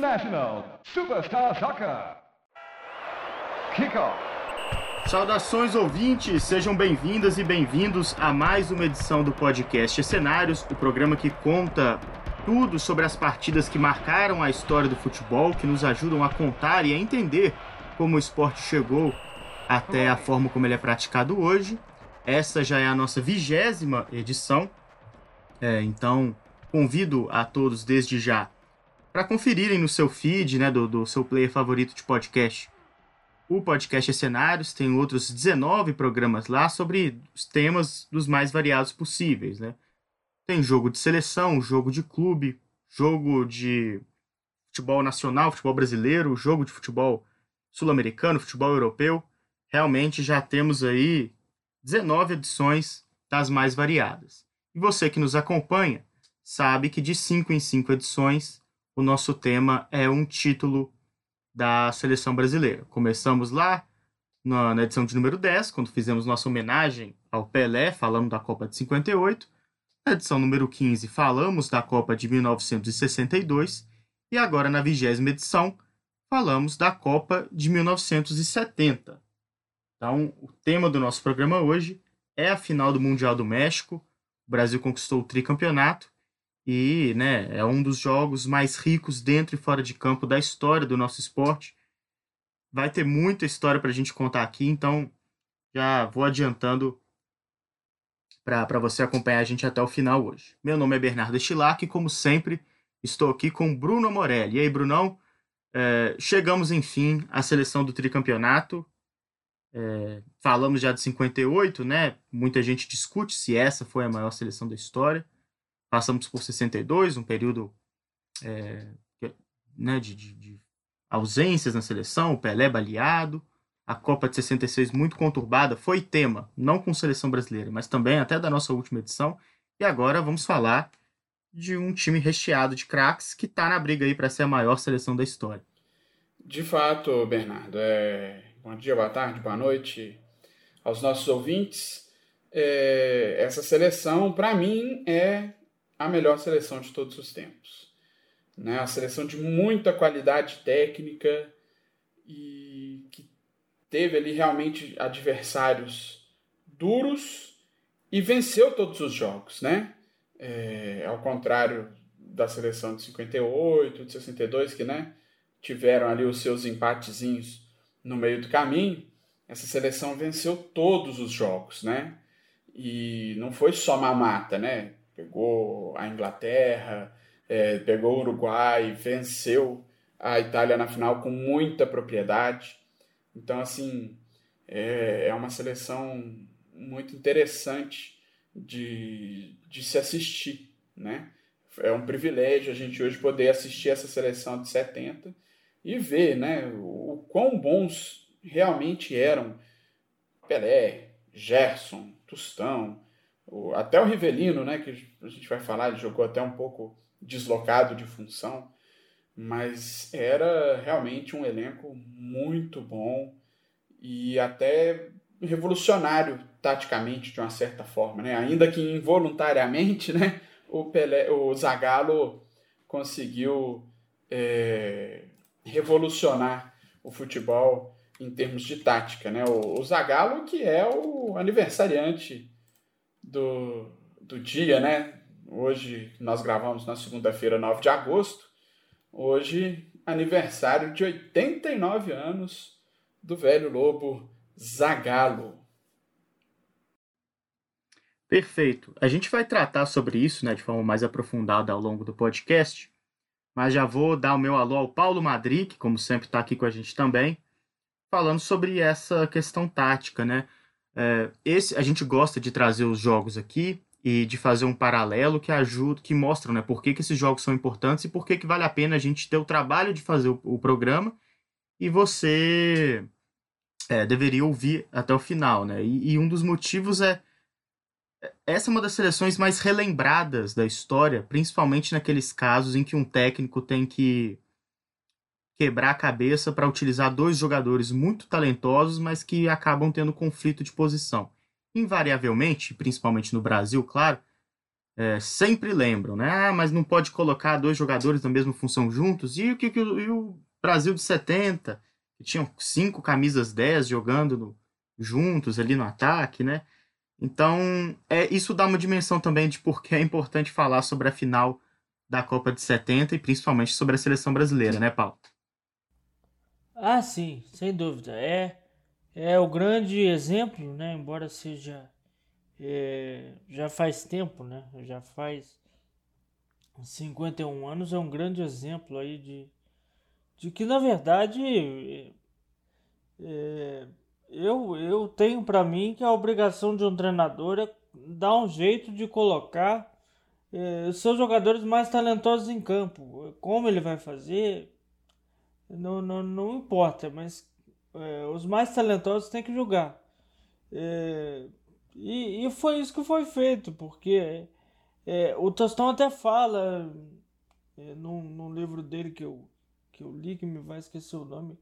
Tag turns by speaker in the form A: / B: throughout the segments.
A: International Superstar Soccer. Kickoff.
B: Saudações ouvintes, sejam bem-vindas e bem-vindos a mais uma edição do podcast Cenários, o programa que conta tudo sobre as partidas que marcaram a história do futebol, que nos ajudam a contar e a entender como o esporte chegou até a forma como ele é praticado hoje. Essa já é a nossa vigésima edição, é, então convido a todos desde já para conferirem no seu feed, né, do, do seu player favorito de podcast. O podcast Cenários tem outros 19 programas lá sobre os temas dos mais variados possíveis, né? Tem jogo de seleção, jogo de clube, jogo de futebol nacional, futebol brasileiro, jogo de futebol sul-americano, futebol europeu. Realmente já temos aí 19 edições das mais variadas. E você que nos acompanha sabe que de 5 em 5 edições o nosso tema é um título da seleção brasileira. Começamos lá na, edição de número 10, quando fizemos nossa homenagem ao Pelé, falando da Copa de 58. Na edição número 15, falamos da Copa de 1962. E agora, na vigésima edição, falamos da Copa de 1970. Então, o tema do nosso programa hoje é a final do Mundial do México. O Brasil conquistou o tricampeonato e né, é um dos jogos mais ricos dentro e fora de campo da história do nosso esporte. Vai ter muita história para a gente contar aqui, então já vou adiantando para você acompanhar a gente até o final hoje. Meu nome é Bernardo Estilac e, como sempre, estou aqui com Bruno Morelli. E aí, Brunão, é, chegamos, enfim, à seleção do tricampeonato. É, falamos já de 58, né? Muita gente discute se essa foi a maior seleção da história. Passamos por 62, um período é, né, de, de, de, ausências na seleção, o Pelé baleado, a Copa de 66 muito conturbada, foi tema, não com seleção brasileira, mas também até da nossa última edição. E agora vamos falar de um time recheado de craques que está na briga aí para ser a maior seleção da história.
C: De fato, Bernardo, é... bom dia, boa tarde, boa noite aos nossos ouvintes. É... Essa seleção, para mim, é a melhor seleção de todos os tempos. Né? A seleção de muita qualidade técnica e que teve ali realmente adversários duros e venceu todos os jogos, né? É, ao contrário da seleção de 58, de 62, que né, tiveram ali os seus empatezinhos no meio do caminho, essa seleção venceu todos os jogos, né? E não foi só mamata, né? Pegou a Inglaterra, é, pegou o Uruguai, venceu a Itália na final com muita propriedade. Então, assim, é, é uma seleção muito interessante de, de se assistir, né? É um privilégio a gente hoje poder assistir essa seleção de 70 e ver, né, o, quão bons realmente eram Pelé, Gerson, Tostão, o, até o Rivelino, né, que a gente vai falar, ele jogou até um pouco deslocado de função, mas era realmente um elenco muito bom e até revolucionário taticamente de uma certa forma, né? Ainda que involuntariamente, né? O Pelé, o Zagallo conseguiu é, revolucionar o futebol em termos de tática, né? O, o Zagallo que é o aniversariante do, do dia, né? Hoje nós gravamos na segunda-feira, 9 de agosto. Hoje, aniversário de 89 anos do velho lobo Zagalo.
B: Perfeito. A gente vai tratar sobre isso né, de forma mais aprofundada ao longo do podcast, mas já vou dar o meu alô ao Paulo Madri, que, como sempre, está aqui com a gente também, falando sobre essa questão tática, né? É, esse a gente gosta de trazer os jogos aqui e de fazer um paralelo que ajuda, que mostra, né, por que, que esses jogos são importantes e por que, que vale a pena a gente ter o trabalho de fazer o, o programa e você é, deveria ouvir até o final, né? E, e, um dos motivos é essa é uma das seleções mais relembradas da história, principalmente naqueles casos em que um técnico tem que quebrar a cabeça para utilizar dois jogadores muito talentosos, mas que acabam tendo conflito de posição. Invariavelmente, principalmente no Brasil, claro, é, sempre lembram, né? Ah, mas não pode colocar dois jogadores na mesma função juntos. E o que, que e o Brasil de 70, que tinham cinco camisas 10 jogando no, juntos ali no ataque, né? Então, é, isso dá uma dimensão também de por que é importante falar sobre a final da Copa de 70 e principalmente sobre a seleção brasileira, né, Paulo?
D: Ah, sim, sem dúvida. É, é o grande exemplo, né? Embora seja é, já faz tempo, né? Já faz 51 anos, é um grande exemplo aí de, de que na verdade é, eu, eu tenho para mim que a obrigação de um treinador é dar um jeito de colocar é, seus jogadores mais talentosos em campo. Como ele vai fazer, não, não, não importa, mas é, os mais talentosos têm que jogar. É, e, e foi isso que foi feito, porque é, o Tostão até fala é, num, num livro dele que eu, que eu li, que me vai esquecer o nome,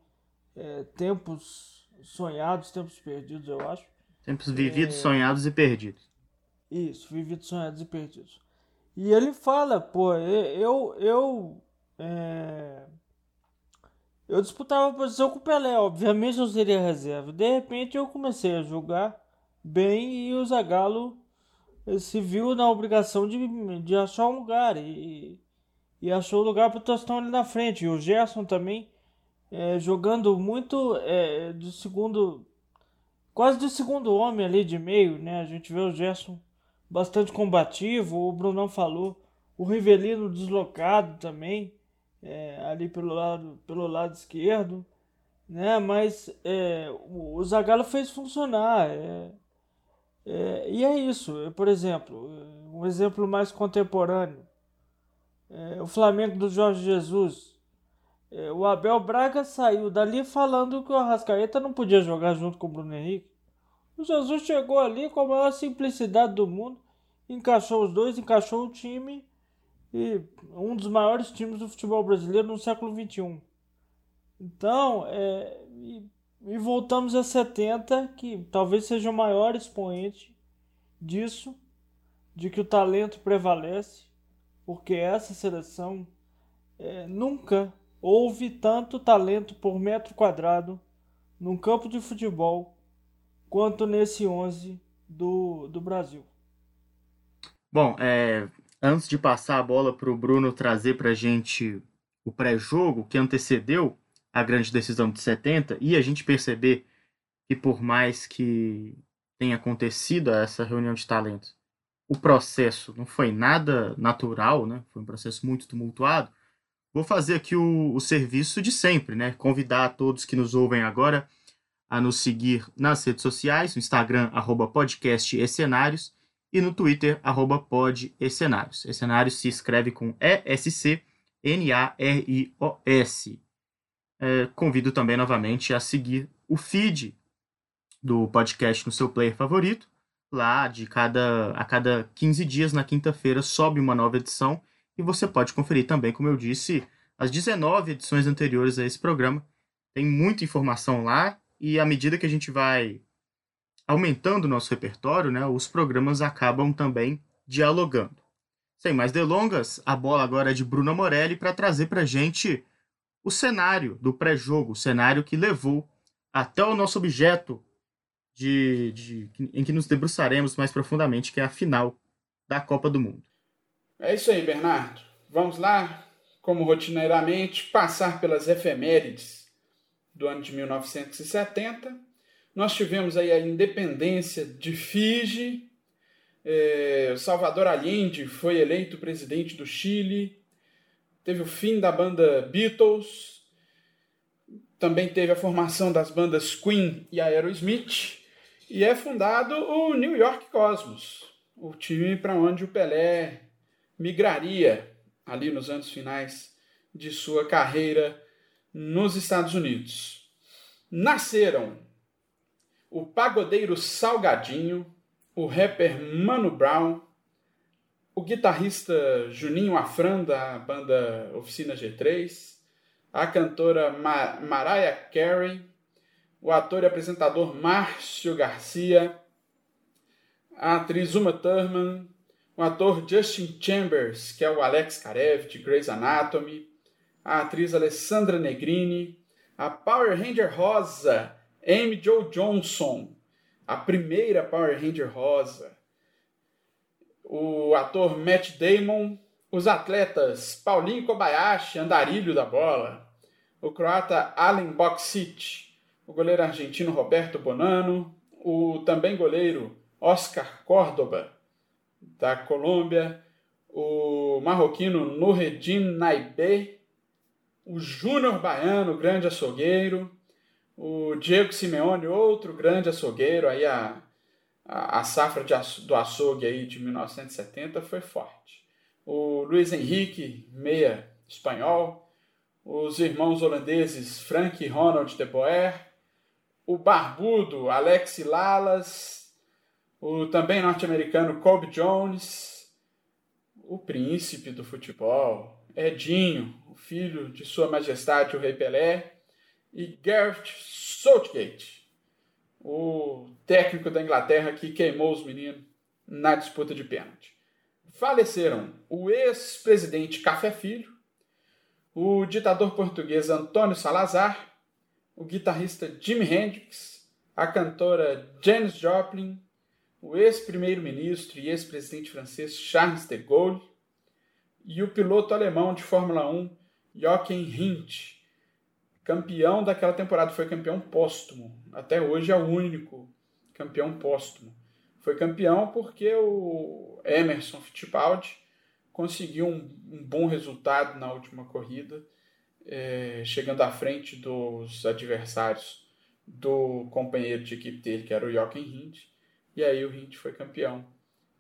D: é, Tempos Sonhados, Tempos Perdidos, eu acho.
B: Tempos vividos, é, sonhados e perdidos.
D: Isso, vividos, sonhados e perdidos. E ele fala, pô, eu, eu, é, eu disputava a posição com o Pelé, obviamente eu seria reserva. De repente eu comecei a jogar bem e o Zagallo eh, se viu na obrigação de, de achar um lugar e, e achou lugar para o Tostão ali na frente. E o Gerson também é, jogando muito é, de segundo, quase de segundo homem ali de meio, né? A gente vê o Gerson bastante combativo, o Brunão falou, o Rivelino deslocado também, é, ali pelo lado, pelo lado esquerdo, né? Mas é, o, Zagallo fez funcionar. É, é, e é isso. Por exemplo, um exemplo mais contemporâneo. É, o Flamengo do Jorge Jesus. É, o Abel Braga saiu dali falando que o Arrascaeta não podia jogar junto com o Bruno Henrique. O Jesus chegou ali com a maior simplicidade do mundo, encaixou os dois, encaixou o time e um dos maiores times do futebol brasileiro no século XXI. Então, é, e voltamos a 70, que talvez seja o maior expoente disso, de que o talento prevalece, porque essa seleção é, nunca houve tanto talento por metro quadrado num campo de futebol quanto nesse 11 do, do Brasil.
B: Bom, é, antes de passar a bola para o Bruno trazer para a gente o pré-jogo que antecedeu a grande decisão de 70 e a gente perceber que por mais que tenha acontecido essa reunião de talentos, o processo não foi nada natural, né? Foi um processo muito tumultuado. Vou fazer aqui o, o serviço de sempre, né? Convidar a todos que nos ouvem agora a nos seguir nas redes sociais, no Instagram, arroba podcast e no Twitter, arroba pod se escreve com E-S-C-N-A-R-I-O-S. É, convido também novamente a seguir o feed do podcast no seu player favorito. Lá, de cada, a cada 15 dias, na quinta-feira, sobe uma nova edição e você pode conferir também, como eu disse, as 19 edições anteriores a esse programa. Tem muita informação lá e à medida que a gente vai aumentando o nosso repertório, né, os programas acabam também dialogando. Sem mais delongas, a bola agora é de Bruno Morelli para trazer para a gente o cenário do pré-jogo, o cenário que levou até o nosso objeto de, de, em que nos debruçaremos mais profundamente, que é a final da Copa do Mundo.
C: É isso aí, Bernardo. Vamos lá, como rotineiramente, passar pelas efemérides do ano de 1970. Nós tivemos aí a independência de Fiji, é, Salvador Allende foi eleito presidente do Chile, teve o fim da banda Beatles, também teve a formação das bandas Queen e Aerosmith, e é fundado o New York Cosmos, o time para onde o Pelé migraria ali nos anos finais de sua carreira nos Estados Unidos. Nasceram o pagodeiro Salgadinho, o rapper Mano Brown, o guitarrista Juninho Afran, da banda Oficina G3, a cantora Ma Mariah Carey, o ator e apresentador Márcio Garcia, a atriz Uma Thurman, o ator Justin Chambers, que é o Alex Karev de Grey's Anatomy, a atriz Alessandra Negrini, a Power Ranger Rosa, Amy Jo Johnson, a primeira Power Ranger Rosa, o ator Matt Damon, os atletas Paulinho Kobayashi, andarilho da bola, o croata Alen Boksic, o goleiro argentino Roberto Bonano, o também goleiro Oscar Córdoba, da Colômbia, o marroquino Nureddin Naibé, o Júnior Baiano, grande açougueiro, o Diego Simeone, outro grande açougueiro, aí a, a, safra de, do açougue aí de 1970 foi forte. O Luiz Henrique, meia espanhol, os irmãos holandeses Frank e Ronald de Boer, o barbudo Alex Lalas, o também norte-americano Kobe Jones, o príncipe do futebol, Edinho, o filho de Sua Majestade o Rei Pelé, e Gareth Southgate, o técnico da Inglaterra que queimou os meninos na disputa de pênalti. Faleceram o ex-presidente Café Filho, o ditador português Antônio Salazar o guitarrista Jimi Hendrix, a cantora Janis Joplin, o ex-primeiro-ministro e ex-presidente francês Charles de Gaulle e o piloto alemão de Fórmula 1 Jochen Rindt, campeão daquela temporada, foi campeão póstumo. Até hoje é o único campeão póstumo. Foi campeão porque o Emerson Fittipaldi conseguiu um, um bom resultado na última corrida é, chegando à frente dos adversários do companheiro de equipe dele, que era o Jochen Rindt, e aí o Rindt foi campeão,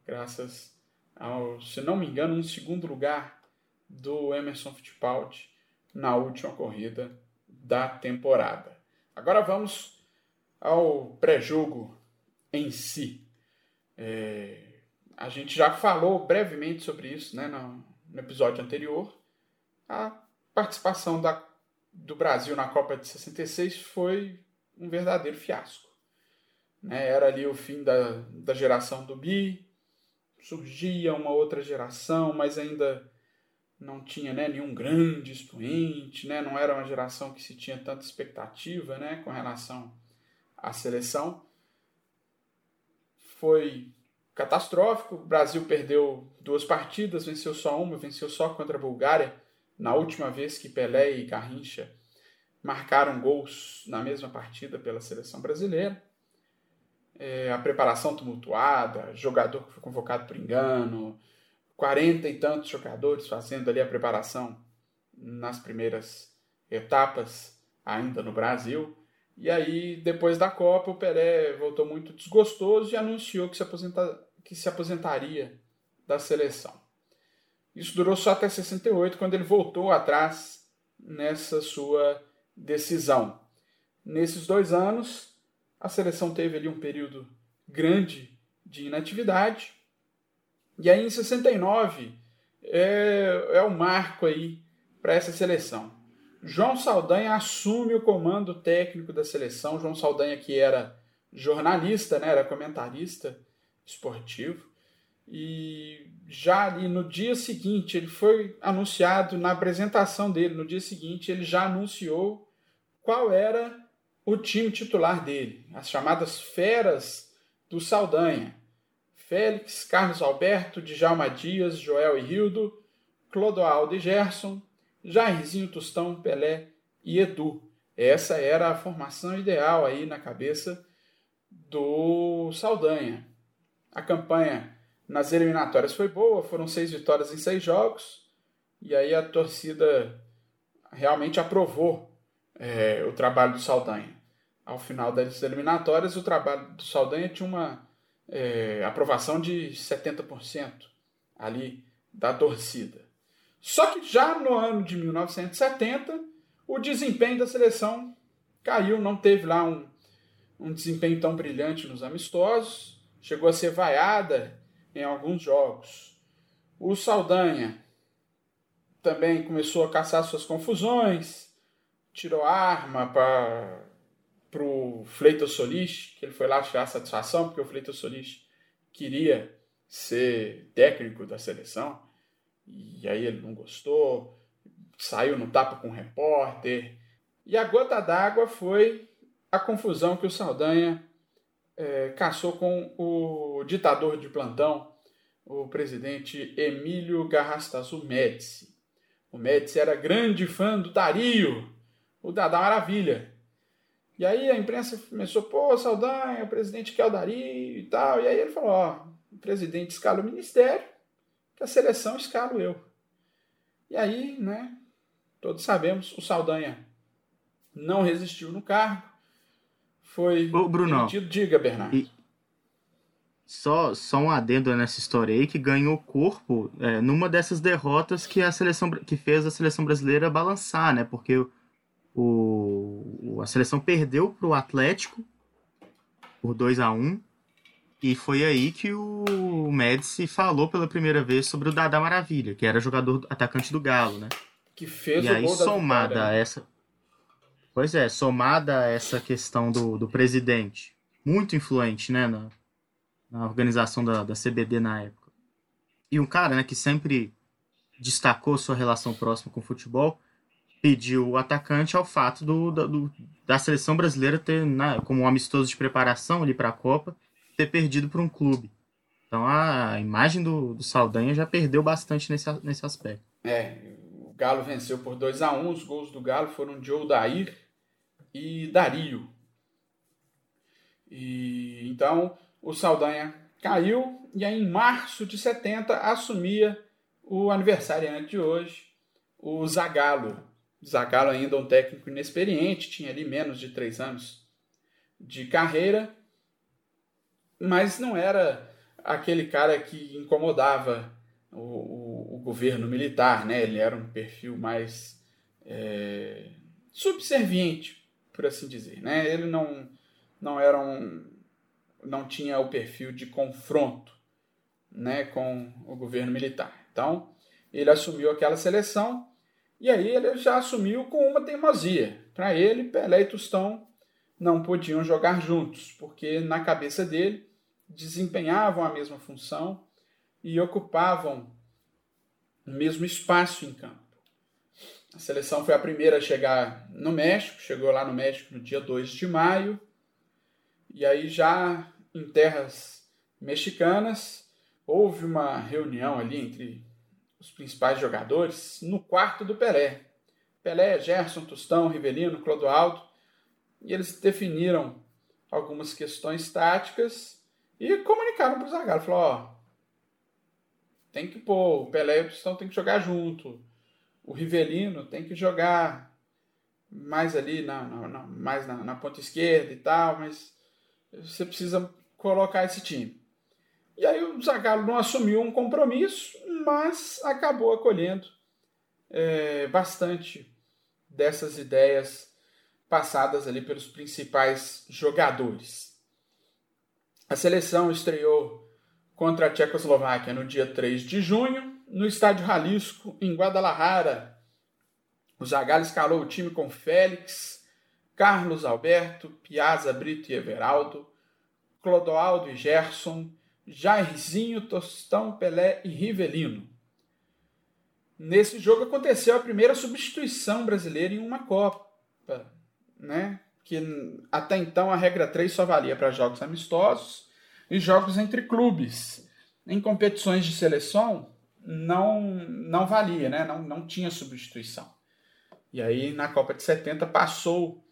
C: graças ao, se não me engano, um segundo lugar do Emerson Fittipaldi na última corrida da temporada. Agora vamos ao pré-jogo em si. É, a gente já falou brevemente sobre isso né, no, no episódio anterior. A participação da, do Brasil na Copa de 66 foi um verdadeiro fiasco. Né? Era ali o fim da, da geração do Bi, surgia uma outra geração, mas ainda não tinha né, nenhum grande expoente, né? não era uma geração que se tinha tanta expectativa né, com relação à seleção. Foi catastrófico, o Brasil perdeu duas partidas, venceu só uma, venceu só contra a Bulgária na última vez que Pelé e Garrincha marcaram gols na mesma partida pela seleção brasileira. É, a preparação tumultuada, jogador que foi convocado por engano, quarenta e tantos jogadores fazendo ali a preparação nas primeiras etapas ainda no Brasil. E aí, depois da Copa, o Pelé voltou muito desgostoso e anunciou que se, aposenta... que se aposentaria da seleção. Isso durou só até 68, quando ele voltou atrás nessa sua decisão. Nesses dois anos, a seleção teve ali um período grande de inatividade. E aí, em 69, é, é o marco aí para essa seleção. João Saldanha assume o comando técnico da seleção. João Saldanha, que era jornalista, né, era comentarista esportivo. E já ali no dia seguinte, ele foi anunciado na apresentação dele, no dia seguinte, ele já anunciou qual era o time titular dele, as chamadas feras do Saldanha. Félix, Carlos Alberto, Djalma Dias, Joel e Rildo, Clodoaldo e Gerson, Jairzinho Tostão, Pelé e Edu. Essa era a formação ideal aí na cabeça do Saldanha. A campanha nas eliminatórias foi boa, foram seis vitórias em seis jogos, e aí a torcida realmente aprovou é, o trabalho do Saldanha. Ao final das eliminatórias, o trabalho do Saldanha tinha uma é, aprovação de 70% ali da torcida. Só que já no ano de 1970, o desempenho da seleção caiu, não teve lá um, um desempenho tão brilhante nos amistosos, chegou a ser vaiada em alguns jogos. O Saldanha também começou a caçar suas confusões, tirou arma para o Fleitas Solis, que ele foi lá tirar satisfação, porque o Fleitas Solis queria ser técnico da seleção. E aí ele não gostou, saiu no tapa com o repórter. E a gota d'água foi a confusão que o Saldanha é, caçou com o ditador de plantão, o presidente Emílio Garrastazu Médici. O Médici era grande fã do Dario, o Dada Maravilha. E aí a imprensa começou, pô, Saldanha, o presidente quer o Dario e tal. E aí ele falou, ó, o presidente escala o ministério, que a seleção escala eu. E aí, né, todos sabemos, o Saldanha não resistiu no cargo, foi
B: Ô, Bruno,
C: demitido. Diga, Bernardo.
B: E só, só um adendo nessa história aí que ganhou corpo é, numa dessas derrotas que a seleção que fez a seleção brasileira balançar, né? Porque o, a seleção perdeu para o Atlético por 2 a 1 e foi aí que o Médici falou pela primeira vez sobre o Dada Maravilha, que era jogador atacante do Galo, né?
C: Que fez
B: e
C: o
B: aí,
C: gol da
B: somada
C: vitória,
B: a
C: né?
B: essa. Pois é, somada a essa questão do, do presidente, muito influente, né, na, na organização da, da CBD na época. E um cara, né, que sempre destacou sua relação próxima com o futebol, pediu o atacante ao fato do, da, do- da seleção brasileira ter, né, como um amistoso de preparação ali para a Copa, ter perdido para um clube. Então a imagem do, do Saldanha já perdeu bastante nesse, nesse aspecto.
C: É, o Galo venceu por 2 a 1 Os gols do Galo foram de Odair e Dario. E então o Saldanha caiu e aí em março de 70 assumia o aniversariante de hoje, o Zagallo. Zagallo ainda um técnico inexperiente, tinha ali menos de três anos de carreira, mas não era aquele cara que incomodava o, o, o governo militar, né? Ele era um perfil mais é, subserviente, por assim dizer, né? Ele não não era um não tinha o perfil de confronto, né, com o governo militar. Então, ele assumiu aquela seleção e aí ele já assumiu com uma teimosia. Para ele, Pelé e Tostão não podiam jogar juntos, porque na cabeça dele desempenhavam a mesma função e ocupavam o mesmo espaço em campo. A seleção foi a primeira a chegar no México, chegou lá no México no dia 2 de maio, e aí já em terras mexicanas houve uma reunião ali entre os principais jogadores no quarto do Pelé. Pelé, Gerson, Tostão, Rivelino, Clodoaldo, e eles definiram algumas questões táticas e comunicaram para o Zagallo, falou, ó, tem que pôr, o Pelé e o Tostão tem que jogar junto, o Rivelino tem que jogar mais ali, na, na- na- mais na, na ponta esquerda e tal, mas você precisa colocar esse time. E aí o Zagallo não assumiu um compromisso, mas acabou acolhendo é, bastante dessas ideias passadas ali pelos principais jogadores. A seleção estreou contra a Tchecoslováquia no dia 3 de junho, no estádio Jalisco, em Guadalajara. O Zagallo escalou o time com Félix, Carlos Alberto, Piazza, Brito e Everaldo, Clodoaldo e Gerson, Jairzinho, Tostão, Pelé e Rivelino. Nesse jogo aconteceu a primeira substituição brasileira em uma Copa, né? Que até então a regra 3 só valia para jogos amistosos e jogos entre clubes. Em competições de seleção não não valia, né? Não, não tinha substituição. E aí na Copa de 70 passou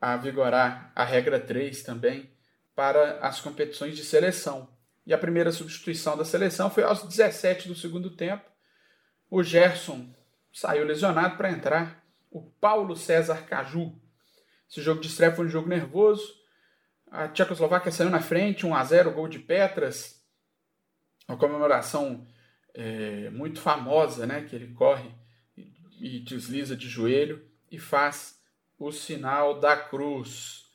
C: a vigorar a regra 3 também para as competições de seleção. E a primeira substituição da seleção foi aos 17 do segundo tempo. O Gerson saiu lesionado para entrar o Paulo César Caju. Esse jogo de estreia foi um jogo nervoso. A Tchecoslováquia saiu na frente, 1 a 0 gol de Petras. Uma comemoração é, muito famosa, né? Que ele corre e, desliza de joelho e faz o sinal da cruz.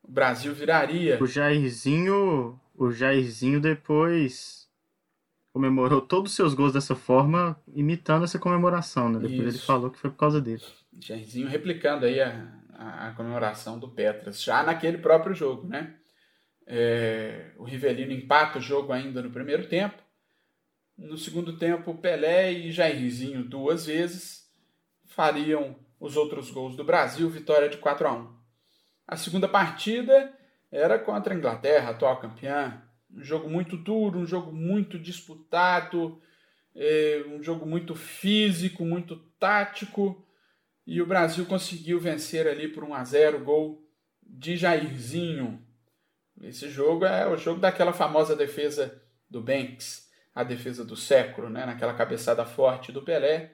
C: O Brasil viraria.
B: O Jairzinho, o Jairzinho depois comemorou todos os seus gols dessa forma, imitando essa comemoração, né? Depois ele
C: Isso.
B: falou que foi por causa dele.
C: Jairzinho replicando aí a, a, a comemoração do Petras, já naquele próprio jogo, né? É, o Rivelino empata o jogo ainda no primeiro tempo. No segundo tempo, Pelé e Jairzinho duas vezes fariam os outros gols do Brasil, vitória de 4 a 1. A segunda partida era contra a Inglaterra, atual campeã. Um jogo muito duro, um jogo muito disputado, é, um jogo muito físico, muito tático. E o Brasil conseguiu vencer ali por 1 a 0 gol de Jairzinho. Esse jogo é o jogo daquela famosa defesa do Banks, a defesa do século, né? naquela cabeçada forte do Pelé,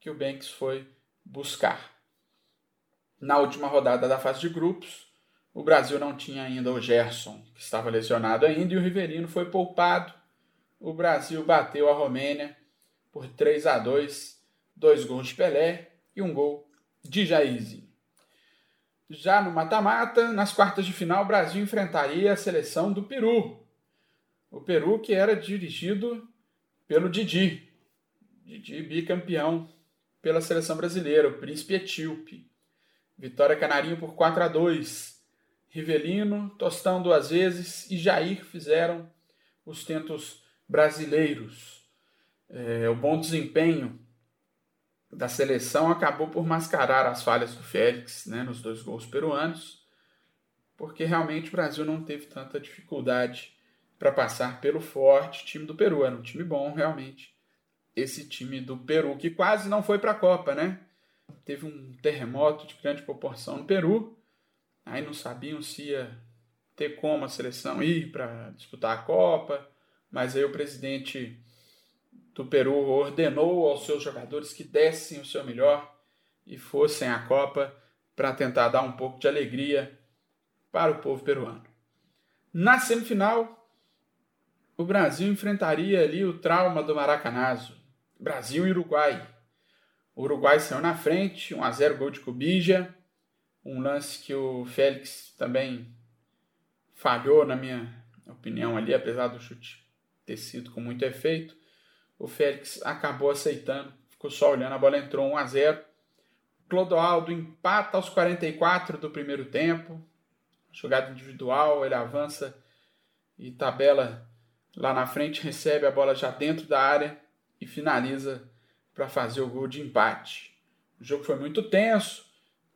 C: que o Banks foi buscar. Na última rodada da fase de grupos, o Brasil não tinha ainda o Gerson, que estava lesionado ainda, e o Riverino foi poupado. O Brasil bateu a Romênia por 3 a 2, dois gols de Pelé e um gol de Jairzinho. Já no mata-mata, nas quartas de final, o Brasil enfrentaria a seleção do Peru. O Peru que era dirigido pelo Didi. Didi bicampeão pela seleção brasileira, o príncipe etíope. Vitória Canarinho por 4 a 2. Rivelino, Tostão duas vezes e Jair fizeram os tentos brasileiros. É, o bom desempenho da seleção acabou por mascarar as falhas do Félix né, nos dois gols peruanos, porque realmente o Brasil não teve tanta dificuldade para passar pelo forte time do Peru. Era um time bom, realmente. Esse time do Peru, que quase não foi para a Copa, né? Teve um terremoto de grande proporção no Peru. Aí não sabiam se ia ter como a seleção ir para disputar a Copa. Mas aí o presidente do Peru ordenou aos seus jogadores que dessem o seu melhor e fossem à Copa para tentar dar um pouco de alegria para o povo peruano. Na semifinal, o Brasil enfrentaria ali o trauma do Maracanazo. Brasil e Uruguai. O Uruguai saiu na frente, 1 a 0 gol de Cubija, um lance que o Félix também falhou na minha opinião ali, apesar do chute ter sido com muito efeito o Félix acabou aceitando, ficou só olhando, a bola entrou 1 a 0. Clodoaldo empata aos 44 do primeiro tempo. Jogada individual, ele avança e tabela lá na frente, recebe a bola já dentro da área e finaliza para fazer o gol de empate. O jogo foi muito tenso.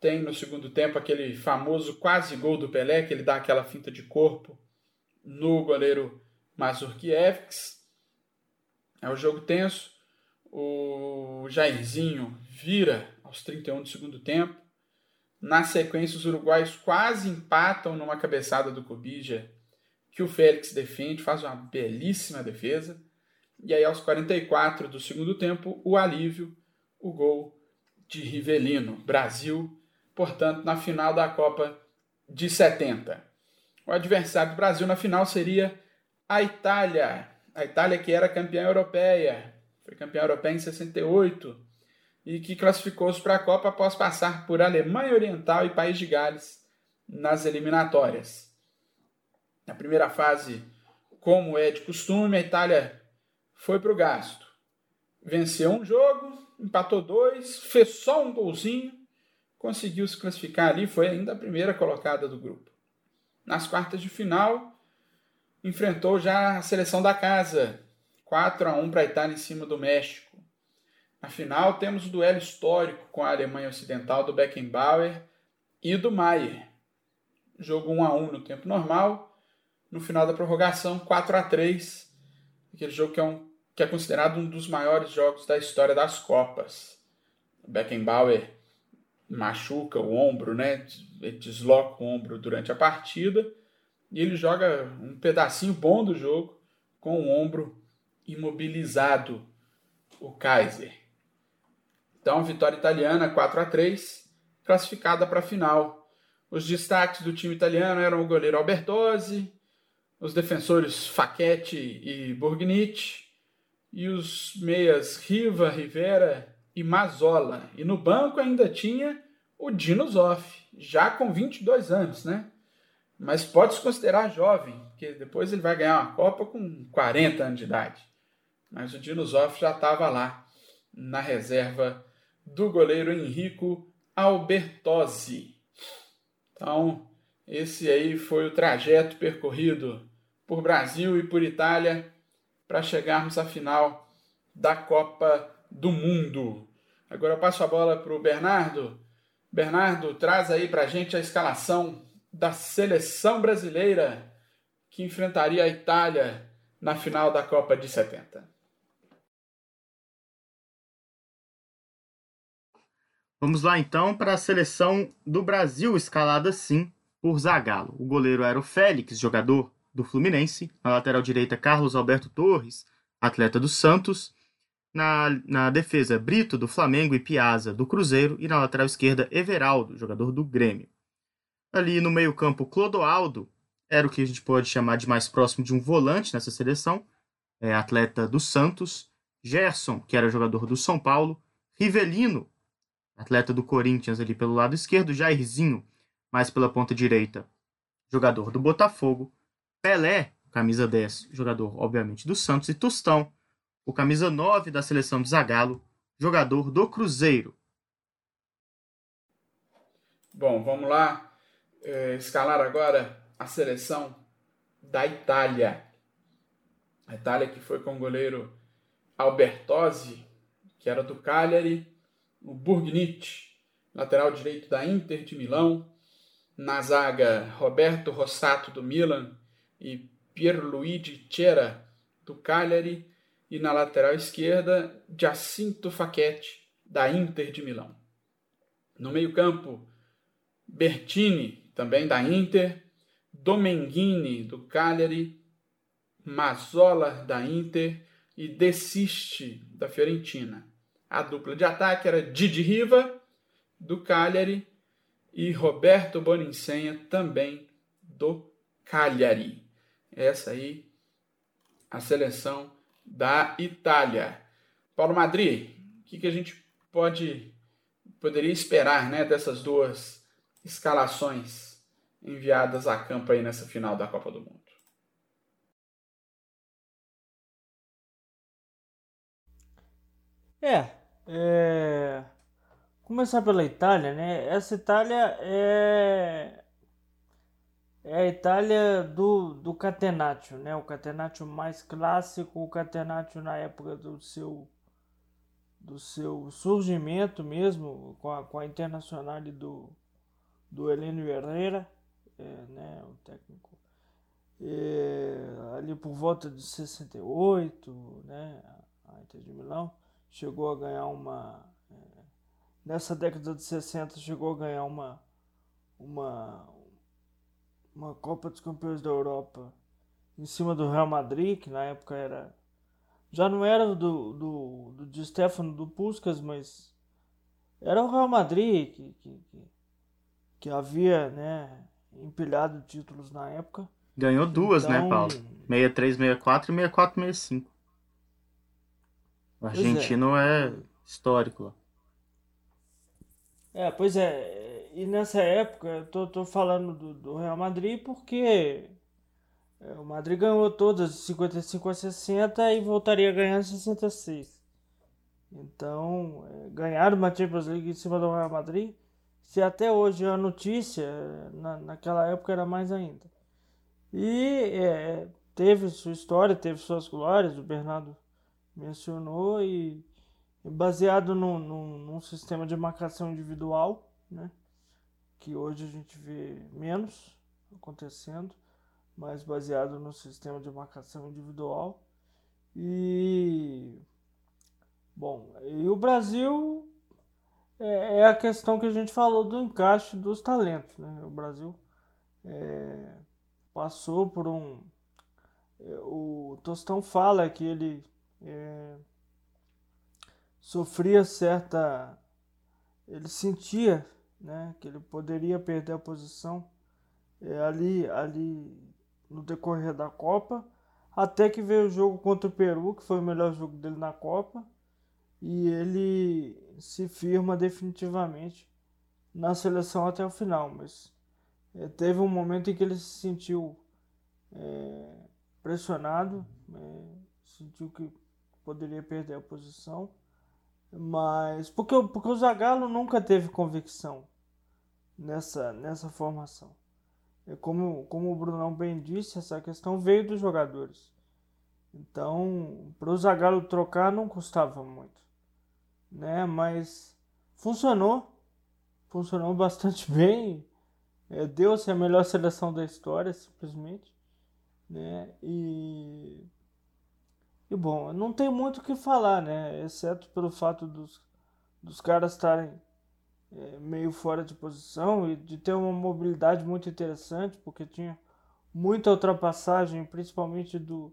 C: Tem no segundo tempo aquele famoso quase gol do Pelé, que ele dá aquela finta de corpo no goleiro Mazurkiewicz. É o jogo tenso. O Jairzinho vira aos 31 do segundo tempo. Na sequência, os uruguaios quase empatam numa cabeçada do Cobija, que o Félix defende, faz uma belíssima defesa. E aí, aos 44 do segundo tempo, o alívio, o gol de Rivelino. Brasil, portanto, na final da Copa de 70. O adversário do Brasil na final seria a Itália, a Itália que era campeã europeia, foi campeã europeia em 68 e que classificou-se para a Copa após passar por Alemanha Oriental e País de Gales nas eliminatórias. Na primeira fase, como é de costume, a Itália foi para o gasto. Venceu um jogo, empatou dois, fez só um golzinho, conseguiu se classificar ali, foi ainda a primeira colocada do grupo. Nas quartas de final, enfrentou já a seleção da casa, 4 a 1 para a Itália em cima do México. Na final temos o duelo histórico com a Alemanha Ocidental do Beckenbauer e do Maier. Jogo 1 a 1 no tempo normal, no final da prorrogação 4 a 3, aquele jogo que é, um, que é considerado um dos maiores jogos da história das Copas. Beckenbauer machuca o ombro, né? Desloca o ombro durante a partida e ele joga um pedacinho bom do jogo com o ombro imobilizado, o Kaiser. Então, vitória italiana 4 a 3, classificada para a final. Os destaques do time italiano eram o goleiro Albertozzi, os defensores Facchetti e Borgnitti, e os meias Riva, Rivera e Mazola. E no banco ainda tinha o Dino Zoff, já com 22 anos, né? mas pode se considerar jovem, porque depois ele vai ganhar uma Copa com 40 anos de idade. Mas o Dinosoff já estava lá na reserva do goleiro Henrico Albertozzi. Então, Esse aí foi o trajeto percorrido por Brasil e por Itália para chegarmos à final da Copa do Mundo. Agora eu passo a bola para o Bernardo. Bernardo, traz aí para a gente a escalação da seleção brasileira que enfrentaria a Itália na final da Copa de 70.
B: Vamos lá então para a seleção do Brasil, escalada sim por Zagallo. O goleiro era o Félix, jogador do Fluminense. Na lateral direita, Carlos Alberto Torres, atleta do Santos. Na, na defesa, Brito, do Flamengo, e Piazza, do Cruzeiro. E na lateral esquerda, Everaldo, jogador do Grêmio. Ali no meio-campo, Clodoaldo, era o que a gente pode chamar de mais próximo de um volante nessa seleção, é, atleta do Santos. Gerson, que era jogador do São Paulo. Rivelino, atleta do Corinthians ali pelo lado esquerdo. Jairzinho, mais pela ponta direita, jogador do Botafogo. Pelé, camisa 10, jogador, obviamente, do Santos. E Tostão, o camisa 9 da seleção de Zagallo, jogador do Cruzeiro.
C: Bom, vamos lá é, escalar agora a seleção da Itália. A Itália que foi com o goleiro Albertosi, que era do Cagliari, o Burgnit, lateral direito da Inter de Milão, na zaga Roberto Rossato do Milan e Pierluigi Cera do Cagliari e na lateral esquerda Giacinto Facchetti da Inter de Milão. No meio-campo Bertini, também da Inter, Domenghini do Cagliari, Mazzola da Inter e Desiste da Fiorentina. A dupla de ataque era Didi Riva do Cagliari e Roberto Boninsenha também do Cagliari. Essa aí a seleção da Itália. Paulo Madri, o que, que a gente pode poderia esperar né, dessas duas escalações enviadas a campo aí nessa final da Copa do Mundo?
D: É, é Começar pela Itália, né? Essa Itália é, é a Itália do, do Catenaccio, né? O Catenaccio mais clássico, o Catenaccio na época do seu do seu surgimento mesmo, com a, com a Internacional do, do Heleno Herrera, é, né, o técnico, é, ali por volta de 68, né, a Inter de Milão chegou a ganhar uma nessa década de 60 chegou a ganhar uma uma uma Copa dos Campeões da Europa em cima do Real Madrid, que na época era já não era do do, do de Stefano do Puskas, mas era o Real Madrid que, que, que, que havia, né, empilhado títulos na época.
B: Ganhou duas, né, então, né, Paulo? 63, 64 e 64, 65. O argentino é. é histórico lá.
D: É, pois é. E nessa época, eu tô, tô falando do, do Real Madrid porque é, o Madrid ganhou todas de 55 a 60 e voltaria a ganhar em 66. Então, é, ganhar uma Champions League em cima do Real Madrid, se até hoje é a notícia, na, naquela época era mais ainda. E é, teve sua história, teve suas glórias, o Bernardo mencionou, e baseado num, sistema de marcação individual, né? Que hoje a gente vê menos acontecendo, mas baseado no sistema de marcação individual. E bom, e o Brasil é, é a questão que a gente falou do encaixe dos talentos. Né? O Brasil é, passou por um. É, o Tostão fala que ele é, sofria certa. Ele sentia né, que ele poderia perder a posição é, ali, ali no decorrer da Copa, até que veio o jogo contra o Peru, que foi o melhor jogo dele na Copa, e ele se firma definitivamente na seleção até o final. Mas é, teve um momento em que ele se sentiu é, pressionado, é, sentiu que poderia perder a posição mas porque, porque o Zagallo nunca teve convicção nessa, nessa formação. é como, como o Brunão bem disse, essa questão veio dos jogadores. Então, para o Zagallo trocar não custava muito, né? Mas funcionou, funcionou bastante bem. É, Deu-se a melhor seleção da história, simplesmente, né? E e bom, não tem muito o que falar, né? Exceto pelo fato dos, dos caras estarem é, meio fora de posição e de ter uma mobilidade muito interessante, porque tinha muita ultrapassagem, principalmente do,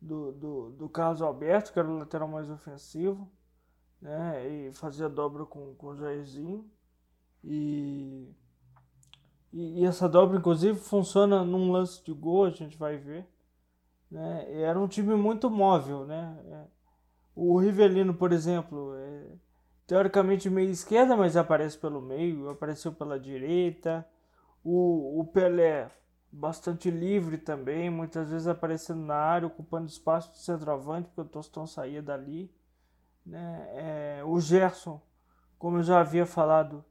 D: do, do, do Carlos Alberto, que era o lateral mais ofensivo, né? E fazia dobra com, com o Jairzinho. E, e, e essa dobra, inclusive, funciona num lance de gol, a gente vai ver. Né? Era um time muito móvel, né? É, o Rivelino, por exemplo, é teoricamente meio esquerda, mas aparece pelo meio, apareceu pela direita. O, o Pelé, bastante livre também, muitas vezes aparecendo na área, ocupando espaço de centroavante, porque o Tostão saía dali. Né? É, o Gerson, como eu já havia falado,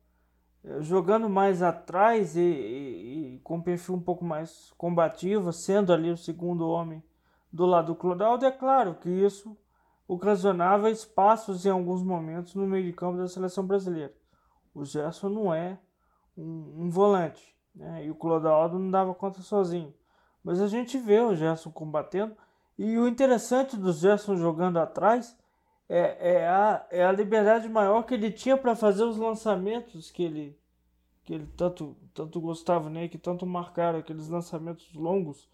D: é, jogando mais atrás e, e, e, com perfil um pouco mais combativo, sendo ali o segundo homem do lado do Clodoaldo, é claro que isso ocasionava espaços em alguns momentos no meio de campo da seleção brasileira. O Gerson não é um, um volante, né? e o Clodoaldo não dava conta sozinho. Mas a gente vê o Gerson combatendo, e o interessante do Gerson jogando atrás é, é, a, é a liberdade maior que ele tinha para fazer os lançamentos que ele, que ele tanto, tanto gostava, né? que tanto marcaram, aqueles lançamentos longos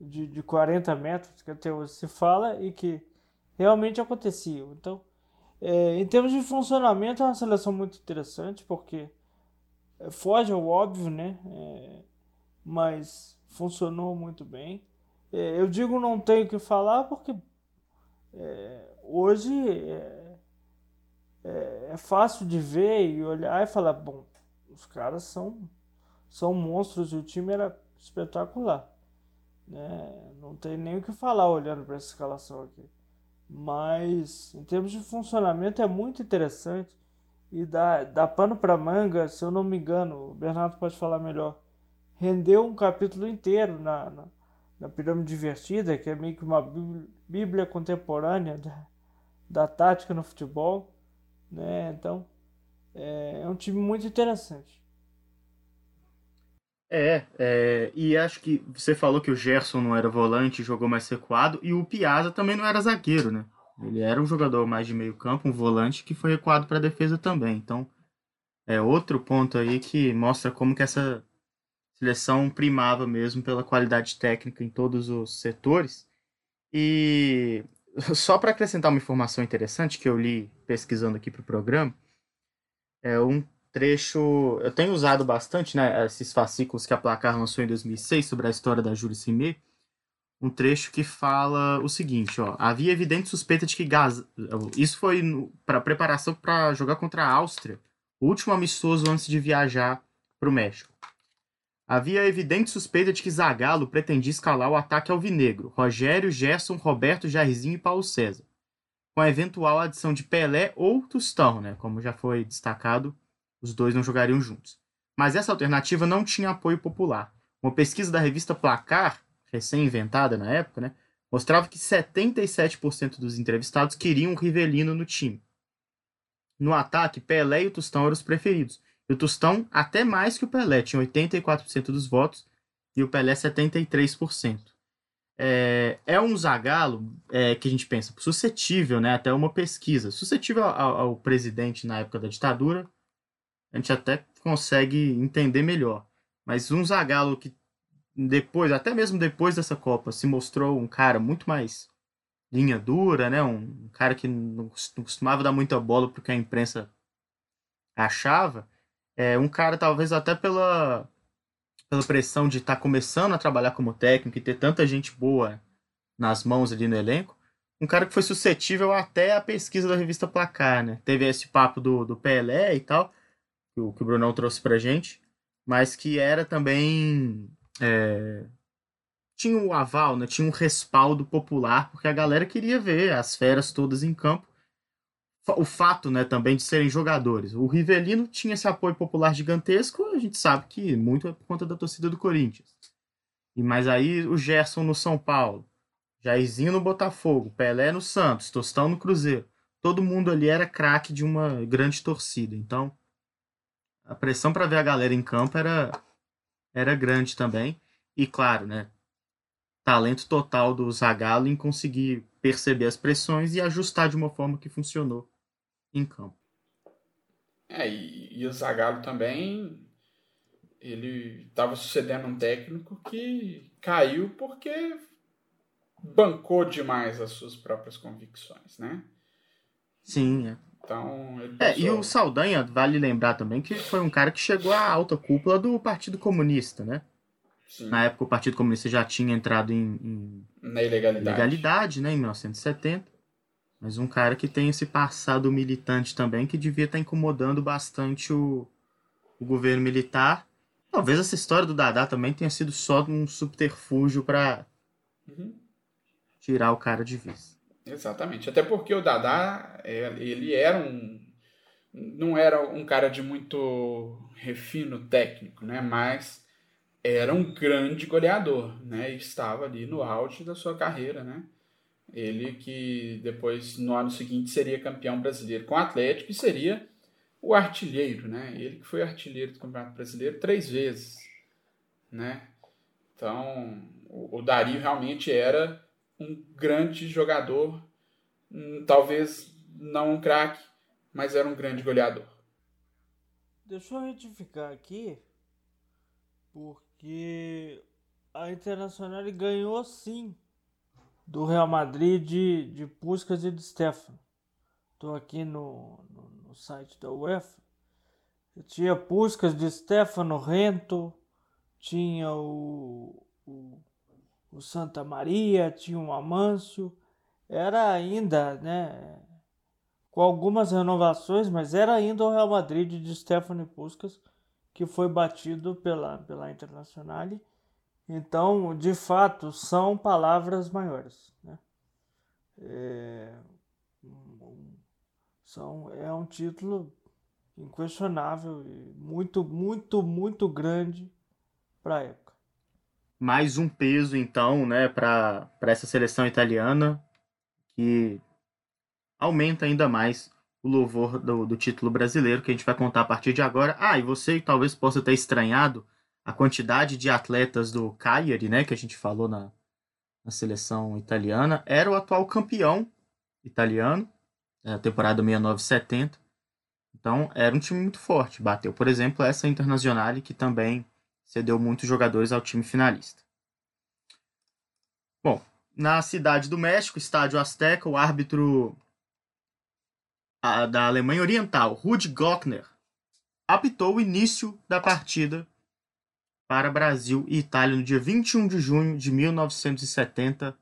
D: de, de 40 metros que até hoje se fala e que realmente aconteciam. Então, é, em termos de funcionamento, é uma seleção muito interessante porque é, foge ao óbvio, né? É, mas funcionou muito bem. É, eu digo não tenho o que falar porque é, hoje é, é, fácil de ver e olhar e falar: bom, os caras são, são monstros e o time era espetacular. Né? Não tem nem o que falar olhando para essa escalação aqui. Mas em termos de funcionamento é muito interessante e dá, dá pano para manga, se eu não me engano, o Bernardo pode falar melhor. Rendeu um capítulo inteiro na, na, na Pirâmide Divertida, que é meio que uma bíblia contemporânea da, da tática no futebol. Né? Então é, é um time muito interessante.
B: É, é, e acho que você falou que o Gerson não era volante, jogou mais recuado, e o Piazza também não era zagueiro, né? Ele era um jogador mais de meio campo, um volante que foi recuado para a defesa também. Então, é outro ponto aí que mostra como que essa seleção primava mesmo pela qualidade técnica em todos os setores. E só para acrescentar uma informação interessante que eu li pesquisando aqui para o programa, é um trecho. Eu tenho usado bastante, né? Esses fascículos que a Placar lançou em 2006 sobre a história da Júlia Simê. Um trecho que fala o seguinte: ó, havia evidente suspeita de que Gaza. Isso foi para preparação para jogar contra a Áustria, o último amistoso antes de viajar para o México. Havia evidente suspeita de que Zagallo pretendia escalar o ataque alvinegro, Rogério, Gerson, Roberto, Jairzinho e Paulo César, com a eventual adição de Pelé ou Tostão, né, como já foi destacado os dois não jogariam juntos. Mas essa alternativa não tinha apoio popular. Uma pesquisa da revista Placar, recém-inventada na época, né, mostrava que 77% dos entrevistados queriam o Rivelino no time. No ataque, Pelé e o Tostão eram os preferidos. E o Tostão até mais que o Pelé, tinha 84% dos votos e o Pelé 73%. É, é um Zagalo é, que a gente pensa suscetível, né, até uma pesquisa, suscetível ao, ao presidente na época da ditadura, a gente até consegue entender melhor. Mas um Zagallo que depois, até mesmo depois dessa Copa, se mostrou um cara muito mais linha dura, né? Um cara que não costumava dar muita bola porque a imprensa achava. É um cara talvez até pela pela pressão de estar tá começando a trabalhar como técnico e ter tanta gente boa nas mãos ali no elenco, um cara que foi suscetível até a pesquisa da revista Placar, né? Teve esse papo do, do Pelé e tal, o, que o Brunão trouxe pra gente, mas que era também. É, tinha o um aval, né? tinha um respaldo popular, porque a galera queria ver as feras todas em campo. o fato, né, também de serem jogadores. O Rivelino tinha esse apoio popular gigantesco, a gente sabe que muito é por conta da torcida do Corinthians. E mas aí o Gerson no São Paulo, Jairzinho no Botafogo, Pelé no Santos, Tostão no Cruzeiro. Todo mundo ali era craque de uma grande torcida. Então, a pressão para ver a galera em campo era era grande também. E claro, né, talento total do Zagallo em conseguir perceber as pressões e ajustar de uma forma que funcionou em campo.
C: É, e, e o Zagallo também ele estava sucedendo um técnico que caiu porque bancou demais as suas próprias convicções, né?
B: Sim, é.
C: Então,
B: é, e o Saldanha, vale lembrar também que foi um cara que chegou à alta cúpula do Partido Comunista, né? Sim. Na época o Partido Comunista já tinha entrado em, em
C: na ilegalidade.
B: ilegalidade, né, em 1970. Mas um cara que tem esse passado militante também que devia estar incomodando bastante o, o governo militar. Talvez essa história do Dadá também tenha sido só um subterfúgio para uhum. tirar o cara de vez.
C: Exatamente. Até porque o Dadá, é, ele era um. Não era um cara de muito refino técnico, né? Mas era um grande goleador, né? E estava ali no auge da sua carreira, né? Ele que depois, no ano seguinte, seria campeão brasileiro com o Atlético e seria o artilheiro, né? Ele que foi artilheiro do Campeonato Brasileiro três vezes, né? Então, o Dario realmente era um grande jogador, talvez não um craque, mas era um grande goleador.
D: Deixa eu retificar aqui, porque que a Internacional ganhou sim do Real Madrid de, de Puskas e de Stefano. Estou aqui no, no, no, site da UEFA. Eu tinha Puskas de Stefano, Rento, tinha o, o, o, Santa Maria, tinha o Amâncio. Era ainda, né, com algumas renovações, mas era ainda o Real Madrid de Stefano e Puskas que foi batido pela, pela Internacional. Então, de fato, são palavras maiores. Né? É, são, é um título inquestionável e muito, muito, muito grande para a época.
B: Mais um peso, então, né, para essa seleção italiana que aumenta ainda mais o louvor do, do, título brasileiro, que a gente vai contar a partir de agora. Ah, e você talvez possa ter estranhado a quantidade de atletas do Cagliari, né, que a gente falou na, na seleção italiana, era o atual campeão italiano, na temporada 69-70. Então, era um time muito forte. Bateu, por exemplo, essa Internazionale, que também cedeu muitos jogadores ao time finalista. Bom, na cidade do México, estádio Azteca, o árbitro da Alemanha Oriental, Rudi Glockner, apitou o início da partida para Brasil e Itália no dia 21 de junho de 1970,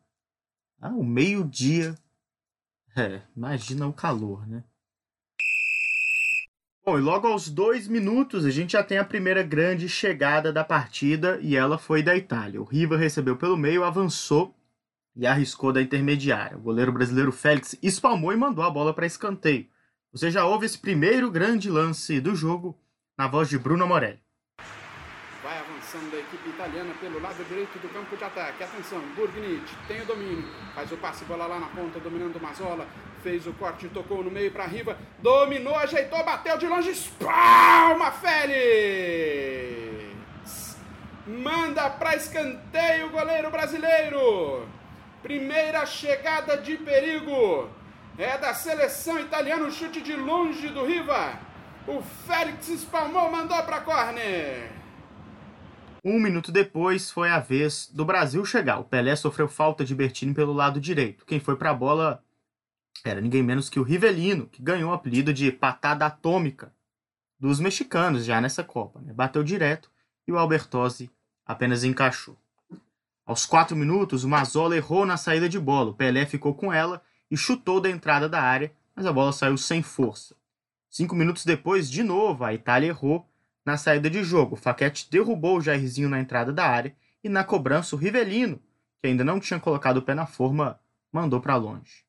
B: ao meio-dia. É, imagina o calor, né? Bom, e logo aos dois minutos a gente já tem a primeira grande chegada da partida e ela foi da Itália. O Riva recebeu pelo meio, avançou e arriscou da intermediária. O goleiro brasileiro Félix espalmou e mandou a bola para escanteio. Você já ouve esse primeiro grande lance do jogo na voz de Bruno Morelli.
C: Vai avançando a equipe italiana pelo lado direito do campo de ataque. Atenção, Burgnit tem o domínio. Faz o passe, bola lá na ponta, dominando o Mazola. Fez o corte, tocou no meio para Riva. Dominou, ajeitou, bateu de longe. Espalma, Félix! Manda para escanteio o goleiro brasileiro. Primeira chegada de perigo. É da seleção italiana o chute de longe do Riva. O Félix espalmou, mandou para corner.
B: Um minuto depois foi a vez do Brasil chegar. O Pelé sofreu falta de Bertini pelo lado direito. Quem foi para a bola era ninguém menos que o Rivelino, que ganhou o apelido de patada atômica dos mexicanos já nessa Copa. Né? Bateu direto e o Albertosi apenas encaixou. Aos quatro minutos, o Mazola errou na saída de bola. O Pelé ficou com ela e chutou da entrada da área, mas a bola saiu sem força. Cinco minutos depois, de novo, a Itália errou na saída de jogo. O Faquete derrubou o Jairzinho na entrada da área e na cobrança o Rivelino, que ainda não tinha colocado o pé na forma, mandou para longe.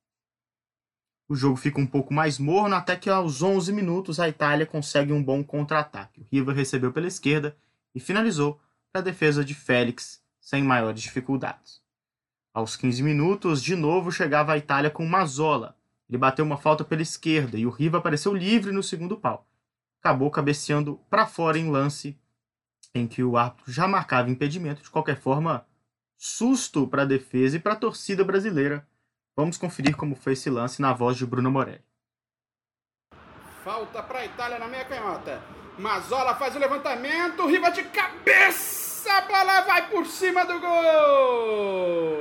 B: O jogo fica um pouco mais morno até que aos 11 minutos a Itália consegue um bom contra-ataque. O Riva recebeu pela esquerda e finalizou para a defesa de Félix sem maiores dificuldades. Aos 15 minutos, de novo chegava a Itália com Mazola. Ele bateu uma falta pela esquerda e o Riva apareceu livre no segundo pau. Acabou cabeceando para fora em lance em que o árbitro já marcava impedimento. De qualquer forma, susto para a defesa e para a torcida brasileira. Vamos conferir como foi esse lance na voz de Bruno Morelli.
C: Falta para a Itália na meia canhota. Mazola faz o levantamento, Riva de cabeça, a bola vai por cima do gol.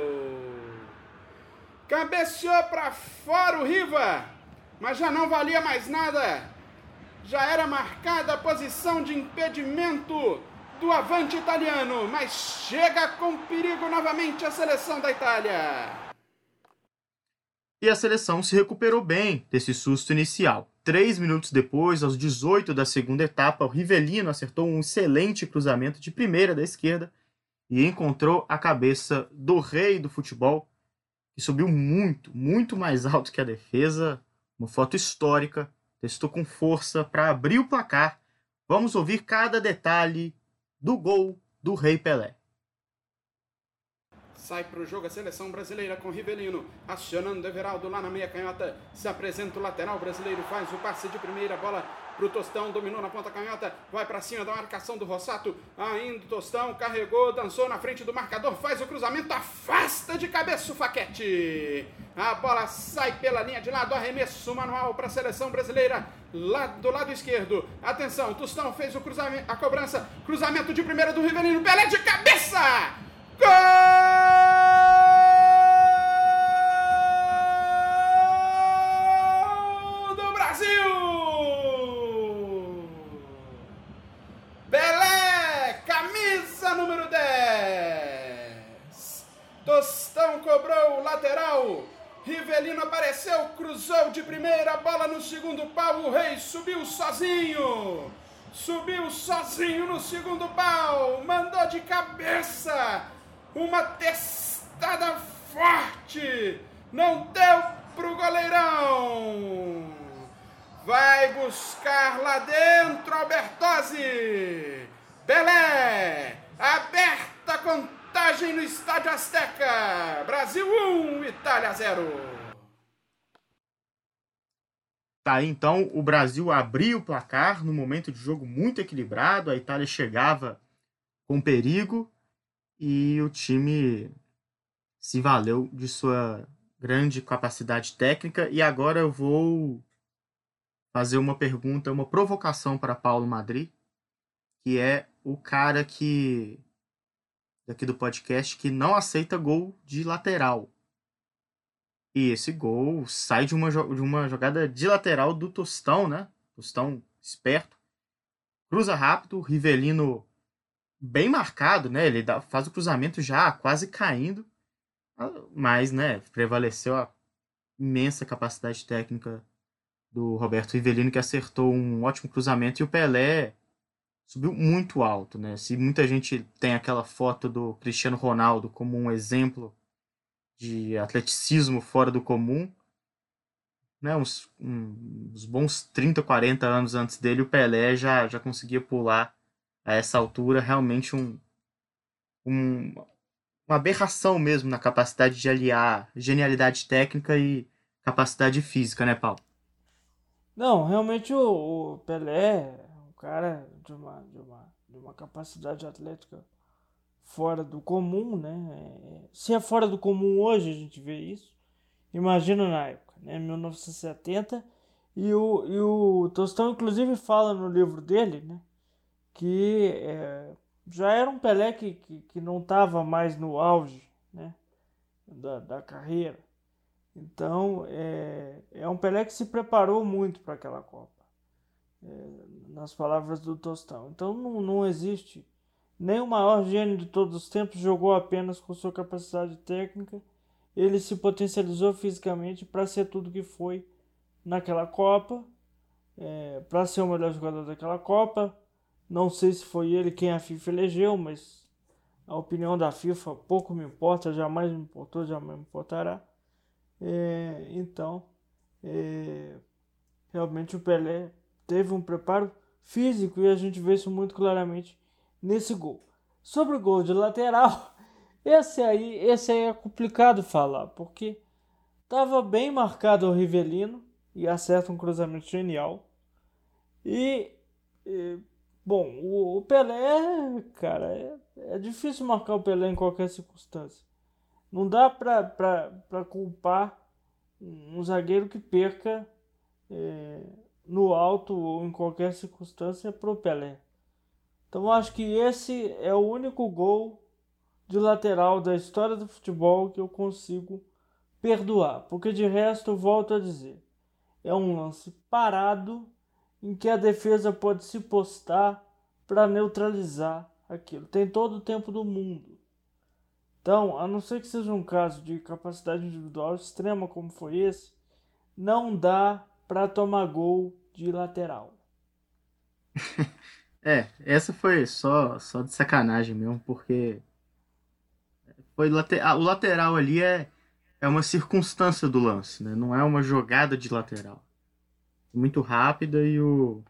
C: Cabeceou para fora o Riva, mas já não valia mais nada. Já era marcada a posição de impedimento do avante italiano, mas chega com perigo novamente a seleção da Itália.
B: E a seleção se recuperou bem desse susto inicial. Três minutos depois, aos 18 da segunda etapa, o Rivelino acertou um excelente cruzamento de primeira da esquerda e encontrou a cabeça do rei do futebol, que subiu muito, muito mais alto que a defesa. Uma foto histórica, testou com força para abrir o placar. Vamos ouvir cada detalhe do gol do Rei Pelé.
C: Sai para o jogo a seleção brasileira com Rivelino, acionando Everaldo lá na meia canhota. Se apresenta o lateral brasileiro, faz o passe de primeira bola para o Tostão, dominou na ponta canhota, vai para cima da marcação do Rossato. Ainda o Tostão carregou, dançou na frente do marcador, faz o cruzamento, afasta de cabeça o Faquete. A bola sai pela linha de lado, arremesso manual para a seleção brasileira, lá do lado esquerdo. Atenção, Tostão fez o cruzamento, a cobrança, cruzamento de primeira do Rivelino, Pelé de cabeça! Gol do Brasil! Belé, camisa número 10. Tostão cobrou o lateral. Rivelino apareceu, cruzou de primeira, bola no segundo pau. O Rei subiu sozinho. Subiu sozinho no segundo pau. Mandou de cabeça uma testada forte, não deu pro goleirão. Vai buscar lá dentro Albertozzi. Belé, aberta contagem no Estádio Azteca. Brasil 1, Itália 0.
B: Tá aí então, o Brasil abriu o placar no momento de jogo muito equilibrado, a Itália chegava com perigo, e o time se valeu de sua grande capacidade técnica. E agora eu vou fazer uma pergunta, uma provocação para Paulo Madrid, que é o cara que daqui do podcast que não aceita gol de lateral. E esse gol sai de uma, de uma jogada de lateral do Tostão, né? Tostão esperto. Cruza rápido, Rivelino bem marcado, né? Ele dá, faz o cruzamento já quase caindo, mas, né, prevaleceu a imensa capacidade técnica do Roberto Rivelino que acertou um ótimo cruzamento e o Pelé subiu muito alto, né? Se muita gente tem aquela foto do Cristiano Ronaldo como um exemplo de atleticismo fora do comum, né, uns, uns bons 30, 40 anos antes dele, o Pelé já, já conseguia pular a essa altura realmente um, um, uma aberração mesmo na capacidade de aliar genialidade técnica e capacidade física, né, Paulo?
D: Não, realmente o, o Pelé é um cara de uma, de, uma, de uma capacidade atlética fora do comum, né? Se é fora do comum hoje a gente vê isso, imagina na época, né? 1970, e o, e o Tostão inclusive fala no livro dele, né? Que é, já era um Pelé que, que, que não estava mais no auge né, da, da carreira. Então, é, é um Pelé que se preparou muito para aquela Copa, é, nas palavras do Tostão. Então, não, não existe nem o maior gênio de todos os tempos jogou apenas com sua capacidade técnica, ele se potencializou fisicamente para ser tudo que foi naquela Copa, é, para ser o melhor jogador daquela Copa, não sei se foi ele quem a FIFA elegeu, mas a opinião da FIFA pouco me importa, jamais me importou, jamais me importará. É, então, É, realmente o Pelé teve um preparo físico e a gente vê isso muito claramente nesse gol. Sobre o gol de lateral, esse aí, esse aí é complicado falar, porque estava bem marcado o Rivelino e acerta um cruzamento genial. E, e bom, o, o, Pelé, cara, é, é difícil marcar o Pelé em qualquer circunstância. Não dá para culpar um zagueiro que perca é, no alto ou em qualquer circunstância pro Pelé. Então acho que esse é o único gol de lateral da história do futebol que eu consigo perdoar, porque de resto volto a dizer, é um lance parado em que a defesa pode se postar para neutralizar aquilo. Tem todo o tempo do mundo. Então, a não ser que seja um caso de capacidade individual extrema como foi esse, não dá para tomar gol de lateral.
B: é, essa foi só só de sacanagem mesmo, porque foi lateral, o lateral ali é é uma circunstância do lance, né? Não é uma jogada de lateral. Muito rápida e o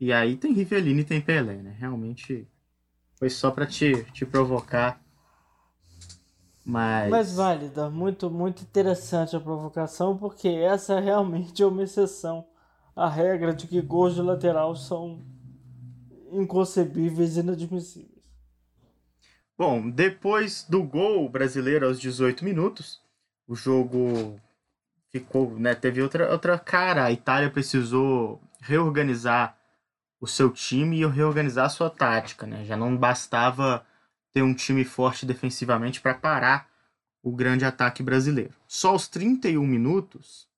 B: e aí tem Rivelino e tem Pelé, né? Realmente foi só para te, te provocar mas...
D: Mas válida, muito, muito interessante a provocação, porque essa realmente é uma exceção à regra de que gols de lateral são inconcebíveis e inadmissíveis.
B: Bom, depois do gol brasileiro aos 18 minutos, o jogo ficou, né, teve outra, outra cara. A Itália precisou reorganizar o seu time e reorganizar a sua tática, né? Já não bastava ter um time forte defensivamente para parar o grande ataque brasileiro. Só aos 31 minutos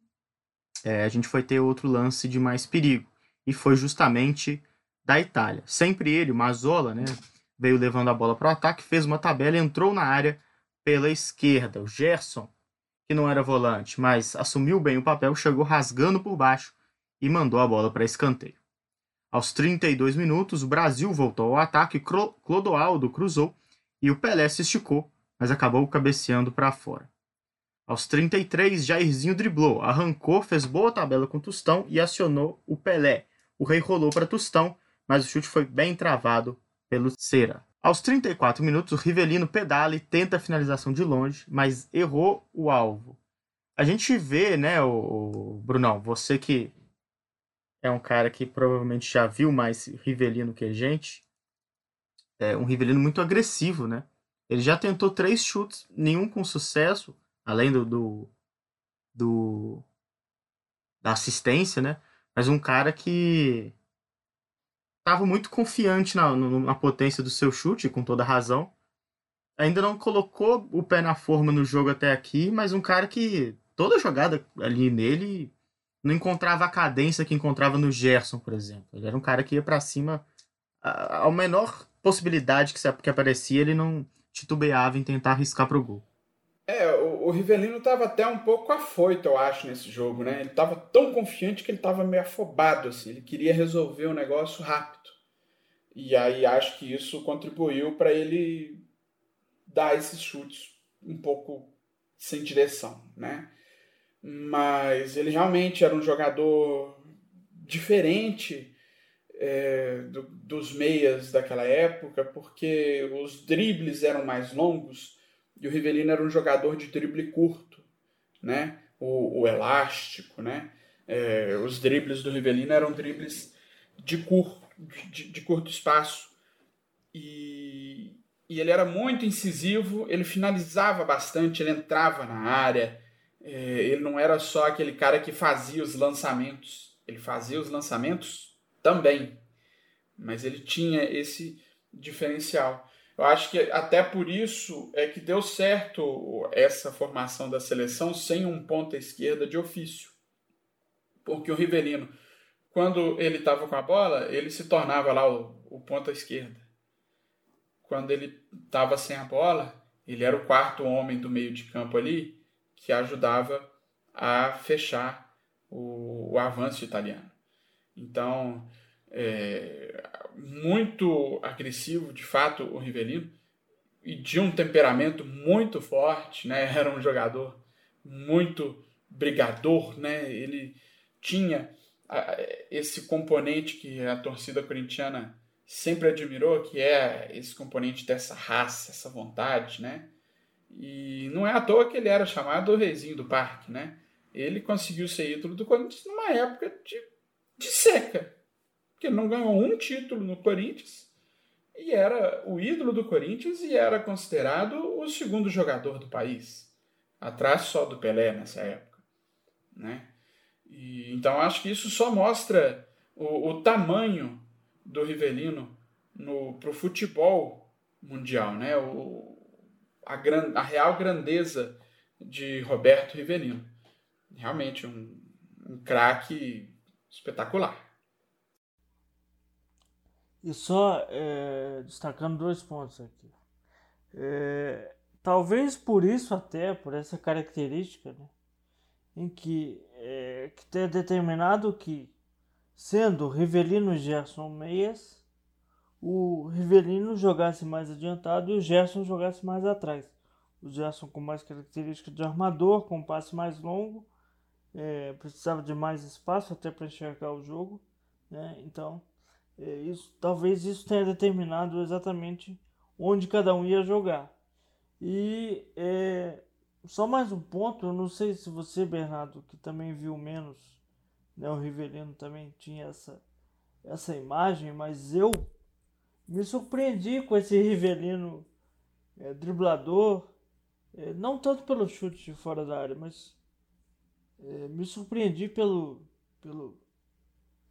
B: é, a gente foi ter outro lance de mais perigo e foi justamente da Itália. Sempre ele, o Mazzola, né, veio levando a bola para o ataque, fez uma tabela, entrou na área pela esquerda. O Gerson, que não era volante, mas assumiu bem o papel, chegou rasgando por baixo e mandou a bola para escanteio. Aos 32 minutos, o Brasil voltou ao ataque, Clodoaldo cruzou e o Pelé se esticou, mas acabou cabeceando para fora. Aos 33, Jairzinho driblou, arrancou, fez boa tabela com Tostão e acionou o Pelé. O rei rolou para Tostão, mas o chute foi bem travado pelo Cera. Aos 34 minutos, o Rivelino pedala e tenta a finalização de longe, mas errou o alvo. A gente vê, né, o, o Brunão, você que é um cara que provavelmente já viu mais Rivelino que a gente, é um Rivelino muito agressivo, né? Ele já tentou três chutes, nenhum com sucesso, além do, do, do da assistência, né? Mas um cara que estava muito confiante na, na potência do seu chute, com toda razão. Ainda não colocou o pé na forma no jogo até aqui, mas um cara que toda jogada ali nele não encontrava a cadência que encontrava no Gerson, por exemplo. Ele era um cara que ia para cima ao menor possibilidade que, que aparecia, ele não titubeava em tentar arriscar pro gol.
C: É, o, o Rivelino estava até um pouco afoito, eu acho, nesse jogo, né? Ele estava tão confiante que ele estava meio afobado, assim. Ele queria resolver o negócio rápido. E aí acho que isso contribuiu para ele dar esses chutes um pouco sem direção, né? Mas ele realmente era um jogador diferente é, do, dos meias daquela época, porque os dribles eram mais longos e o Rivelino era um jogador de drible curto, né? O, o elástico, né? É, os dribles do Rivelino eram dribles de, cur, de, de curto espaço e, e ele era muito incisivo, ele finalizava bastante, ele entrava na área, é, ele não era só aquele cara que fazia os lançamentos, ele fazia os lançamentos também. Mas ele tinha esse diferencial. Eu acho que até por isso é que deu certo essa formação da seleção sem um ponta esquerda de ofício. Porque o Rivelino, quando ele estava com a bola, ele se tornava lá o, o ponta esquerda. Quando ele estava sem a bola, ele era o quarto homem do meio de campo ali que ajudava a fechar o, o avanço italiano. Então, é, muito agressivo, de fato, o Rivelino, e de um temperamento muito forte, né? Era um jogador muito brigador, né? Ele tinha esse componente que a torcida corintiana sempre admirou, que é esse componente dessa raça, essa vontade, né? E não é à toa que ele era chamado o reizinho do parque, né? Ele conseguiu ser ídolo do Corinthians numa época de, de seca, porque ele não ganhou um título no Corinthians e era o ídolo do Corinthians e era considerado o segundo jogador do país, atrás só do Pelé nessa época, né? E, então acho que isso só mostra o, o tamanho do Rivelino para o futebol mundial, né? O, a, gran, a real grandeza de Roberto Rivelino. Realmente um, um craque espetacular.
D: E só é, destacando dois pontos aqui. É, talvez por isso até, por essa característica, né, em que, é, que tenha determinado que, sendo Rivelino e Gerson meias, o Rivelino jogasse mais adiantado e o Gerson jogasse mais atrás. O Gerson com mais característica de armador, com passe mais longo, é, precisava de mais espaço até para enxergar o jogo, né? Então, é, isso, talvez isso tenha determinado exatamente onde cada um ia jogar. E é, só mais um ponto, eu não sei se você, Bernardo, que também viu menos, né, o Rivelino também tinha essa, essa imagem, mas eu me surpreendi com esse Rivelino é, driblador, é, não tanto pelo chute de fora da área, mas é, me surpreendi pelo, pelo,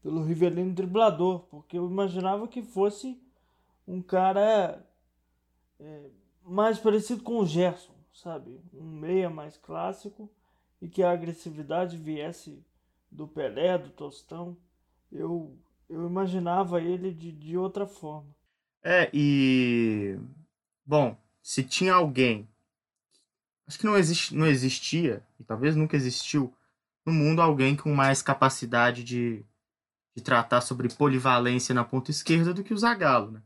D: pelo Rivelino driblador, porque eu imaginava que fosse um cara é, mais parecido com o Gerson, sabe? Um meia mais clássico e que a agressividade viesse do Pelé, do Tostão. Eu, eu imaginava ele de, de outra forma.
B: É, e. Bom, se tinha alguém. Acho que não, existe, não existia, e talvez nunca existiu, no mundo alguém com mais capacidade de, de tratar sobre polivalência na ponta esquerda do que o Zagallo, né?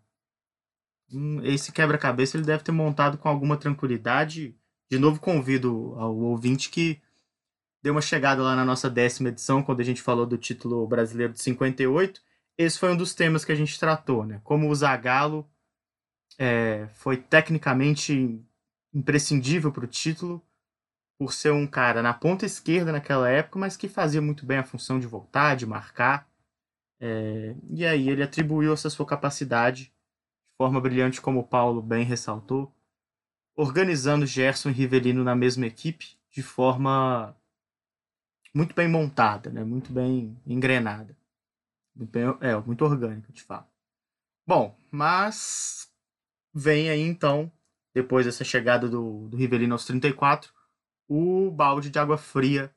B: Esse quebra-cabeça ele deve ter montado com alguma tranquilidade. De novo, convido ao ouvinte que deu uma chegada lá na nossa décima edição, quando a gente falou do título brasileiro de 58, esse foi um dos temas que a gente tratou, né? Como o Zagallo é, foi tecnicamente imprescindível para o título, por ser um cara na ponta esquerda naquela época, mas que fazia muito bem a função de voltar, de marcar. É, e aí ele atribuiu essa sua capacidade de forma brilhante, como o Paulo bem ressaltou, organizando Gerson e Rivelino na mesma equipe de forma muito bem montada, né? muito bem engrenada. É, muito orgânica, de fato. Bom, mas vem aí então, depois dessa chegada do, do Rivelino aos 34, o balde de água fria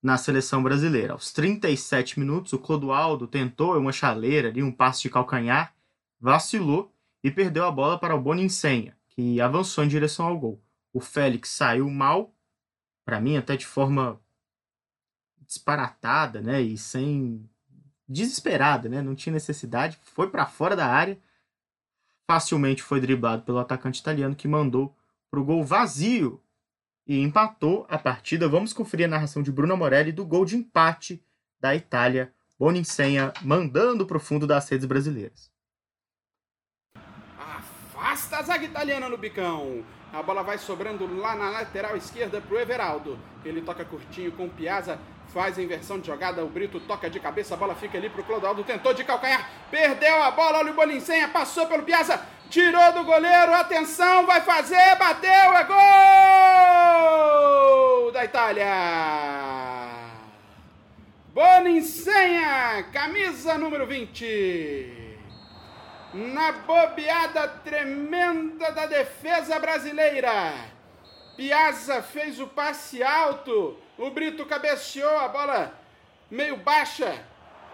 B: na seleção brasileira. Aos 37 minutos, o Clodoaldo tentou uma chaleira ali, um passe de calcanhar, vacilou e perdeu a bola para o Boninsenha, que avançou em direção ao gol. O Félix saiu mal, para mim até de forma disparatada, né, e sem desesperada, né? Não tinha necessidade, foi para fora da área, facilmente foi driblado pelo atacante italiano que mandou pro gol vazio e empatou a partida. Vamos conferir a narração de Bruno Morelli do gol de empate da Itália, Boninsenha mandando pro fundo das redes brasileiras.
C: Afasta a zaga italiana no bicão. A bola vai sobrando lá na lateral esquerda pro Everaldo. Ele toca curtinho com o Piazza faz a inversão de jogada, o Brito toca de cabeça, a bola fica ali pro Clodoaldo, tentou de calcanhar, perdeu a bola, olha o Bolincenha, passou pelo Piazza, tirou do goleiro, atenção, vai fazer, bateu, é gol da Itália! Boninsenha, camisa número 20. Na bobeada tremenda da defesa brasileira. Piazza fez o passe alto o Brito cabeceou a bola meio baixa.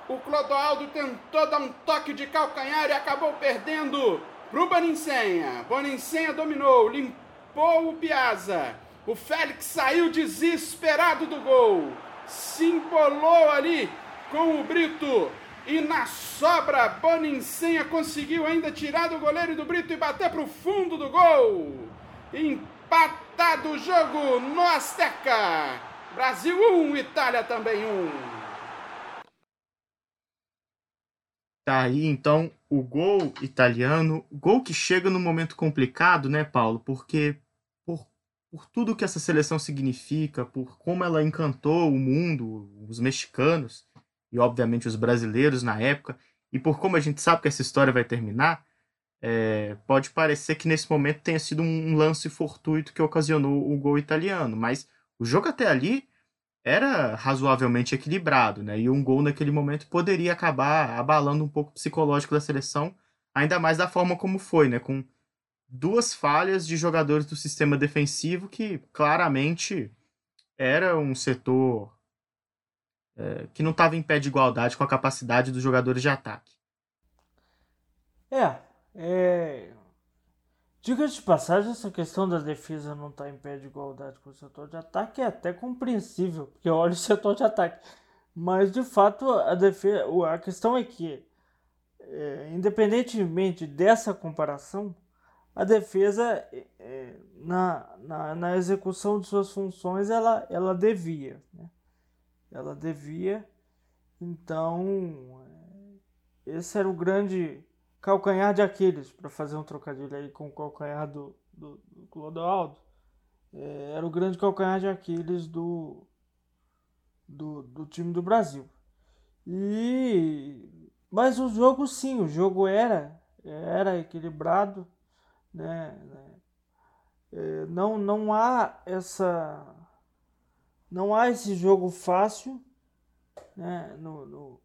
C: O Clodoaldo tentou dar um toque de calcanhar e acabou perdendo para o Boninsenha. Boninsenha dominou, limpou o Piazza. O Félix saiu desesperado do gol. Se empolou ali com o Brito. E na sobra, Boninsenha conseguiu ainda tirar do goleiro do Brito e bater para o fundo do gol. Empatado o jogo no Azteca. Brasil 1, Itália também 1.
B: Tá aí então o gol italiano, gol que chega num momento complicado, né, Paulo? Porque por, por tudo que essa seleção significa, por como ela encantou o mundo, os mexicanos e obviamente os brasileiros na época, e por como a gente sabe que essa história vai terminar, é, pode parecer que nesse momento tenha sido um lance fortuito que ocasionou o gol italiano, mas o jogo até ali era razoavelmente equilibrado, né? E um gol naquele momento poderia acabar abalando um pouco o psicológico da seleção, ainda mais da forma como foi, né? Com duas falhas de jogadores do sistema defensivo que claramente era um setor é, que não estava em pé de igualdade com a capacidade dos jogadores de ataque.
D: É, é... Diga de passagem, essa questão da defesa não estar tá em pé de igualdade com o setor de ataque é até compreensível, porque olha o setor de ataque. Mas de fato a defesa, a questão é que, é, independentemente dessa comparação, a defesa é, na, na, na, execução de suas funções ela, ela devia. Né? Ela devia. Então, é, esse era o grande calcanhar de Aquiles, para fazer um trocadilho aí com o calcanhar do, do, do Clodoaldo, é, era o grande calcanhar de Aquiles do, do, do time do Brasil. E mas o jogo sim, o jogo era era equilibrado, né? né é, não não há essa não há esse jogo fácil, né? No, no,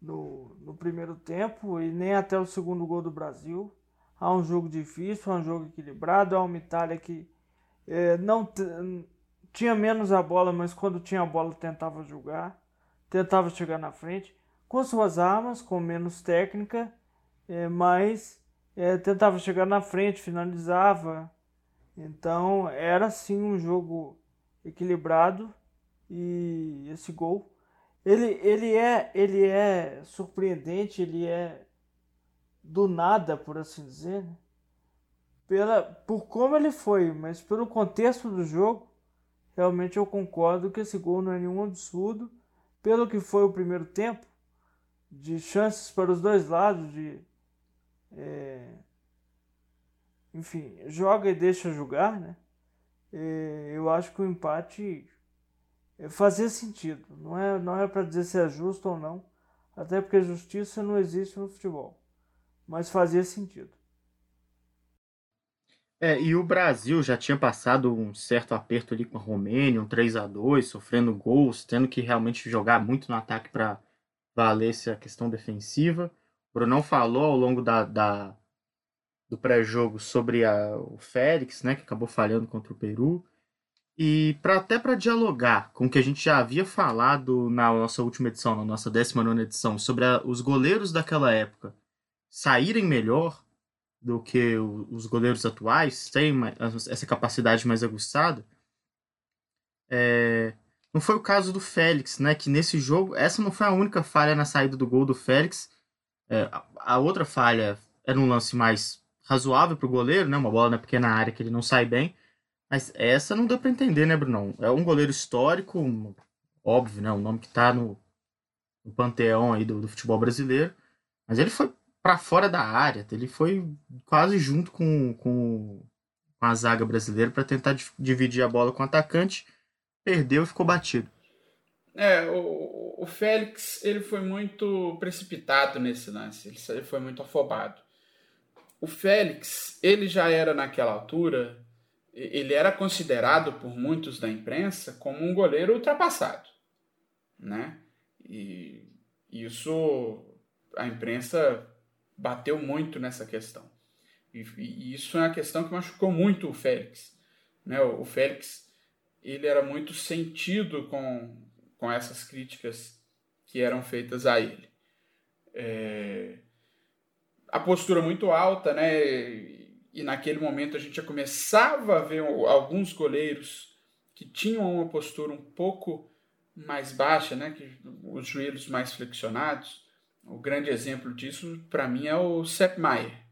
D: no, no primeiro tempo e nem até o segundo gol do Brasil. Há um jogo difícil, há um jogo equilibrado, há uma Itália que é, não tinha menos a bola, mas quando tinha a bola tentava jogar, tentava chegar na frente, com suas armas, com menos técnica, é, mas é, tentava chegar na frente, finalizava. Então era sim um jogo equilibrado e esse gol ele, ele, é, ele é surpreendente, ele é do nada, por assim dizer, né? Pela, por como ele foi, mas pelo contexto do jogo, realmente eu concordo que esse gol não é nenhum absurdo. Pelo que foi o primeiro tempo, de chances para os dois lados, de. É, enfim, joga e deixa jogar, né? É, eu acho que o empate é, fazia sentido. Não é, não é para dizer se é justo ou não, até porque justiça não existe no futebol. Mas fazia sentido.
B: É, e o Brasil já tinha passado um certo aperto ali com a Romênia, um 3 a 2 sofrendo gols, tendo que realmente jogar muito no ataque para valer essa questão defensiva. O Brunão falou ao longo da, da do pré-jogo sobre a, o Félix, né, que acabou falhando contra o Peru. E pra, até para dialogar com o que a gente já havia falado na nossa última edição, na nossa 19 edição, sobre a, os goleiros daquela época saírem melhor do que o, os goleiros atuais, têm essa capacidade mais aguçada, é, não foi o caso do Félix, né? Que nesse jogo, essa não foi a única falha na saída do gol do Félix. É, a, a, outra falha era um lance mais razoável para o goleiro, né? Uma bola na pequena área que ele não sai bem. Mas essa não deu para entender, né, Brunão? É um goleiro histórico, óbvio, né? Um nome que tá no, no panteão aí do, do futebol brasileiro. Mas ele foi para fora da área, ele foi quase junto com, com, com a zaga brasileira para tentar dividir a bola com o atacante, perdeu e ficou batido.
C: É, o, o Félix ele foi muito precipitado nesse lance, ele foi muito afobado. O Félix, ele já era naquela altura ele era considerado por muitos da imprensa como um goleiro ultrapassado, né? E isso a imprensa bateu muito nessa questão. E, e isso é uma questão que machucou muito o Félix, né? O, o Félix ele era muito sentido com, com essas críticas que eram feitas a ele. É, a postura muito alta, né? e naquele momento a gente já começava a ver alguns goleiros que tinham uma postura um pouco mais baixa, né, que os joelhos mais flexionados. O grande exemplo disso para mim é o Sepp Maier,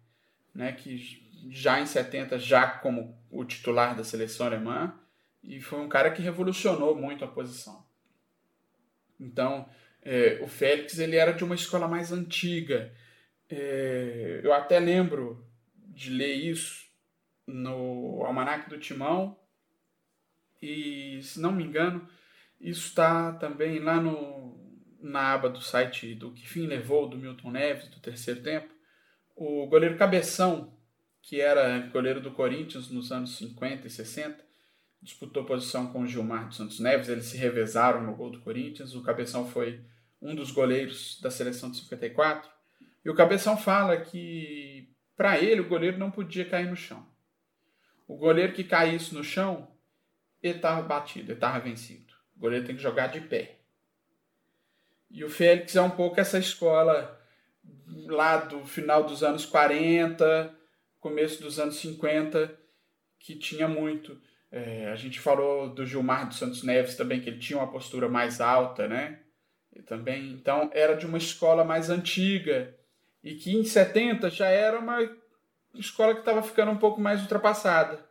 C: né, que já em 70 já como o titular da seleção alemã e foi um cara que revolucionou muito a posição. Então, é, o Félix ele era de uma escola mais antiga. É, eu até lembro de ler isso no Almanac do Timão, e se não me engano, isso está também lá no, na aba do site do Que Fim Levou, do Milton Neves, do terceiro tempo. O goleiro Cabeção, que era goleiro do Corinthians nos anos 50 e 60, disputou posição com o Gilmar dos Santos Neves, eles se revezaram no gol do Corinthians. O Cabeção foi um dos goleiros da seleção de 54. E o Cabeção fala que para ele o goleiro não podia cair no chão. O goleiro que caísse no chão, ele estava batido, ele estava vencido. O goleiro tem que jogar de pé. E o Félix é um pouco essa escola lá do final dos anos 40, começo dos anos 50, que tinha muito. É, a gente falou do Gilmar dos Santos Neves também, que ele tinha uma postura mais alta, né? E também, então, era de uma escola mais antiga e que em 70 já era uma escola que estava ficando um pouco mais ultrapassada,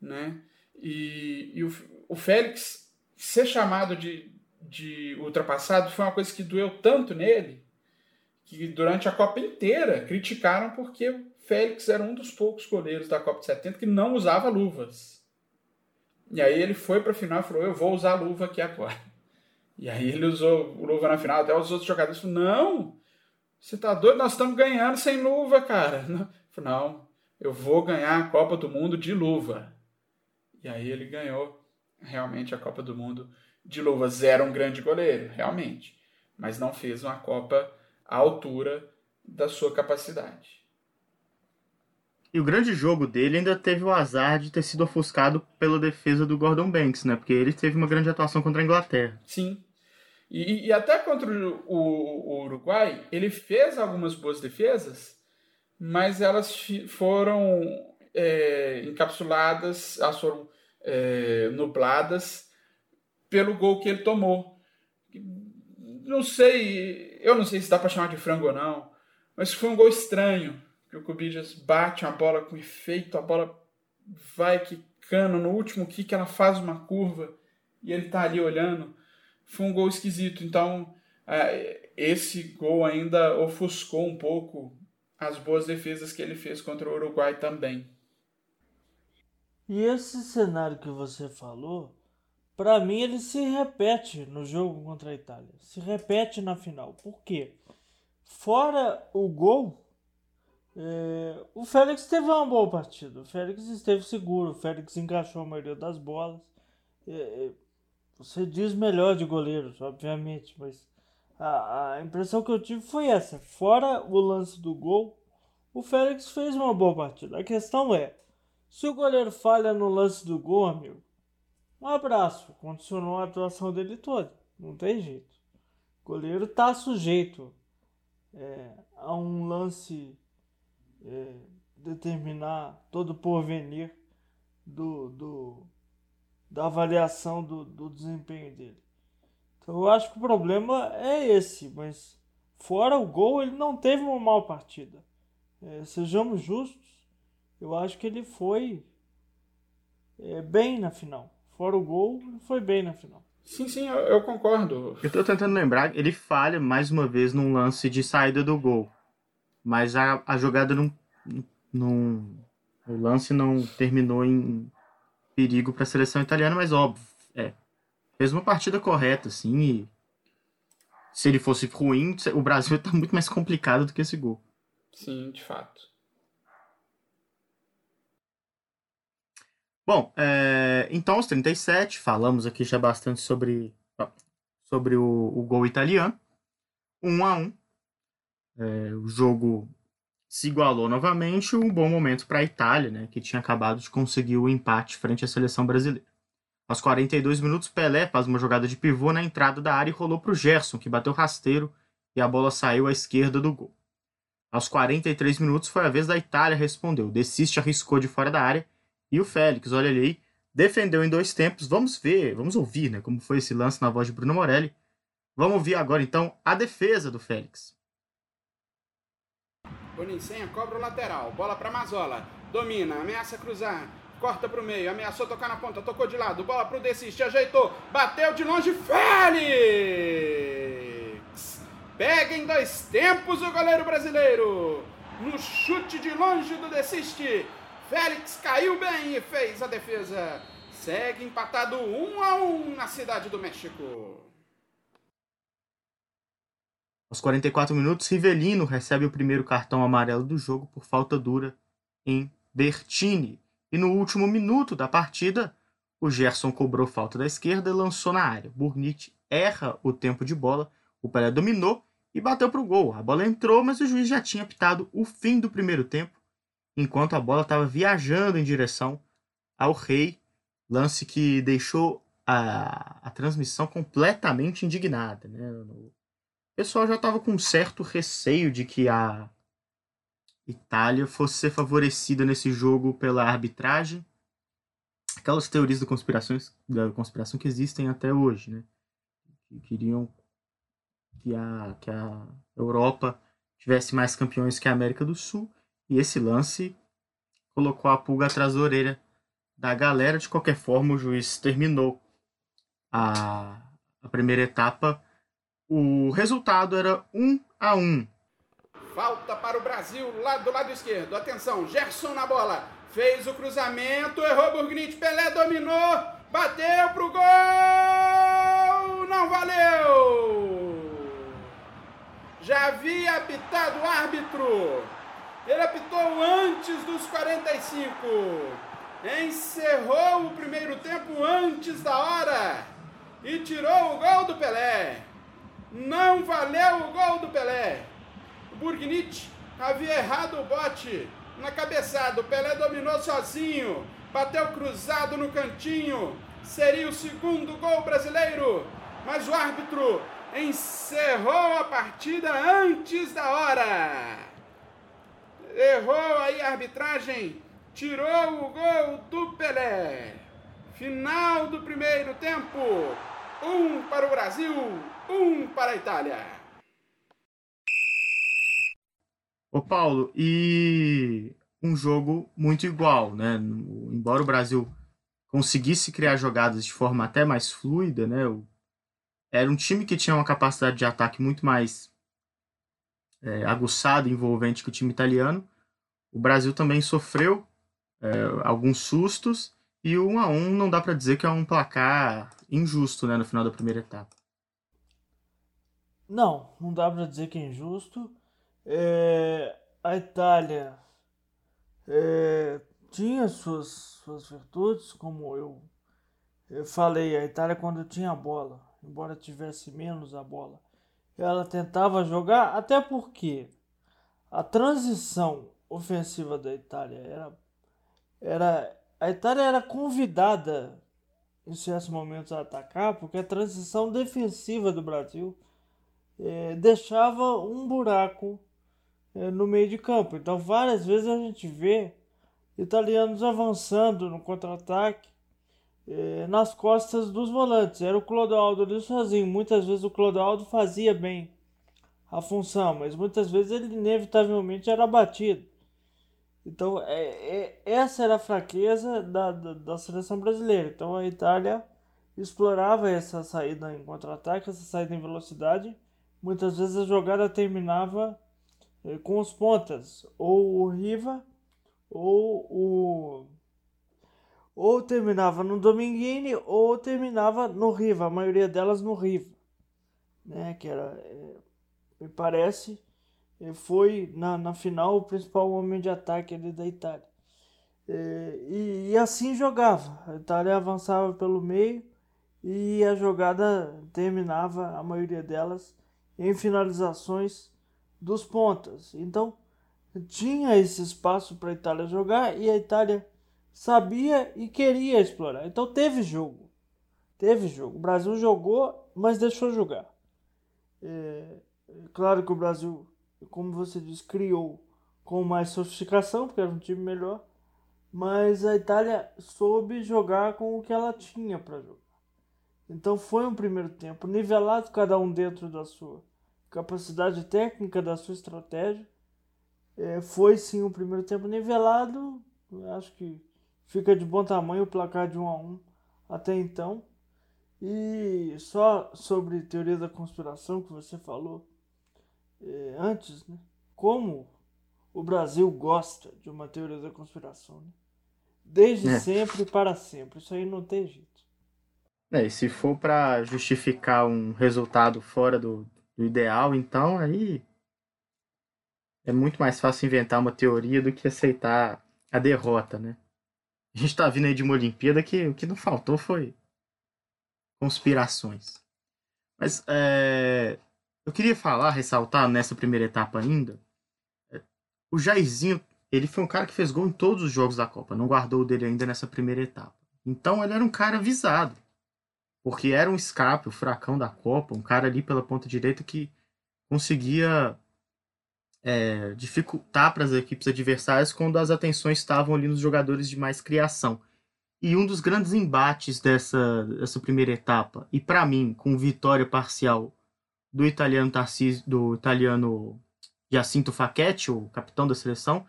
C: né? E, e o, o Félix ser chamado de, de ultrapassado foi uma coisa que doeu tanto nele que durante a Copa inteira criticaram porque Félix era um dos poucos goleiros da Copa de 70 que não usava luvas. E aí ele foi para a final e falou: Eu vou usar luva aqui agora. E aí ele usou luva na final. Até os outros jogadores falaram: Não, você tá doido? Nós estamos ganhando sem luva, cara. Não, eu vou ganhar a Copa do Mundo de luva. E aí ele ganhou realmente a Copa do Mundo de luvas. Era um grande goleiro, realmente. Mas não fez uma Copa à altura da sua capacidade.
B: E o grande jogo dele ainda teve o azar de ter sido ofuscado pela defesa do Gordon Banks, né? Porque ele teve uma grande atuação contra a Inglaterra.
C: Sim. E, e até contra o, o, o, Uruguai, ele fez algumas boas defesas, mas elas foram é, encapsuladas, elas foram é, nubladas pelo gol que ele tomou. Não sei, eu não sei se dá para chamar de frango ou não, mas foi um gol estranho que o Cubidas bate a bola com efeito, a bola vai quicando, no último kick ela faz uma curva e ele tá ali olhando. Foi um gol esquisito, então é, esse gol ainda ofuscou um pouco as boas defesas que ele fez contra o Uruguai também.
D: E esse cenário que você falou, para mim ele se repete no jogo contra a Itália, se repete na final. Por quê? Fora o gol, é, o Félix teve uma boa partida. O Félix esteve seguro. O Félix encaixou a maioria das bolas. É, é, você diz melhor de goleiros, obviamente, mas a, a, impressão que eu tive foi essa. Fora o lance do gol, o Félix fez uma boa partida. A questão é: se o goleiro falha no lance do gol, amigo, um abraço. Condicionou a atuação dele toda. Não tem jeito. O goleiro está sujeito é, a um lance é, determinar todo o porvenir do, do, da avaliação do, do desempenho dele. Então eu acho que o problema é esse, mas fora o gol ele não teve uma mal partida. É, sejamos justos, eu acho que ele foi é, bem na final. Fora o gol, ele foi bem na final.
C: Sim, sim, eu, eu, concordo.
B: Eu tô tentando lembrar, ele falha mais uma vez num lance de saída do gol. Mas a, a jogada não, não. O lance não terminou em perigo para a seleção italiana, mas óbvio, é. Fez uma partida correta, assim, e se ele fosse ruim, o Brasil está muito mais complicado do que esse gol.
C: Sim, de fato.
B: Bom, é, então aos 37, falamos aqui já bastante sobre, sobre o, o gol italiano. 1 um a 1 um. É, o jogo se igualou novamente, um bom momento para a Itália, né, que tinha acabado de conseguir o empate frente à seleção brasileira. Aos 42 minutos, Pelé faz uma jogada de pivô na entrada da área e rolou para o Gerson, que bateu rasteiro e a bola saiu à esquerda do gol. Aos 43 minutos foi a vez da Itália respondeu. Desiste arriscou de fora da área e o Félix, olha ali, defendeu em dois tempos. Vamos ver, vamos ouvir, né, como foi esse lance na voz de Bruno Morelli. Vamos ouvir agora então a defesa do Félix.
C: Boninho cobra o lateral. Bola para Mazola. Domina, ameaça cruzar. corta pro meio, ameaçou tocar na ponta, tocou de lado, bola pro Desiste, ajeitou, bateu de longe, Félix! Pega em dois tempos o goleiro brasileiro. No chute de longe do Desiste, Félix caiu bem e fez a defesa. Segue empatado 1 a 1 na cidade do México.
B: Aos 44 minutos, Rivelino recebe o primeiro cartão amarelo do jogo por falta dura em Bertini. E no último minuto da partida, o Gerson cobrou falta da esquerda e lançou na área. Burnit erra o tempo de bola, o Pelé dominou e bateu para o gol. A bola entrou, mas o juiz já tinha pitado o fim do primeiro tempo, enquanto a bola estava viajando em direção ao Rei, lance que deixou a, a transmissão completamente indignada. Né? Pessoal já estava com um certo receio de que a Itália fosse ser favorecida nesse jogo pela arbitragem. Aquelas teorias da conspiração, da conspiração que existem até hoje, né? Que queriam que a, que a Europa tivesse mais campeões que a América do Sul. E esse lance colocou a pulga atrás da orelha da galera. De qualquer forma, o juiz terminou a, a primeira etapa o resultado era 1 a 1.
C: Falta para o Brasil, lá do lado esquerdo. Atenção, Gerson na bola. Fez o cruzamento, errou Burgnit, Pelé dominou, bateu pro gol! Não valeu! Já havia apitado o árbitro. Ele apitou antes dos 45. Encerrou o primeiro tempo antes da hora e tirou o gol do Pelé. Não valeu o gol do Pelé. O Burgnit havia errado o bote na cabeçada. O Pelé dominou sozinho. Bateu cruzado no cantinho. Seria o segundo gol brasileiro. Mas o árbitro encerrou a partida antes da hora. Errou aí a arbitragem. Tirou o gol do Pelé. Final do primeiro tempo. Um para o Brasil, um para a Itália.
B: Ô Paulo, e um jogo muito igual, né? Embora o Brasil conseguisse criar jogadas de forma até mais fluida, né? Era um time que tinha uma capacidade de ataque muito mais é, aguçada envolvente que o time italiano. O Brasil também sofreu é, alguns sustos e o 1 a 1 não dá para dizer que é um placar injusto, né, no final da primeira etapa.
D: Não, não dá para dizer que é injusto. É, a Itália é, tinha suas, suas virtudes, como eu, eu falei, a Itália quando tinha a bola, embora tivesse menos a bola, ela tentava jogar, até porque a transição ofensiva da Itália era, era a Itália era convidada em certos momentos a atacar, porque a transição defensiva do Brasil é, deixava um buraco é, no meio de campo. Então, várias vezes a gente vê italianos avançando no contra-ataque é, nas costas dos volantes. Era o Clodoaldo ali sozinho. Muitas vezes o Clodoaldo fazia bem a função, mas muitas vezes ele inevitavelmente era batido. Então, é, é, essa era a fraqueza da, da, da, seleção brasileira. Então, a Itália explorava essa saída em contra-ataque, essa saída em velocidade. Muitas vezes a jogada terminava eh, com os pontas, ou o Riva, ou o. Ou terminava no Dominguini, ou terminava no Riva, a maioria delas no Riva. Né? Que era, é, me parece, foi na, na final o principal homem de ataque ali da Itália. E, e, assim jogava. A Itália avançava pelo meio e a jogada terminava, a maioria delas, em finalizações dos pontas. Então tinha esse espaço para a Itália jogar e a Itália sabia e queria explorar. Então teve jogo. Teve jogo. O Brasil jogou, mas deixou jogar. É, claro que o Brasil como você diz, criou com mais sofisticação, porque era um time melhor, mas a Itália soube jogar com o que ela tinha para jogar. Então foi um primeiro tempo nivelado, cada um dentro da sua capacidade técnica, da sua estratégia. É, foi sim um primeiro tempo nivelado, acho que Fica de bom tamanho o placar de 1 a 1 até então. E só sobre teoria da conspiração que você falou é, antes, né? Como o Brasil gosta de uma teoria da conspiração, né? Desde é. sempre para sempre. Isso aí não tem jeito.
B: É, e se for para justificar um resultado fora do, do ideal, então aí é muito mais fácil inventar uma teoria do que aceitar a derrota, né? A gente tá vindo aí de uma Olimpíada que o que não faltou foi conspirações. Mas é, eu queria falar, ressaltar nessa primeira etapa ainda, é, o Jairzinho, ele foi um cara que fez gol em todos os jogos da Copa, não guardou o dele ainda nessa primeira etapa. Então ele era um cara visado, porque era um escape, o fracão da Copa, um cara ali pela ponta direita que conseguia é, dificultar para as equipes adversárias quando as atenções estavam ali nos jogadores de mais criação. E um dos grandes embates dessa, dessa primeira etapa, e para mim, com vitória parcial do italiano Tarcísio, do italiano Jacinto Facchetti, o capitão da seleção,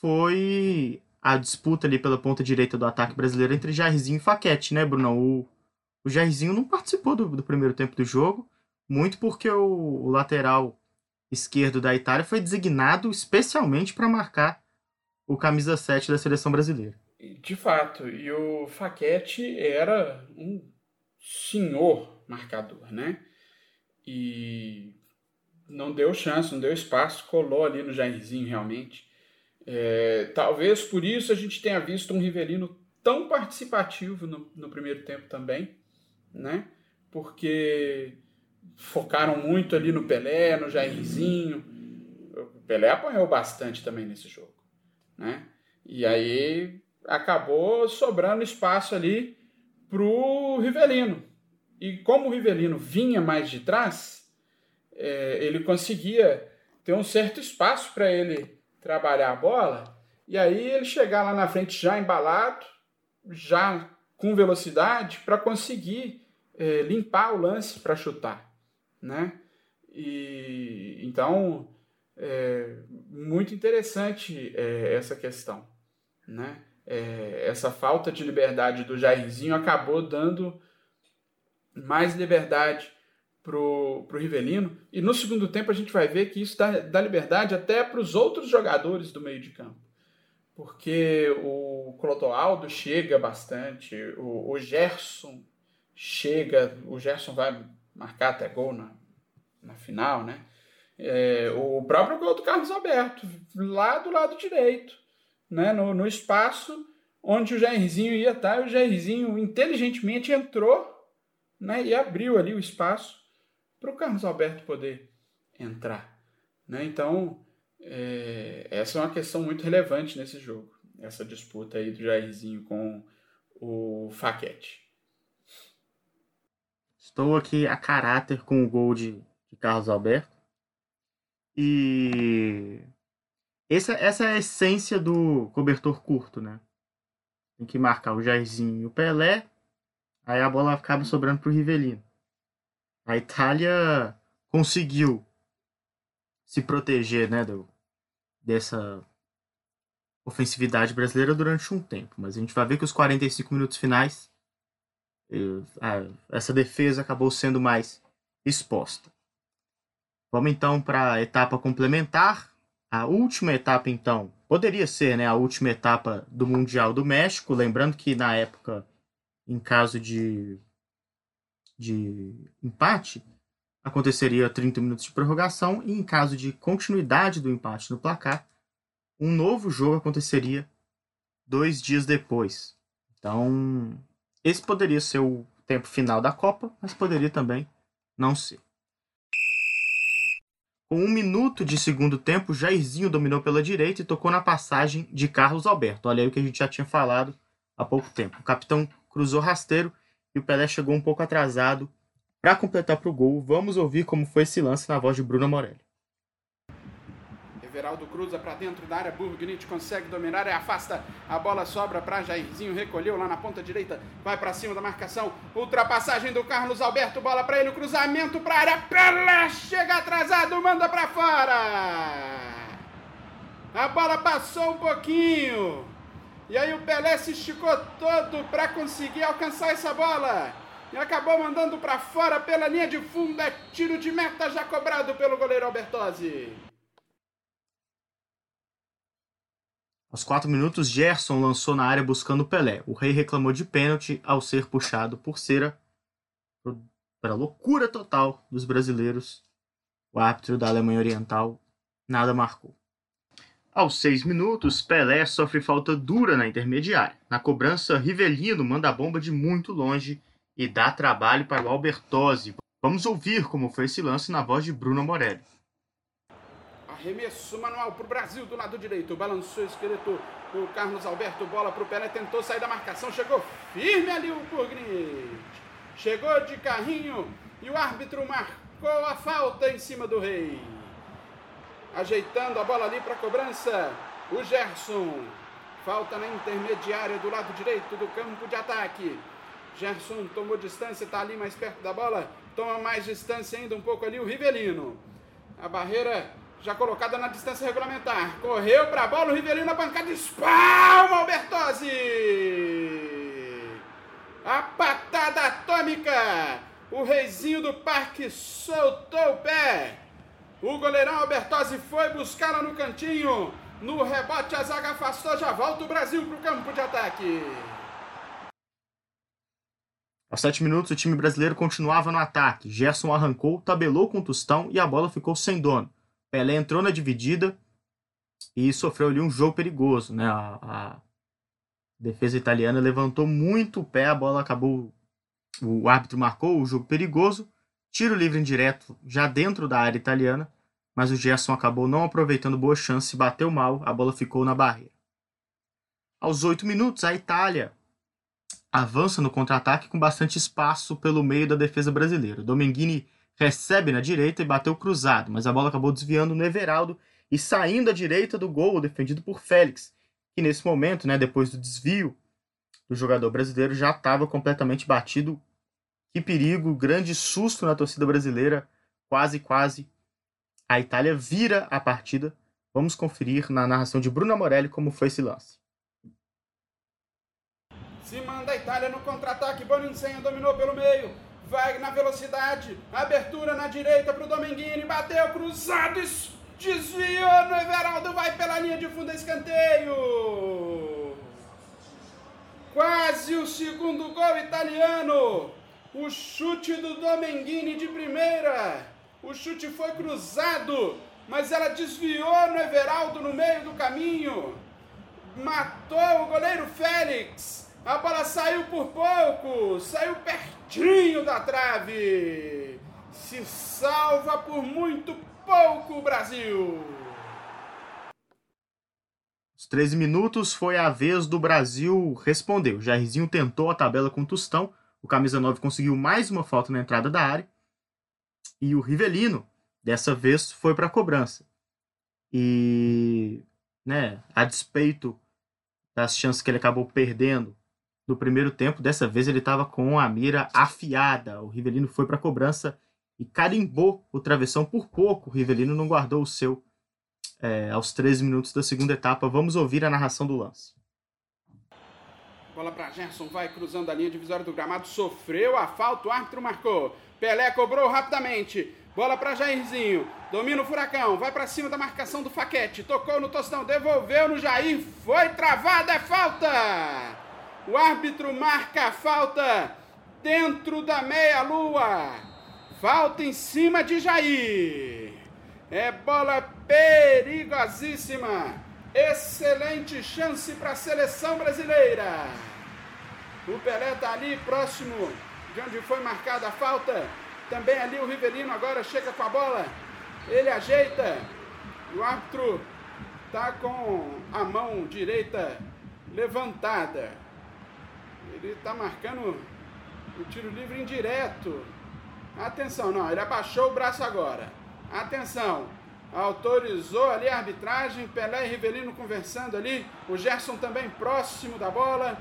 B: foi a disputa ali pela ponta direita do ataque brasileiro entre Jairzinho e Facchetti, né, Bruno? O, o Jairzinho não participou do, do primeiro tempo do jogo, muito porque o, o lateral esquerdo da Itália foi designado especialmente para marcar o camisa 7 da seleção brasileira.
C: De fato, e o Faquete era um senhor marcador, né? E não deu chance, não deu espaço, colou ali no Jairzinho realmente. É, talvez por isso a gente tenha visto um Rivelino tão participativo no, no primeiro tempo também, né? Porque focaram muito ali no Pelé, no Jairzinho. O Pelé apanhou bastante também nesse jogo, né? E aí acabou sobrando espaço ali pro Rivelino. E como o Rivelino vinha mais de trás, é, ele conseguia ter um certo espaço para ele trabalhar a bola. E aí ele chegar lá na frente já embalado, já com velocidade, para conseguir é, limpar o lance para chutar né? E então é muito interessante é, essa questão, né? É, essa falta de liberdade do Jairzinho acabou dando mais liberdade pro, pro Rivelino e no segundo tempo a gente vai ver que isso dá, dá liberdade até para os outros jogadores do meio de campo porque o Clodoaldo chega bastante, o, o Gerson chega, o Gerson vai marcar até gol na, na final, né? É, o próprio gol do Carlos Alberto, lá do lado direito, né? no, no espaço onde o Jairzinho ia estar, o Jairzinho inteligentemente entrou né? e abriu ali o espaço para o Carlos Alberto poder entrar. Né? Então, é, essa é uma questão muito relevante nesse jogo, essa disputa aí do Jairzinho com o Faquete.
B: Estou aqui a caráter com o gol de, de Carlos Alberto. E essa, essa é a essência do cobertor curto, né? Tem que marcar o Jairzinho e o Pelé. Aí a bola acaba sobrando para o Rivelino. A Itália conseguiu se proteger né, do, dessa ofensividade brasileira durante um tempo. Mas a gente vai ver que os 45 minutos finais essa defesa acabou sendo mais exposta. Vamos então para a etapa complementar. A última etapa, então, poderia ser né, a última etapa do Mundial do México. Lembrando que na época, em caso de, de empate, aconteceria 30 minutos de prorrogação. E em caso de continuidade do empate no placar, um novo jogo aconteceria dois dias depois. Então, esse poderia ser o tempo final da Copa, mas poderia também não ser. Com um minuto de segundo tempo, Jairzinho dominou pela direita e tocou na passagem de Carlos Alberto. Olha aí o que a gente já tinha falado há pouco tempo. O capitão cruzou rasteiro e o Pelé chegou um pouco atrasado para completar para o gol. Vamos ouvir como foi esse lance na voz de Bruno Morelli.
C: Everaldo cruza para dentro da área, Burgnit consegue dominar e afasta. A bola sobra para Jairzinho, recolheu lá na ponta direita, vai para cima da marcação. Ultrapassagem do Carlos Alberto, bola para ele, cruzamento para a área. Pelé chega atrasado, manda para fora. A bola passou um pouquinho. E aí o Pelé se esticou todo para conseguir alcançar essa bola. E acabou mandando para fora pela linha de fundo. É tiro de meta já cobrado pelo goleiro Albertozzi.
B: Aos 4 minutos, Gerson lançou na área buscando Pelé. O rei reclamou de pênalti ao ser puxado por cera. Para loucura total dos brasileiros, o árbitro da Alemanha Oriental nada marcou. Aos 6 minutos, Pelé sofre falta dura na intermediária. Na cobrança, Rivelino manda a bomba de muito longe e dá trabalho para o Albertozzi. Vamos ouvir como foi esse lance na voz de Bruno Morelli.
C: Arremesso manual para o Brasil do lado direito. Balançou esqueleto o Carlos Alberto. Bola para o Pelé. Tentou sair da marcação. Chegou firme ali o Purgnit. Chegou de carrinho e o árbitro marcou a falta em cima do Rei. Ajeitando a bola ali para a cobrança. O Gerson. Falta na intermediária do lado direito do campo de ataque. Gerson tomou distância, está ali mais perto da bola. Toma mais distância ainda um pouco ali o Rivelino. A barreira já colocada na distância regulamentar. Correu para a bola, o Rivelino na bancada, espalma o Bertozzi! A patada atômica! O reizinho do parque soltou o pé. O goleirão Albertozzi foi buscá-la no cantinho. No rebote, a zaga afastou, já volta o Brasil para o campo de ataque.
B: Aos 7 minutos, o time brasileiro continuava no ataque. Gerson arrancou, tabelou com o Tostão e a bola ficou sem dono. Pelé entrou na dividida e sofreu ali um jogo perigoso, né? A, a defesa italiana levantou muito o pé, a bola acabou. O árbitro marcou o jogo perigoso, tiro livre indireto já dentro da área italiana, mas o Gerson acabou não aproveitando boa chance, bateu mal, a bola ficou na barreira. Aos 8 minutos, a Itália avança no contra-ataque com bastante espaço pelo meio da defesa brasileira. Domenghini recebe na direita e bateu cruzado, mas a bola acabou desviando no Everaldo e saindo à direita do gol, defendido por Félix, que nesse momento, né, depois do desvio do jogador brasileiro, já estava completamente batido. Que perigo, grande susto na torcida brasileira, quase, quase. A Itália vira a partida. Vamos conferir na narração de Bruno Morelli como foi esse lance.
C: Se manda a Itália no contra-ataque, Boninsenha dominou pelo meio vai na velocidade, abertura na direita para o Dominguini, bateu cruzado, desviou no Everaldo, vai pela linha de fundo, escanteio. Quase o segundo gol italiano. O chute do Domenghini de primeira. O chute foi cruzado, mas ela desviou no Everaldo no meio do caminho. Matou o goleiro Félix. A bola saiu por pouco, saiu pertinho da trave. Se salva por muito pouco o Brasil.
B: Os 13 minutos foi a vez do Brasil responder. Jairzinho tentou a tabela com o Tostão. O camisa 9 conseguiu mais uma falta na entrada da área. E o Rivelino, dessa vez, foi para a cobrança. E, né, a despeito das chances que ele acabou perdendo no primeiro tempo. Dessa vez ele estava com a mira afiada. O Rivelino foi para a cobrança e carimbou o travessão por pouco. O Rivelino não guardou o seu é, aos 13 minutos da segunda etapa. Vamos ouvir a narração do lance.
C: Bola para Gerson, vai cruzando a linha divisória do gramado, sofreu a falta, o árbitro marcou. Pelé cobrou rapidamente. Bola para Jairzinho, domina o furacão, vai para cima da marcação do Faquete, tocou no Tostão, devolveu no Jair, foi travada, é falta! O árbitro marca a falta dentro da meia-lua. Falta em cima de Jair. É bola perigosíssima. Excelente chance para a seleção brasileira. O Pelé está ali próximo de onde foi marcada a falta. Também ali o Rivelino agora chega com a bola. Ele ajeita. O árbitro está com a mão direita levantada. Ele está marcando o tiro livre indireto. Atenção, não, ele abaixou o braço agora. Atenção, autorizou ali a arbitragem, Pelé e Rivelino conversando ali, o Gerson também próximo da bola.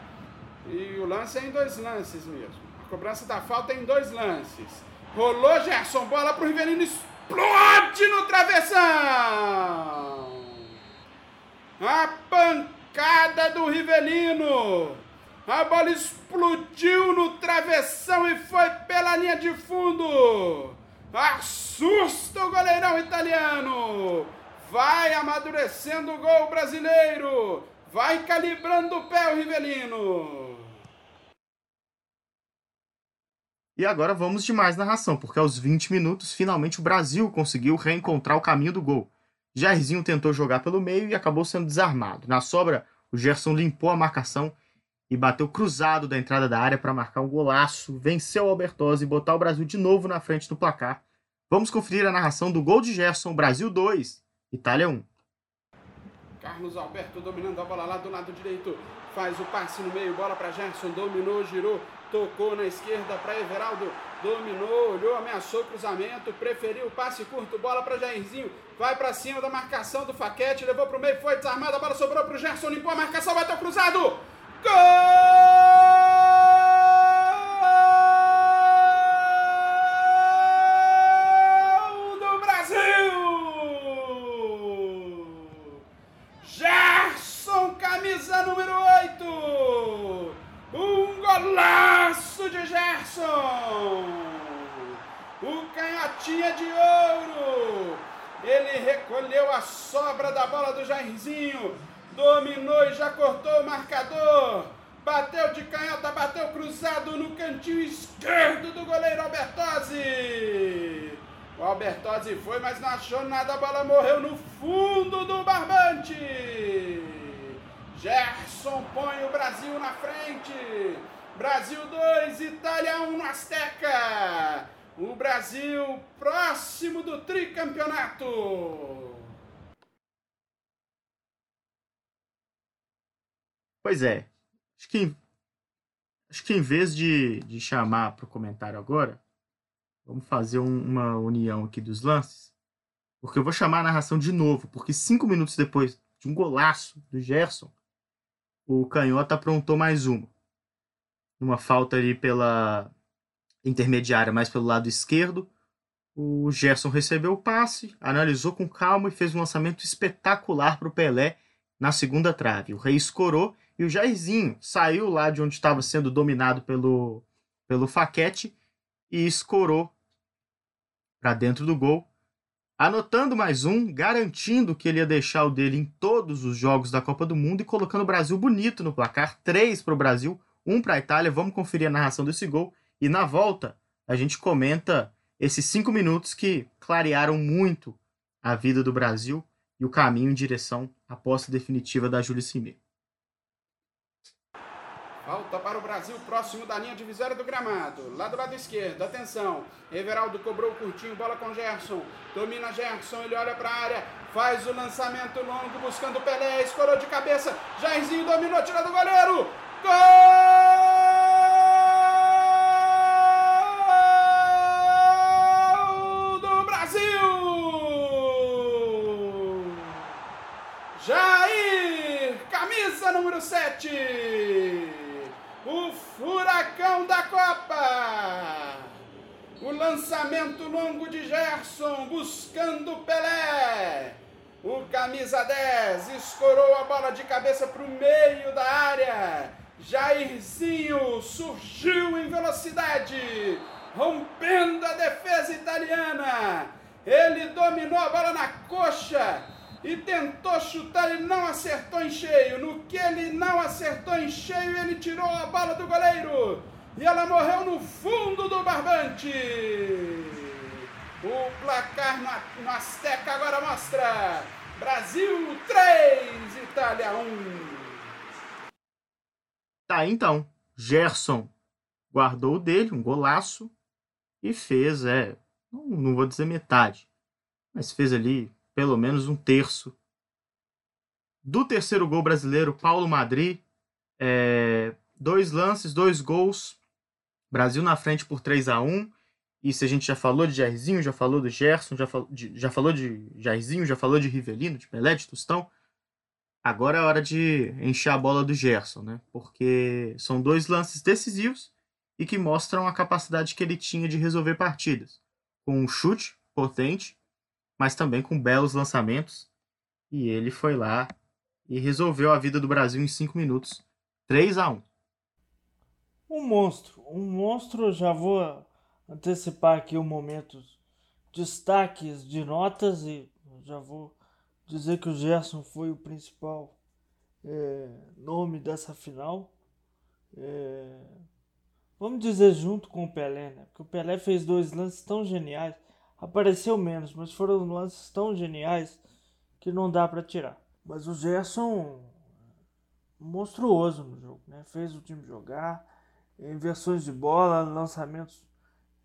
C: E o lance é em dois lances mesmo. A cobrança da falta é em dois lances. Rolou Gerson, bola para o Rivelino, explode no travessão! A pancada do Rivelino. A bola explodiu no travessão e foi pela linha de fundo. Assusta o goleirão italiano. Vai amadurecendo o gol brasileiro. Vai calibrando o pé o Rivelino.
B: E agora vamos de mais narração, porque aos 20 minutos, finalmente o Brasil conseguiu reencontrar o caminho do gol. Jairzinho tentou jogar pelo meio e acabou sendo desarmado. Na sobra, o Gerson limpou a marcação e bateu cruzado da entrada da área para marcar um golaço, venceu o Albertosi e botar o Brasil de novo na frente do placar. Vamos conferir a narração do gol de Gerson, Brasil 2, Itália 1.
C: Carlos Alberto dominando a bola lá do lado direito, faz o passe no meio, bola para Gerson, dominou, girou, tocou na esquerda para Everaldo, dominou, olhou, ameaçou o cruzamento, preferiu o passe curto, bola para Jairzinho, vai para cima da marcação do Faquete, levou para o meio, foi desarmado, a bola sobrou para o Gerson, limpou a marcação, bateu cruzado, Gol do Brasil! Gerson, camisa número 8! Um golaço de Gerson! O canhotinha de ouro! Ele recolheu a sobra da bola do Jairzinho dominou e já cortou o marcador. Bateu de canhota, bateu cruzado no cantinho esquerdo do goleiro Albertozzi. O Albertozzi foi, mas não achou nada, a bola morreu no fundo do barbante. Gerson põe o Brasil na frente. Brasil 2, Itália 1 no Azteca. O Brasil próximo do tricampeonato.
B: Pois é. Acho que, acho que em vez de, de chamar para o comentário agora, vamos fazer um, uma união aqui dos lances. Porque eu vou chamar a narração de novo, porque cinco minutos depois de um golaço do Gerson, o Canhota aprontou mais uma. Uma falta ali pela intermediária, mais pelo lado esquerdo. O Gerson recebeu o passe, analisou com calma e fez um lançamento espetacular para o Pelé na segunda trave. O Rei escorou e o Jairzinho saiu lá de onde estava sendo dominado pelo, pelo Faquete e escorou para dentro do gol, anotando mais um, garantindo que ele ia deixar o dele em todos os jogos da Copa do Mundo e colocando o Brasil bonito no placar. Três para o Brasil, um para a Itália. Vamos conferir a narração desse gol e na volta a gente comenta esses cinco minutos que clarearam muito a vida do Brasil e o caminho em direção à posse definitiva da Júlia Cimê.
C: Falta para o Brasil, próximo da linha divisória do gramado. Lá do lado esquerdo, atenção. Everaldo cobrou curtinho, bola com Gerson. Domina Gerson, ele olha para a área. Faz o lançamento longo, buscando Pelé. Escorou de cabeça. Jairzinho dominou, tira do goleiro. Gol de cabeça para o meio da área. Jairzinho surgiu em velocidade, rompendo a defesa italiana. Ele dominou a bola na coxa e tentou chutar e não acertou em cheio. No que ele não acertou em cheio, ele tirou a bola do goleiro e ela morreu no fundo do barbante. O placar no Azteca agora mostra Brasil 3, Itália 1.
B: Tá, então. Gerson guardou o dele, um golaço, e fez, é, não, não vou dizer metade, mas fez ali pelo menos um terço. Do terceiro gol brasileiro, Paulo Madri, é, dois lances, dois gols, Brasil na frente por 3 a 1 Isso a gente já falou de Jairzinho, já falou do Gerson, já, fal, de, já falou de Jairzinho, já falou de Rivelino, de Pelé, de Tostão. Agora é hora de encher a bola do Gerson, né? Porque são dois lances decisivos e que mostram a capacidade que ele tinha de resolver partidas. Com um chute potente mas também com belos lançamentos. E ele foi lá e resolveu a vida do Brasil em 5 minutos. 3 a 1
D: Um monstro. Um monstro, já vou antecipar aqui o um momento destaques de notas e já vou dizer que o Gerson foi o principal é, nome dessa final. É, vamos dizer junto com o Pelé, né? Porque o Pelé fez dois lances tão geniais. Apareceu menos, mas foram lances tão geniais que não dá para tirar. Mas o Gerson monstruoso no jogo, né? Fez o time jogar, inversões de bola, lançamentos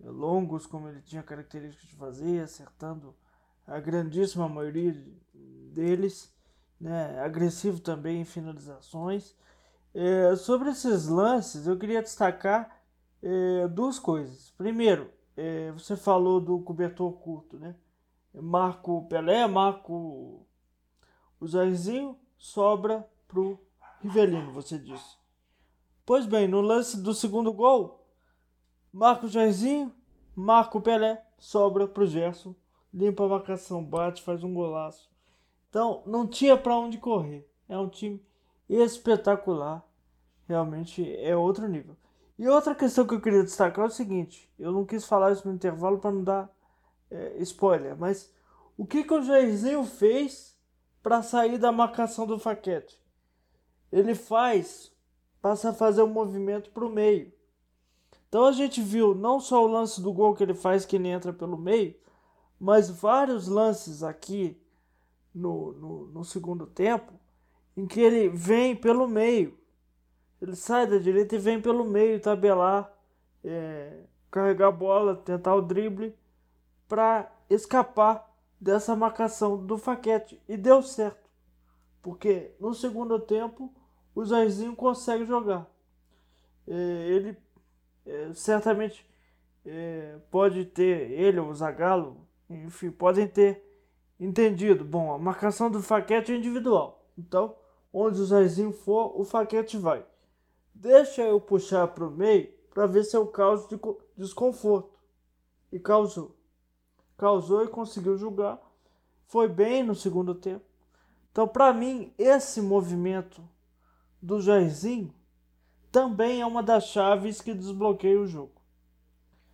D: longos como ele tinha características de fazer, acertando a grandíssima maioria deles, né? Agressivo também em finalizações. É, sobre esses lances, eu queria destacar é, duas coisas. Primeiro, é, você falou do cobertor curto, né? Marco Pelé, Marco o Jairzinho, sobra pro Rivelino, você disse. Pois bem, no lance do segundo gol, Marco Jairzinho, Marco Pelé, sobra pro Gerson, limpa a marcação, bate, faz um golaço. Então, não tinha para onde correr. É um time espetacular. Realmente é outro nível. E outra questão que eu queria destacar é o seguinte: eu não quis falar isso no intervalo para não dar é, spoiler, mas o que, que o Jairzinho fez para sair da marcação do Faquete? Ele faz, passa a fazer um movimento para o meio. Então a gente viu não só o lance do gol que ele faz, que ele entra pelo meio, mas vários lances aqui no, no, no segundo tempo em que ele vem pelo meio ele sai da direita e vem pelo meio tabelar, é, carregar a bola, tentar o drible para escapar dessa marcação do Faquete. E deu certo, porque no segundo tempo o Jairzinho consegue jogar. É, ele é, certamente é, pode ter, ele ou o Zagallo, enfim, podem ter entendido. Bom, a marcação do Faquete é individual. Então, onde o Jairzinho for, o Faquete vai. Deixa eu puxar para o meio para ver se eu causo de desconforto. E causou. Causou e conseguiu julgar. Foi bem no segundo tempo. Então, para mim, esse movimento do Jairzinho também é uma das chaves que desbloqueia o jogo.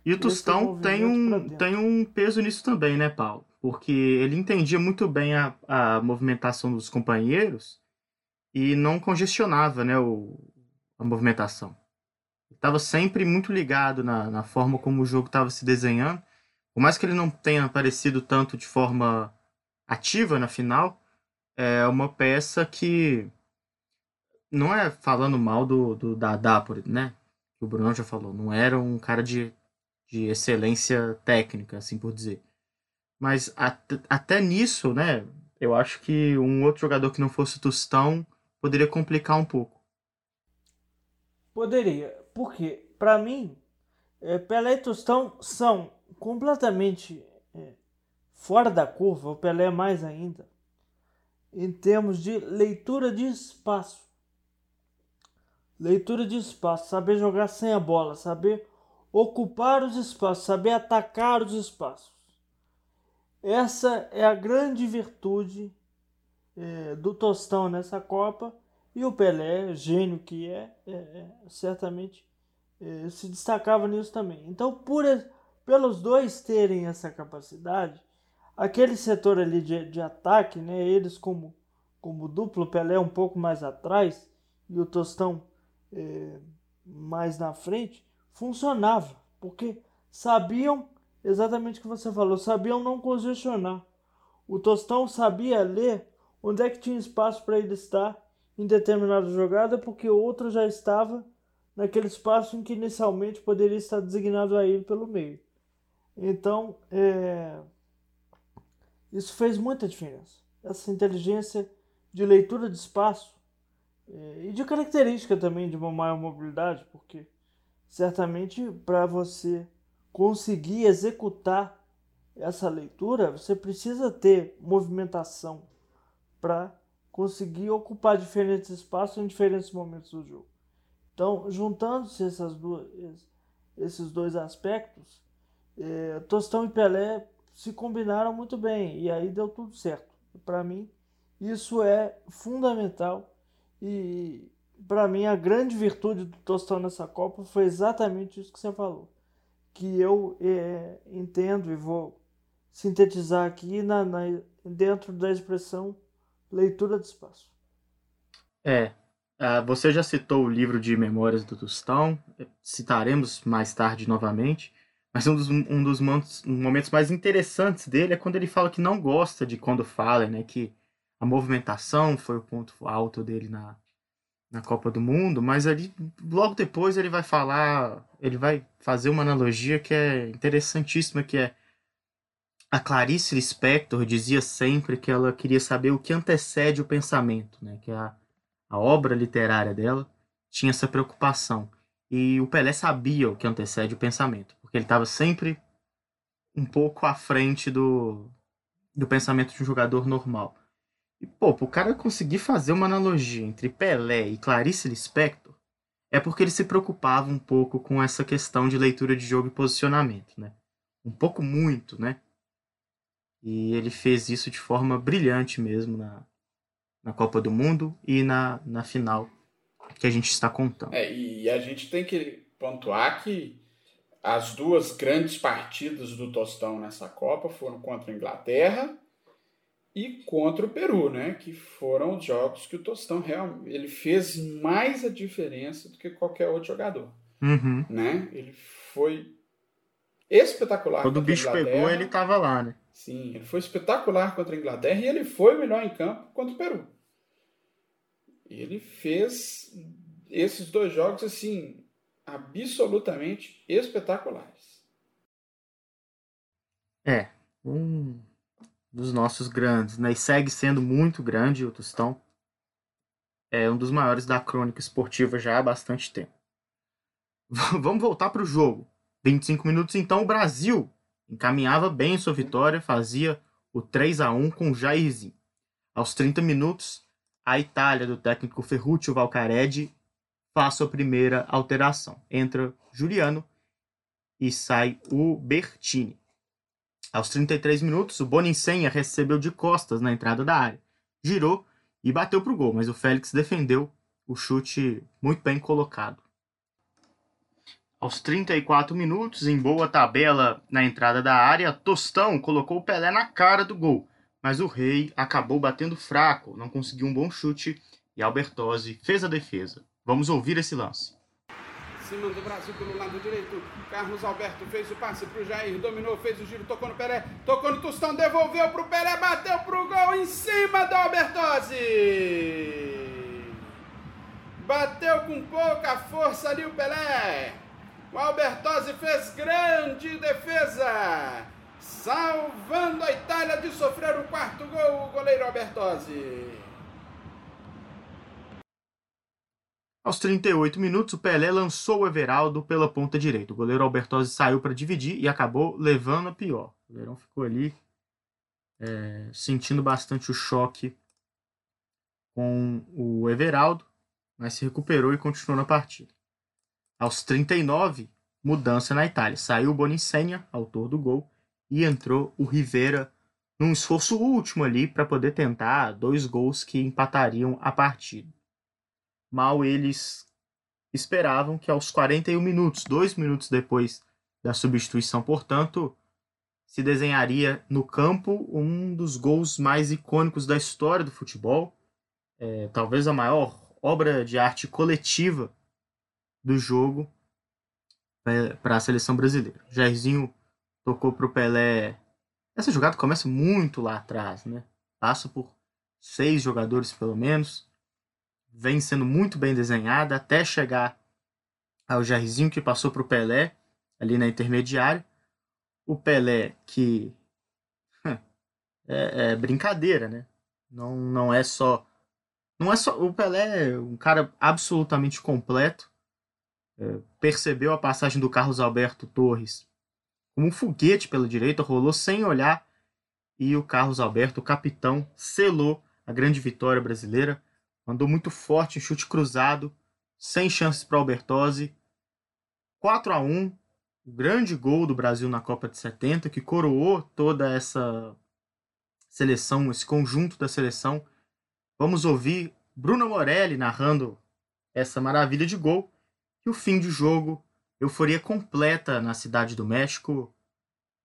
B: E o Tostão tem um, tem um peso nisso também, né, Paulo? Porque ele entendia muito bem a, a movimentação dos companheiros e não congestionava né, o, a movimentação. Estava sempre muito ligado na, na forma como o jogo estava se desenhando. Por mais que ele não tenha aparecido tanto de forma ativa na final, é uma peça que não é falando mal do, do por, né? O Bruno já falou, não era um cara de, de excelência técnica, assim por dizer. Mas até, até nisso, né? Eu acho que um outro jogador que não fosse Tostão poderia complicar um pouco.
D: Poderia, porque para mim, é, Pelé e Tostão são completamente é, fora da curva, o Pelé mais ainda, em termos de leitura de espaço. Leitura de espaço, saber jogar sem a bola, saber ocupar os espaços, saber atacar os espaços. Essa é a grande virtude é, do Tostão nessa Copa e o Pelé, gênio que é, é, é certamente é, se destacava nisso também. Então, por, pelos dois terem essa capacidade, aquele setor ali de, de ataque, né, eles como, como duplo, Pelé um pouco mais atrás e o Tostão é, mais na frente, funcionava, porque sabiam exatamente o que você falou, sabiam não congestionar. O Tostão sabia ler onde é que tinha espaço para ele estar em determinada jogada porque outro já estava naquele espaço em que inicialmente poderia estar designado a ele pelo meio. Então, é... isso fez muita diferença. Essa inteligência de leitura de espaço. E de característica também de uma maior mobilidade, porque certamente para você conseguir executar essa leitura, você precisa ter movimentação para conseguir ocupar diferentes espaços em diferentes momentos do jogo. Então, juntando-se essas esses dois aspectos, é, Tostão e Pelé se combinaram muito bem e aí deu tudo certo. Para mim, Isso é fundamental e para mim a grande virtude do Tostão nessa Copa foi exatamente isso que você falou, que eu é, entendo e vou sintetizar aqui na, na, dentro da expressão leitura de espaço.
B: É, uh, você já citou o livro de Memórias do Tostão, citaremos mais tarde novamente. Mas um dos, um dos momentos mais interessantes dele é quando ele fala que não gosta de quando fala, né? Que a movimentação foi o ponto alto dele na, na Copa do Mundo, mas ali logo depois ele vai falar, ele vai fazer uma analogia que é interessantíssima, que é a Clarice Lispector dizia sempre que ela queria saber o que antecede o pensamento, né? Que a, a obra literária dela tinha essa preocupação. E o Pelé sabia o que antecede o pensamento, porque ele estava sempre um pouco à frente do, do pensamento de um jogador normal. E, pô, o cara conseguir fazer uma analogia entre Pelé e Clarice Lispector é porque ele se preocupava um pouco com essa questão de leitura de jogo e posicionamento, né? Um pouco muito, né? E ele fez isso de forma brilhante mesmo na, na Copa do Mundo e na, na final que a gente está contando.
C: É, e a gente tem que pontuar que as duas grandes partidas do Tostão nessa Copa foram contra a Inglaterra e contra o Peru, né? Que foram os jogos que o Tostão realmente ele fez mais a diferença do que qualquer outro jogador,
B: uhum.
C: né? Ele foi espetacular.
B: Quando o bicho pegou, ele estava lá, né?
C: Sim, ele foi espetacular contra a Inglaterra e ele foi o melhor em campo contra o Peru. Ele fez esses dois jogos assim absolutamente espetaculares.
B: É, um dos nossos grandes, né? E segue sendo muito grande o Tostão. É um dos maiores da crônica esportiva já há bastante tempo. Vamos voltar para o jogo. 25 minutos então, o Brasil encaminhava bem sua vitória, fazia o 3 a 1 com Jairzinho. Aos 30 minutos, a Itália do técnico Ferruccio Valcaredi faz sua primeira alteração. Entra Juliano e sai o Bertini. Aos 33 minutos, o Boninsenha recebeu de costas na entrada da área, girou e bateu para o gol, mas o Félix defendeu o chute muito bem colocado. Aos 34 minutos, em boa tabela na entrada da área, Tostão colocou o Pelé na cara do gol, mas o Rei acabou batendo fraco, não conseguiu um bom chute e Albertozzi fez a defesa. Vamos ouvir esse lance.
C: Cima do Brasil pelo lado direito. Carlos Alberto fez o passe para o Jair, dominou, fez o giro, tocou no Pelé, tocou no Tostão, devolveu para o Pelé, bateu para o gol em cima do Albertozzi. Bateu com pouca força ali o Pelé. O Albertozzi fez grande defesa salvando a Itália de sofrer o quarto gol, o goleiro Albertozzi.
B: Aos 38 minutos, o Pelé lançou o Everaldo pela ponta direita. O goleiro Albertozzi saiu para dividir e acabou levando a pior. O goleirão ficou ali é, sentindo bastante o choque com o Everaldo, mas se recuperou e continuou na partida. Aos 39, mudança na Itália. Saiu o Bonicenha, autor do gol, e entrou o Rivera num esforço último ali para poder tentar dois gols que empatariam a partida. Mal eles esperavam que aos 41 minutos, dois minutos depois da substituição, portanto, se desenharia no campo um dos gols mais icônicos da história do futebol, é, talvez a maior obra de arte coletiva do jogo é, para a seleção brasileira. Jairzinho tocou pro Pelé. Essa jogada começa muito lá atrás, né? Passa por seis jogadores pelo menos. Vem sendo muito bem desenhada até chegar ao Jairzinho que passou pro Pelé ali na intermediária. O Pelé que é, é brincadeira, né? Não, não é só não é só o Pelé é um cara absolutamente completo. É, percebeu a passagem do Carlos Alberto Torres como um foguete pela direita, rolou sem olhar e o Carlos Alberto, o capitão, selou a grande vitória brasileira. Mandou muito forte, chute cruzado, sem chances para Albertozzi. 4 a 1 o grande gol do Brasil na Copa de 70, que coroou toda essa seleção, esse conjunto da seleção Vamos ouvir Bruno Morelli narrando essa maravilha de gol e o fim de jogo, euforia completa na cidade do México.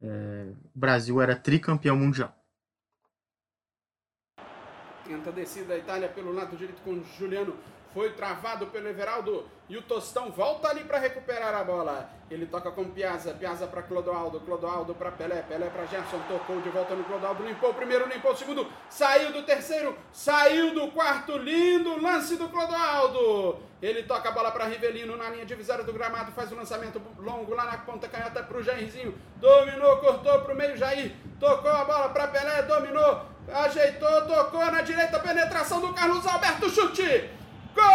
B: É, o Brasil era tricampeão mundial.
C: Tenta descida da Itália pelo lado direito com Juliano foi travado pelo Everaldo e o Tostão volta ali para recuperar a bola. Ele toca com Piazza, Piazza para Clodoaldo, Clodoaldo para Pelé, Pelé para Gerson, tocou de volta no Clodoaldo, limpou o primeiro, limpou o segundo, saiu do terceiro, saiu do quarto, lindo lance do Clodoaldo. Ele toca a bola para Rivelino na linha divisória do gramado, faz o lançamento longo lá na ponta canhota para o Jairzinho, dominou, cortou para o meio, Jair, tocou a bola para Pelé, dominou, ajeitou, tocou na direita, penetração do Carlos Alberto, chute! Golaço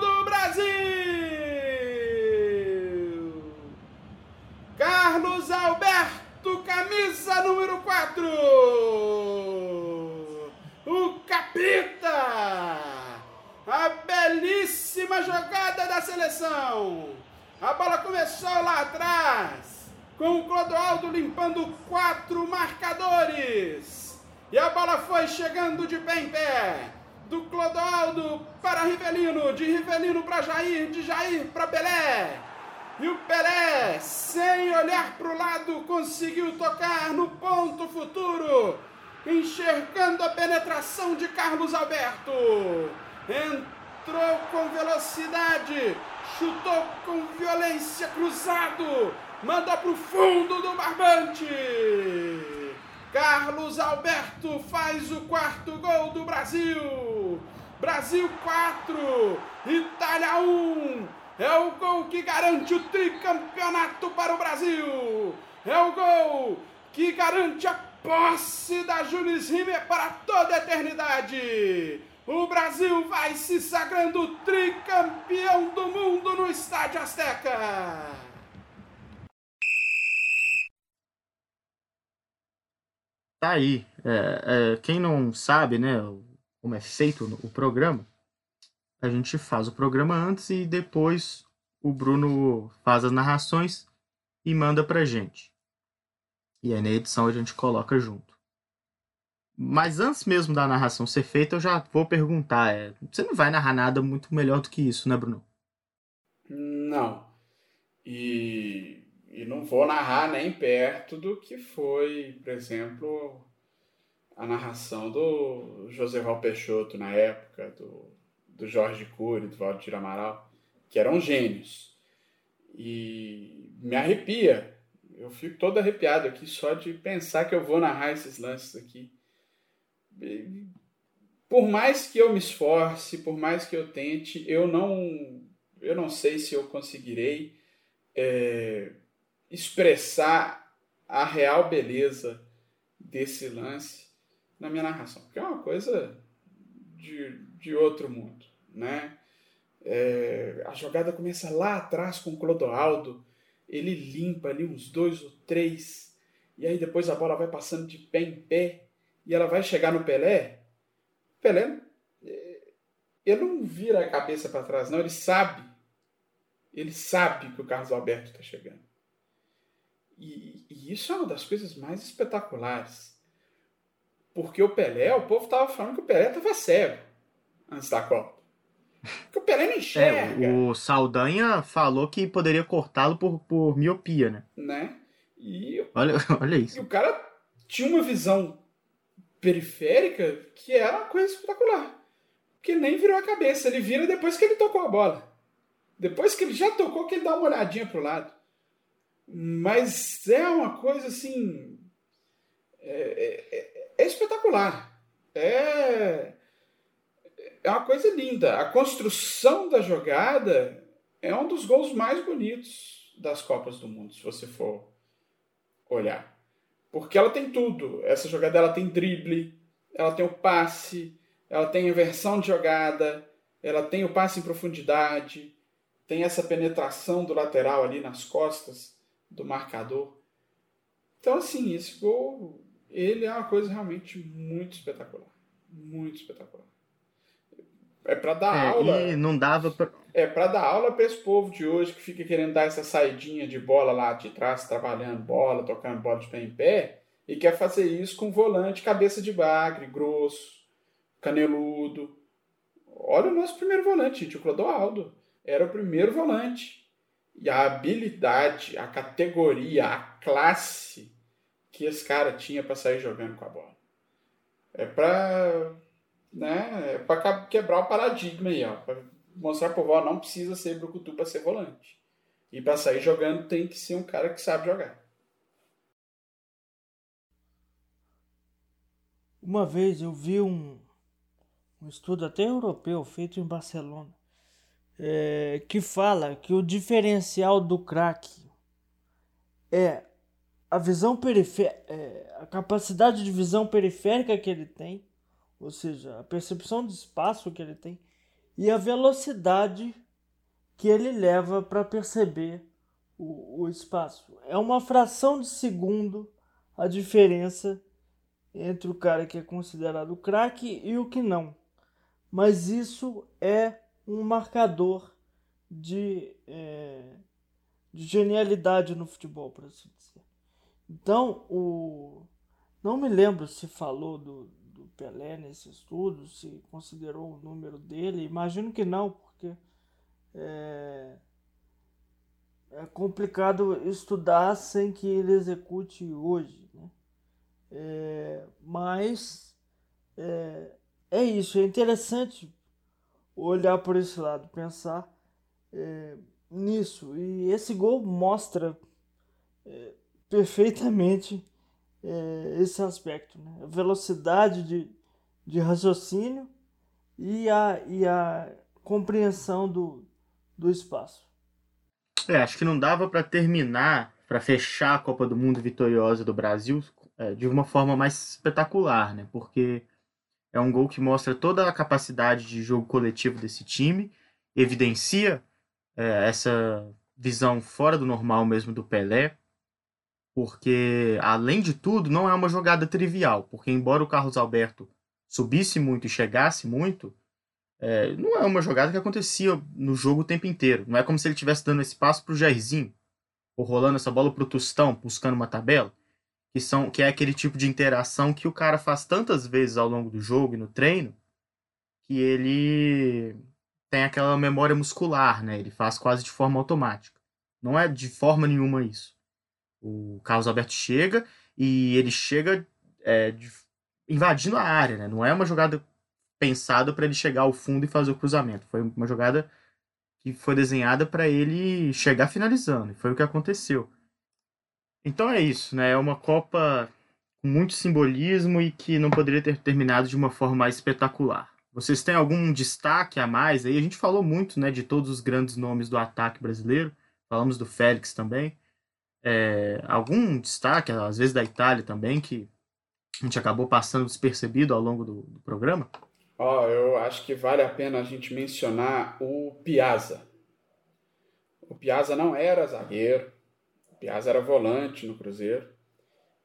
C: do Brasil! Carlos Alberto, camisa número 4. O Capita! A belíssima jogada da seleção. A bola começou lá atrás com o Clodoaldo limpando quatro marcadores. E a bola foi chegando de pé em pé. Do Clodoaldo para Rivelino, de Rivelino para Jair, de Jair para Pelé. E o Pelé, sem olhar para o lado, conseguiu tocar no ponto futuro, enxergando a penetração de Carlos Alberto. Entrou com velocidade, chutou com violência cruzado manda para o fundo do barbante. Carlos Alberto faz o quarto gol do Brasil. Brasil 4, Itália 1. É o gol que garante o tricampeonato para o Brasil. É o gol que garante a posse da Jules Rimer para toda a eternidade. O Brasil vai se sagrando tricampeão do mundo no Estádio Azteca.
B: tá aí. É, é, quem não sabe, né, como é feito o programa, a gente faz o programa antes e depois o Bruno faz as narrações e manda pra gente. E aí na edição a gente coloca junto. Mas antes mesmo da narração ser feita, eu já vou perguntar: é, você não vai narrar nada muito melhor do que isso, né, Bruno?
C: Não. E e não vou narrar nem perto do que foi, por exemplo, a narração do José Val Peixoto na época, do, do Jorge Cury, do Valdir Amaral, que eram gênios. E me arrepia. Eu fico todo arrepiado aqui só de pensar que eu vou narrar esses lances aqui. Por mais que eu me esforce, por mais que eu tente, eu não, eu não sei se eu conseguirei. É, expressar a real beleza desse lance na minha narração, que é uma coisa de, de outro mundo, né? É, a jogada começa lá atrás com o Clodoaldo, ele limpa ali uns dois ou três, e aí depois a bola vai passando de pé em pé, e ela vai chegar no Pelé. Pelé, é, ele não vira a cabeça para trás, não, ele sabe, ele sabe que o Carlos Alberto está chegando. E, e, isso é uma das coisas mais espetaculares. Porque o Pelé, o povo estava falando que o Pelé estava cego antes da Copa. Porque o Pelé não enxerga.
B: É, o Saldanha falou que poderia cortá-lo por, por miopia, né?
C: Né? E,
B: olha, olha isso.
C: E o cara tinha uma visão periférica que era uma coisa espetacular. Que nem virou a cabeça. Ele vira depois que ele tocou a bola. Depois que ele já tocou, que ele dá uma olhadinha pro lado. Mas é uma coisa assim. É, é, é espetacular. É, é uma coisa linda. A construção da jogada é um dos gols mais bonitos das Copas do Mundo, se você for olhar. Porque ela tem tudo. Essa jogada ela tem drible, ela tem o passe, ela tem inversão de jogada, ela tem o passe em profundidade, tem essa penetração do lateral ali nas costas do marcador. Então, assim, esse gol, ele é uma coisa realmente muito espetacular. Muito espetacular. é para dar
B: É,
C: aula.
B: e não dava pra...
C: É para dar aula para esse povo de hoje que fica querendo dar essa saidinha de bola lá de trás, trabalhando bola, tocando bola de pé em pé, e quer fazer isso com volante cabeça de bagre, grosso, caneludo. Olha o nosso primeiro volante, gente, o Clodoaldo. Era o primeiro volante. E a habilidade, a categoria, a classe que esse cara tinha para sair jogando com a bola. É para né, é para quebrar o paradigma aí, ó, pra mostrar pro vó não precisa ser brucutu para ser volante. E para sair jogando tem que ser um cara que sabe jogar.
D: Uma vez eu vi um, um estudo até europeu feito em Barcelona é, que fala que o diferencial do craque é a visão periférica, é, a capacidade de visão periférica que ele tem, ou seja, a percepção de espaço que ele tem e a velocidade que ele leva para perceber o, o espaço. É uma fração de segundo a diferença entre o cara que é considerado craque e o que não. Mas isso é um marcador de, é, de genialidade no futebol, por assim dizer. Então, o, não me lembro se falou do, do Pelé nesse estudo, se considerou o número dele. Imagino que não, porque é, é complicado estudar sem que ele execute hoje. Né? É, mas é, é isso, é interessante olhar por esse lado, pensar é, nisso. E esse gol mostra é, perfeitamente é, esse aspecto, né? a velocidade de, de raciocínio e a, e a compreensão do, do espaço.
B: É, acho que não dava para terminar, para fechar a Copa do Mundo vitoriosa do Brasil é, de uma forma mais espetacular, né? Porque é um gol que mostra toda a capacidade de jogo coletivo desse time, evidencia é, essa visão fora do normal mesmo do Pelé, porque além de tudo não é uma jogada trivial, porque embora o Carlos Alberto subisse muito e chegasse muito, é, não é uma jogada que acontecia no jogo o tempo inteiro. Não é como se ele estivesse dando esse passo pro Jairzinho, ou rolando essa bola pro Tostão, buscando uma tabela que são que é aquele tipo de interação que o cara faz tantas vezes ao longo do jogo e no treino que ele tem aquela memória muscular, né? Ele faz quase de forma automática. Não é de forma nenhuma isso. O Carlos Alberto chega e ele chega é, de, invadindo a área, né? Não é uma jogada pensada para ele chegar ao fundo e fazer o cruzamento. Foi uma jogada que foi desenhada para ele chegar finalizando. E foi o que aconteceu. Então é isso, né? É uma Copa com muito simbolismo e que não poderia ter terminado de uma forma mais espetacular. Vocês têm algum destaque a mais aí? A gente falou muito, né, de todos os grandes nomes do ataque brasileiro. Falamos do Félix também. É, algum destaque, às vezes da Itália também, que a gente acabou passando despercebido ao longo do, do programa?
C: Ó, oh, eu acho que vale a pena a gente mencionar o Piazza. O Piazza não era zagueiro, Piazza era volante no Cruzeiro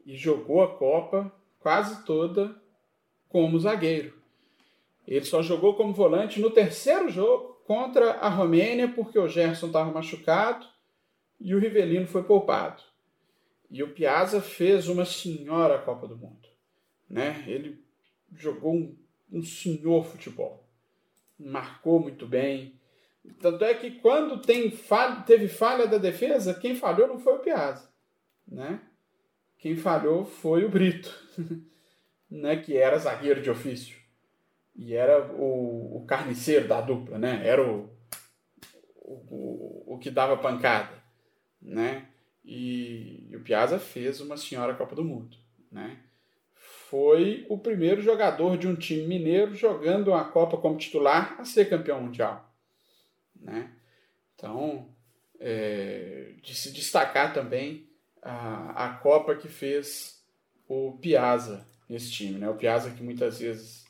C: e jogou a Copa quase toda como zagueiro. Ele só jogou como volante no terceiro jogo contra a Romênia porque o Gerson estava machucado e o Rivelino foi poupado. E o Piazza fez uma senhora Copa do Mundo. Né? Ele jogou um, um senhor futebol. Marcou muito bem, tanto é que quando tem falha, teve falha da defesa, quem falhou não foi o Piazza, né? Quem falhou foi o Brito, né? Que era zagueiro de ofício e era o, o carniceiro da dupla, né? Era o, o, o que dava pancada, né? E, e o Piazza fez uma senhora Copa do Mundo, né? Foi o primeiro jogador de um time mineiro jogando a Copa como titular a ser campeão mundial né? Então, é, de se destacar também a, a Copa que fez o Piazza nesse time, né? O Piazza que muitas vezes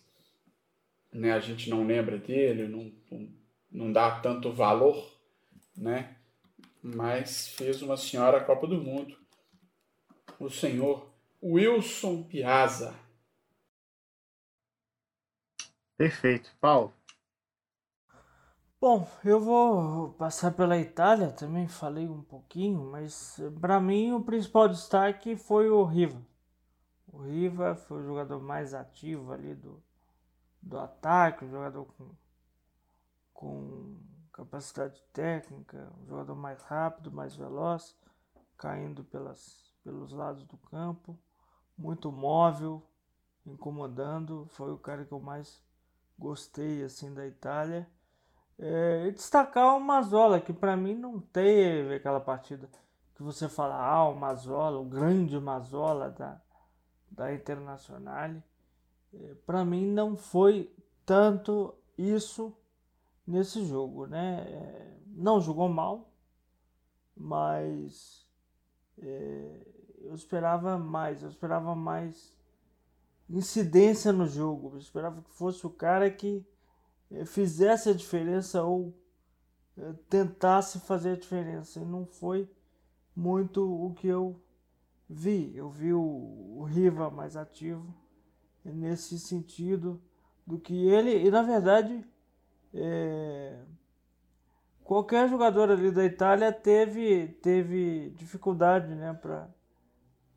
C: né, a gente não lembra dele, não, não, não dá tanto valor, né? Mas fez uma senhora Copa do Mundo, o senhor Wilson Piazza.
B: Perfeito. Paulo.
D: Bom, eu vou passar pela Itália, também falei um pouquinho, mas para mim o principal destaque foi o Riva. O Riva foi o jogador mais ativo ali do, do ataque, um jogador com, com capacidade técnica, um jogador mais rápido, mais veloz, caindo pelas, pelos lados do campo, muito móvel, incomodando. Foi o cara que eu mais gostei assim da Itália. É, e destacar o Mazola, que para mim não teve aquela partida que você fala, ah, o Mazola, o grande Mazola da, da Internazionale. É, para mim não foi tanto isso nesse jogo, né? É, não jogou mal, mas é, eu esperava mais, eu esperava mais incidência no jogo, eu esperava que fosse o cara que eh, fizesse a diferença ou eh, tentasse fazer a diferença. E não foi muito o que eu vi. Eu vi o, o Riva mais ativo nesse sentido do que ele. E na verdade, é, qualquer jogador ali da Itália teve, teve dificuldade né,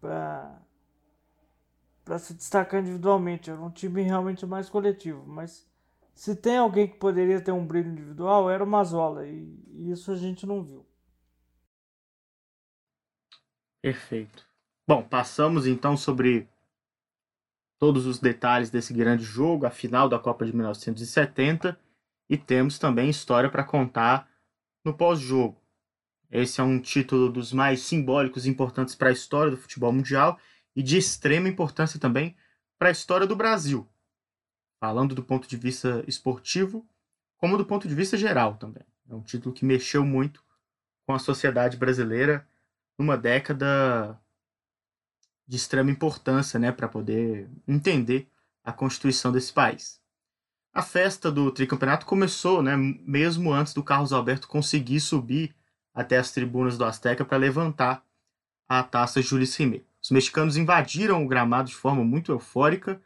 D: para se destacar individualmente. Era um time realmente mais coletivo, mas se tem alguém que poderia ter um brilho individual, era o Mazola, e, isso a gente não viu.
B: Perfeito. Bom, passamos então sobre todos os detalhes desse grande jogo, a final da Copa de 1970, e temos também história para contar no pós-jogo. Esse é um título dos mais simbólicos e importantes para a história do futebol mundial e de extrema importância também para a história do Brasil falando do ponto de vista esportivo, como do ponto de vista geral também. É um título que mexeu muito com a sociedade brasileira numa década de extrema importância, né, para poder entender a constituição desse país. A festa do tricampeonato começou, né, mesmo antes do Carlos Alberto conseguir subir até as tribunas do Azteca para levantar a taça Jules Rimet. Os mexicanos invadiram o gramado de forma muito eufórica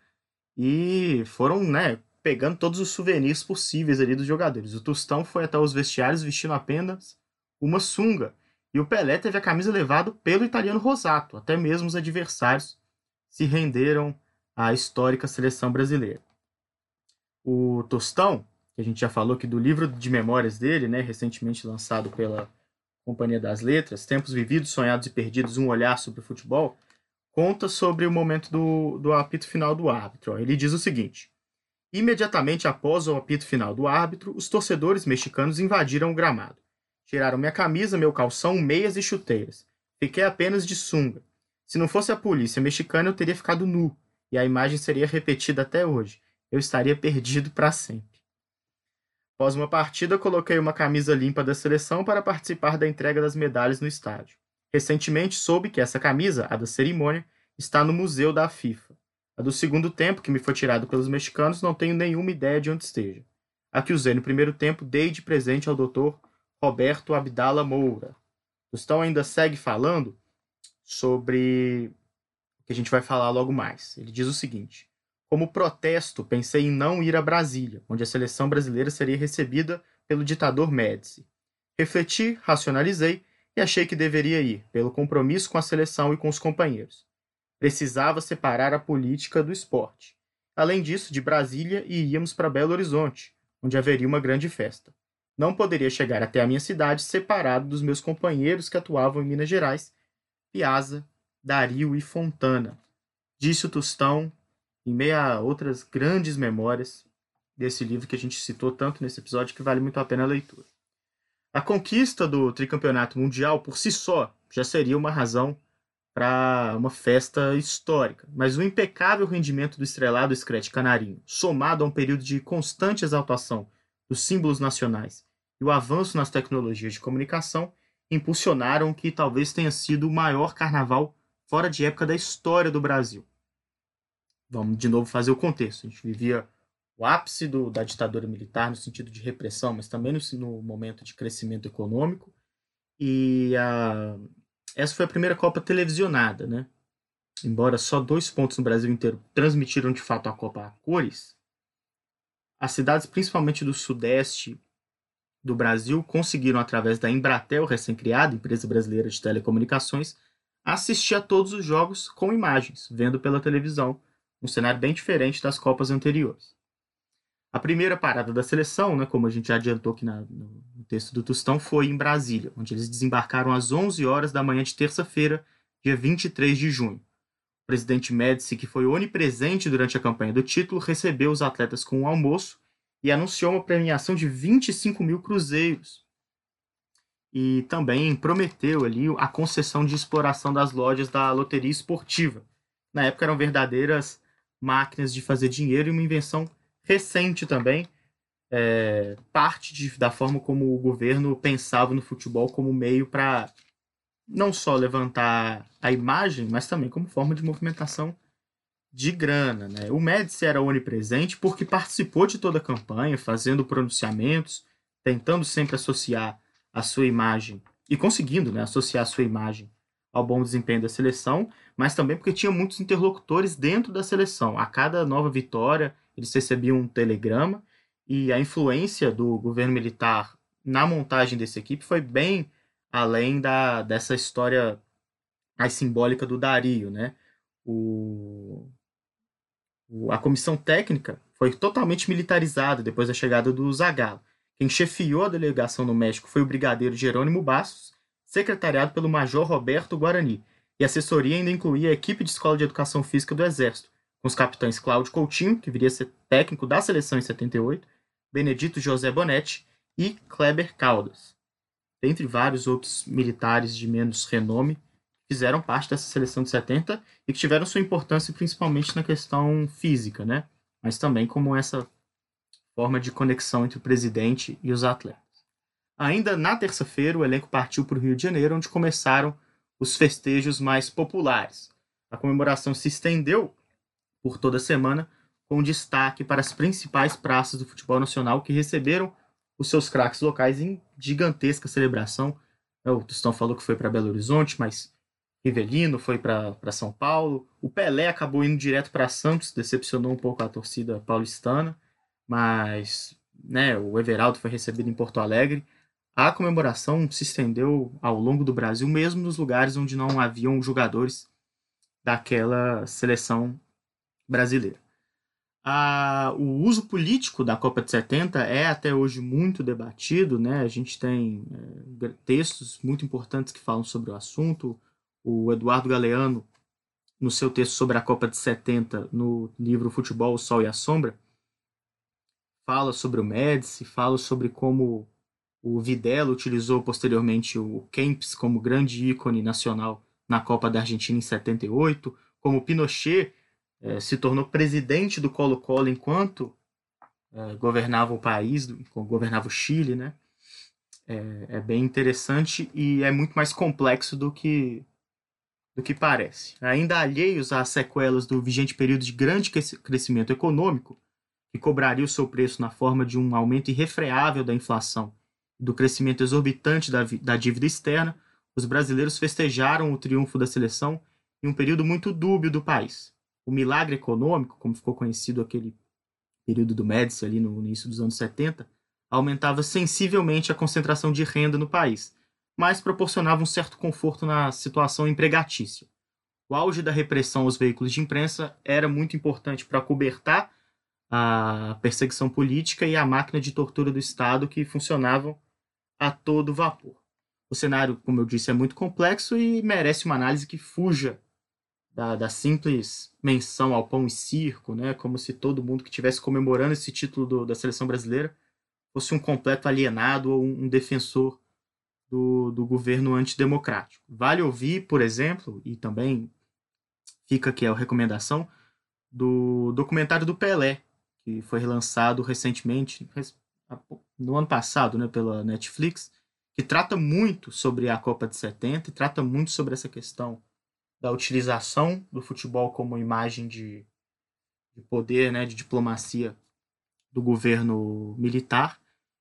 B: e foram, né, pegando todos os souvenirs possíveis ali dos jogadores. O Tostão foi até os vestiários vestindo apenas uma sunga, e o Pelé teve a camisa levada pelo italiano Rosato. Até mesmo os adversários se renderam à histórica seleção brasileira. O Tostão, que a gente já falou que do livro de memórias dele, né, recentemente lançado pela Companhia das Letras, Tempos Vividos, Sonhados e Perdidos, um olhar sobre o futebol, conta sobre o momento do, do apito final do árbitro. Ele diz o seguinte: Imediatamente após o apito final do árbitro, os torcedores mexicanos invadiram o gramado. Tiraram minha camisa, meu calção, meias e chuteiras. Fiquei apenas de sunga. Se não fosse a polícia mexicana, eu teria ficado nu, e a imagem seria repetida até hoje. Eu estaria perdido para sempre. Após uma partida, coloquei uma camisa limpa da seleção para participar da entrega das medalhas no estádio. Recentemente soube que essa camisa, a da cerimônia, está no museu da FIFA. A do segundo tempo, que me foi tirado pelos mexicanos, não tenho nenhuma ideia de onde esteja. A que usei no primeiro tempo, dei de presente ao doutor Roberto Abdala Moura. Tostão ainda segue falando sobre o que a gente vai falar logo mais. Ele diz o seguinte: Como protesto, pensei em não ir a Brasília, onde a seleção brasileira seria recebida pelo ditador Médici. Refleti, racionalizei e achei que deveria ir, pelo compromisso com a seleção e com os companheiros. Precisava separar a política do esporte. Além disso, de Brasília iríamos para Belo Horizonte, onde haveria uma grande festa. Não poderia chegar até a minha cidade separado dos meus companheiros que atuavam em Minas Gerais, Piazza, Dario e Fontana. Disse o Tostão, em meio a outras grandes memórias desse livro que a gente citou tanto nesse episódio que vale muito a pena a leitura. A conquista do tricampeonato mundial por si só já seria uma razão para uma festa histórica, mas o impecável rendimento do estrelado Screte Canarinho, somado a um período de constante exaltação dos símbolos nacionais e o avanço nas tecnologias de comunicação, impulsionaram que talvez tenha sido o maior carnaval fora de época da história do Brasil. Vamos de novo fazer o contexto. A gente vivia o ápice do, da ditadura militar no sentido de repressão, mas também no, no momento de crescimento econômico. E a, essa foi a primeira Copa televisionada, né? Embora só dois pontos no Brasil inteiro transmitiram de fato a Copa a cores, as cidades, principalmente do Sudeste do Brasil conseguiram, através da Embratel, recém-criada, empresa brasileira de telecomunicações, assistir a todos os jogos com imagens, vendo pela televisão, um cenário bem diferente das Copas anteriores. A primeira parada da seleção, né, como a gente já adiantou aqui na, no texto do Tostão, foi em Brasília, onde eles desembarcaram às 11 horas da manhã de terça-feira, dia 23 de junho. O presidente Médici, que foi onipresente durante a campanha do título, recebeu os atletas com um almoço e anunciou uma premiação de 25 mil cruzeiros. E também prometeu ali a concessão de exploração das lojas da loteria esportiva. Na época eram verdadeiras máquinas de fazer dinheiro e uma invenção recente também, é, parte de, da forma como o governo pensava no futebol como meio para não só levantar a imagem, mas também como forma de movimentação de grana. Né? O Médici era onipresente porque participou de toda a campanha, fazendo pronunciamentos, tentando sempre associar a sua imagem e conseguindo né, associar a sua imagem ao bom desempenho da seleção, mas também porque tinha muitos interlocutores dentro da seleção. A cada nova vitória, eles recebiam um telegrama e a influência do governo militar na montagem dessa equipe foi bem além da, dessa história mais simbólica do Dario, né? O, o, a comissão técnica foi totalmente militarizada depois da chegada do Zagallo. Quem chefiou a delegação no México foi o brigadeiro Jerônimo Bastos, secretariado pelo Major Roberto Guarani, e a assessoria ainda incluía a equipe de escola de educação física do Exército, com os capitães Cláudio Coutinho, que viria a ser técnico da seleção em 78, Benedito José Bonetti e Kleber Caldas, dentre vários outros militares de menos renome fizeram parte dessa seleção de 70 e que tiveram sua importância principalmente na questão física, né? mas também como essa forma de conexão entre o presidente e os atletas. Ainda na terça-feira, o elenco partiu para o Rio de Janeiro, onde começaram os festejos mais populares. A comemoração se estendeu por toda a semana, com destaque para as principais praças do futebol nacional que receberam os seus craques locais em gigantesca celebração. É, o Tostão falou que foi para Belo Horizonte, mas Rivelino foi para São Paulo. O Pelé acabou indo direto para Santos, decepcionou um pouco a torcida paulistana, mas né, o Everaldo foi recebido em Porto Alegre. A comemoração se estendeu ao longo do Brasil, mesmo nos lugares onde não haviam jogadores daquela seleção brasileira. A, o uso político da Copa de 70 é até hoje muito debatido, né? A gente tem é, textos muito importantes que falam sobre o assunto. O Eduardo Galeano, no seu texto sobre a Copa de 70, no livro Futebol, o Sol e a Sombra, fala sobre o Médici, fala sobre como o Videla utilizou posteriormente o Kempis como grande ícone nacional na Copa da Argentina em 78, como Pinochet é, se tornou presidente do Colo-Colo enquanto é, governava o país, governava o Chile, né? É, é, bem interessante e é muito mais complexo do que do que parece. Ainda alheios às sequelas do vigente período de grande crescimento econômico, que cobraria o seu preço na forma de um aumento irrefreável da inflação do crescimento exorbitante da, da dívida externa, os brasileiros festejaram o triunfo da seleção em um período muito dúbio do país o milagre econômico, como ficou conhecido aquele período do Médici ali no início dos anos 70, aumentava sensivelmente a concentração de renda no país, mas proporcionava um certo conforto na situação empregatícia. O auge da repressão aos veículos de imprensa era muito importante para cobertar a perseguição política e a máquina de tortura do Estado que funcionavam a todo vapor. O cenário, como eu disse, é muito complexo e merece uma análise que fuja da, da, simples menção ao pão e circo, né? Como se todo mundo que estivesse comemorando esse título do, da seleção brasileira fosse um completo alienado ou um, defensor do, do governo antidemocrático. Vale ouvir, por exemplo, e também fica aqui a recomendação, do documentário do Pelé, que foi relançado recentemente, no ano passado, né, pela Netflix, que trata muito sobre a Copa de 70 e trata muito sobre essa questão da utilização do futebol como imagem de, de poder, né, de diplomacia do governo militar.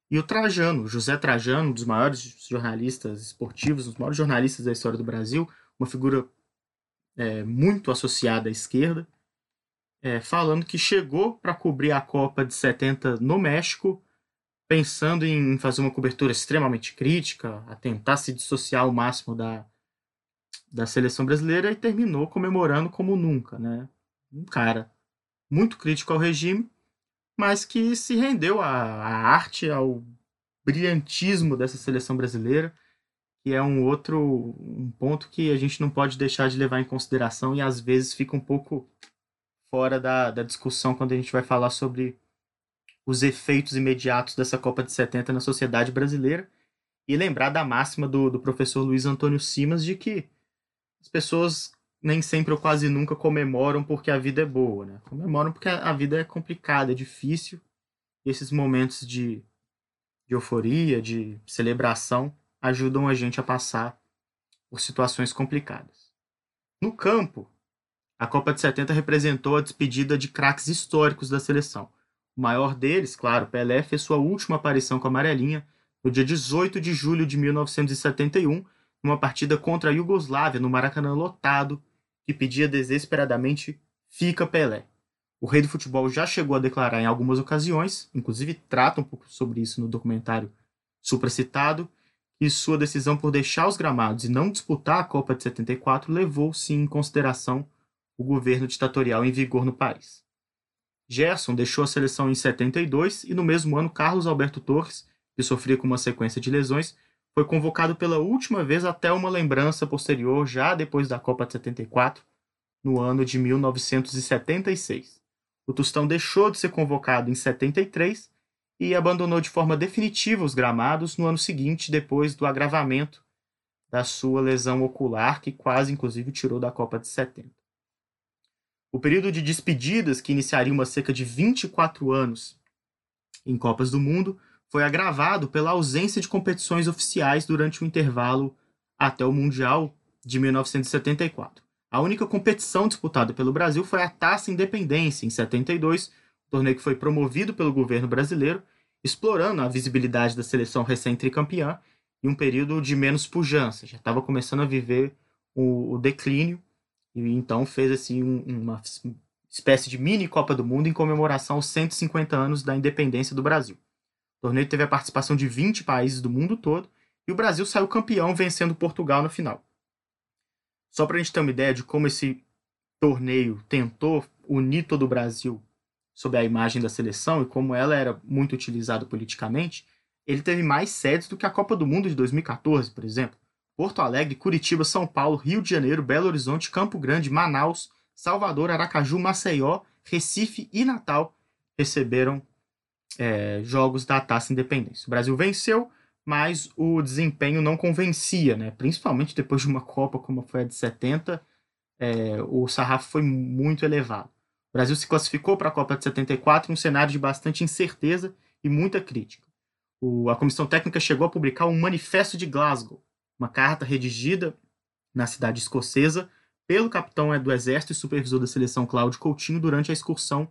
B: E o Trajano, José Trajano, um dos maiores jornalistas esportivos, um dos maiores jornalistas da história do Brasil, uma figura é, muito associada à esquerda, é, falando que chegou para cobrir a Copa de 70 no México pensando em fazer uma cobertura extremamente crítica, a tentar se dissociar ao máximo da, da seleção brasileira e terminou comemorando como nunca, né? Um cara muito crítico ao regime, mas que se rendeu à, à arte, ao brilhantismo dessa seleção brasileira, que é um outro um ponto que a gente não pode deixar de levar em consideração e às vezes fica um pouco fora da, da discussão quando a gente vai falar sobre os efeitos imediatos dessa Copa de 70 na sociedade brasileira e lembrar da máxima do, do professor Luiz Antônio Simas de que as pessoas nem sempre ou quase nunca comemoram porque a vida é boa, né? Comemoram porque a vida é complicada, é difícil. E esses momentos de, de euforia, de celebração, ajudam a gente a passar por situações complicadas. No campo, a Copa de 70 representou a despedida de craques históricos da seleção. O maior deles, claro, Pelé, fez sua última aparição com a amarelinha no dia 18 de julho de 1971, numa partida contra a Iugoslávia, no Maracanã lotado, que pedia desesperadamente Fica Pelé. O rei do futebol já chegou a declarar em algumas ocasiões, inclusive trata um pouco sobre isso no documentário supracitado, que sua decisão por deixar os gramados e não disputar a Copa de 74 levou sim em consideração o governo ditatorial em vigor no país. Gerson deixou a seleção em 72 e no mesmo ano Carlos Alberto Torres, que sofria com uma sequência de lesões, foi convocado pela última vez até uma lembrança posterior, já depois da Copa de 74, no ano de 1976. O Tostão deixou de ser convocado em 73 e abandonou de forma definitiva os gramados no ano seguinte, depois do agravamento da sua lesão ocular, que quase inclusive tirou da Copa de 70. O período de despedidas, que iniciaria uma cerca de 24 anos em Copas do Mundo, foi agravado pela ausência de competições oficiais durante o intervalo até o Mundial de 1974. A única competição disputada pelo Brasil foi a Taça Independência, em 72, torneio que foi promovido pelo governo brasileiro, explorando a visibilidade da seleção recém-tricampeã em um período de menos pujança. Já estava começando a viver o declínio e então fez assim um, uma espécie de mini Copa do Mundo em comemoração aos 150 anos da independência do Brasil. O torneio teve a participação de 20 países do mundo todo e o Brasil saiu campeão vencendo Portugal na final. Só para a gente ter uma ideia de como esse torneio tentou unir todo o Brasil sob a imagem da seleção e como ela era muito utilizada politicamente, ele teve mais sedes do que a Copa do Mundo de 2014, por exemplo. Porto Alegre, Curitiba, São Paulo, Rio de Janeiro, Belo Horizonte, Campo Grande, Manaus, Salvador, Aracaju, Maceió, Recife e Natal receberam é, jogos da Taça Independência. O Brasil venceu, mas o desempenho não convencia, né? principalmente depois de uma Copa como foi a de 70, é, o sarrafo foi muito elevado. O Brasil se classificou para a Copa de 74 em um cenário de bastante incerteza e muita crítica. O, a comissão técnica chegou a publicar um manifesto de Glasgow, uma carta redigida na cidade escocesa pelo capitão do exército e supervisor da seleção Cláudio Coutinho durante a excursão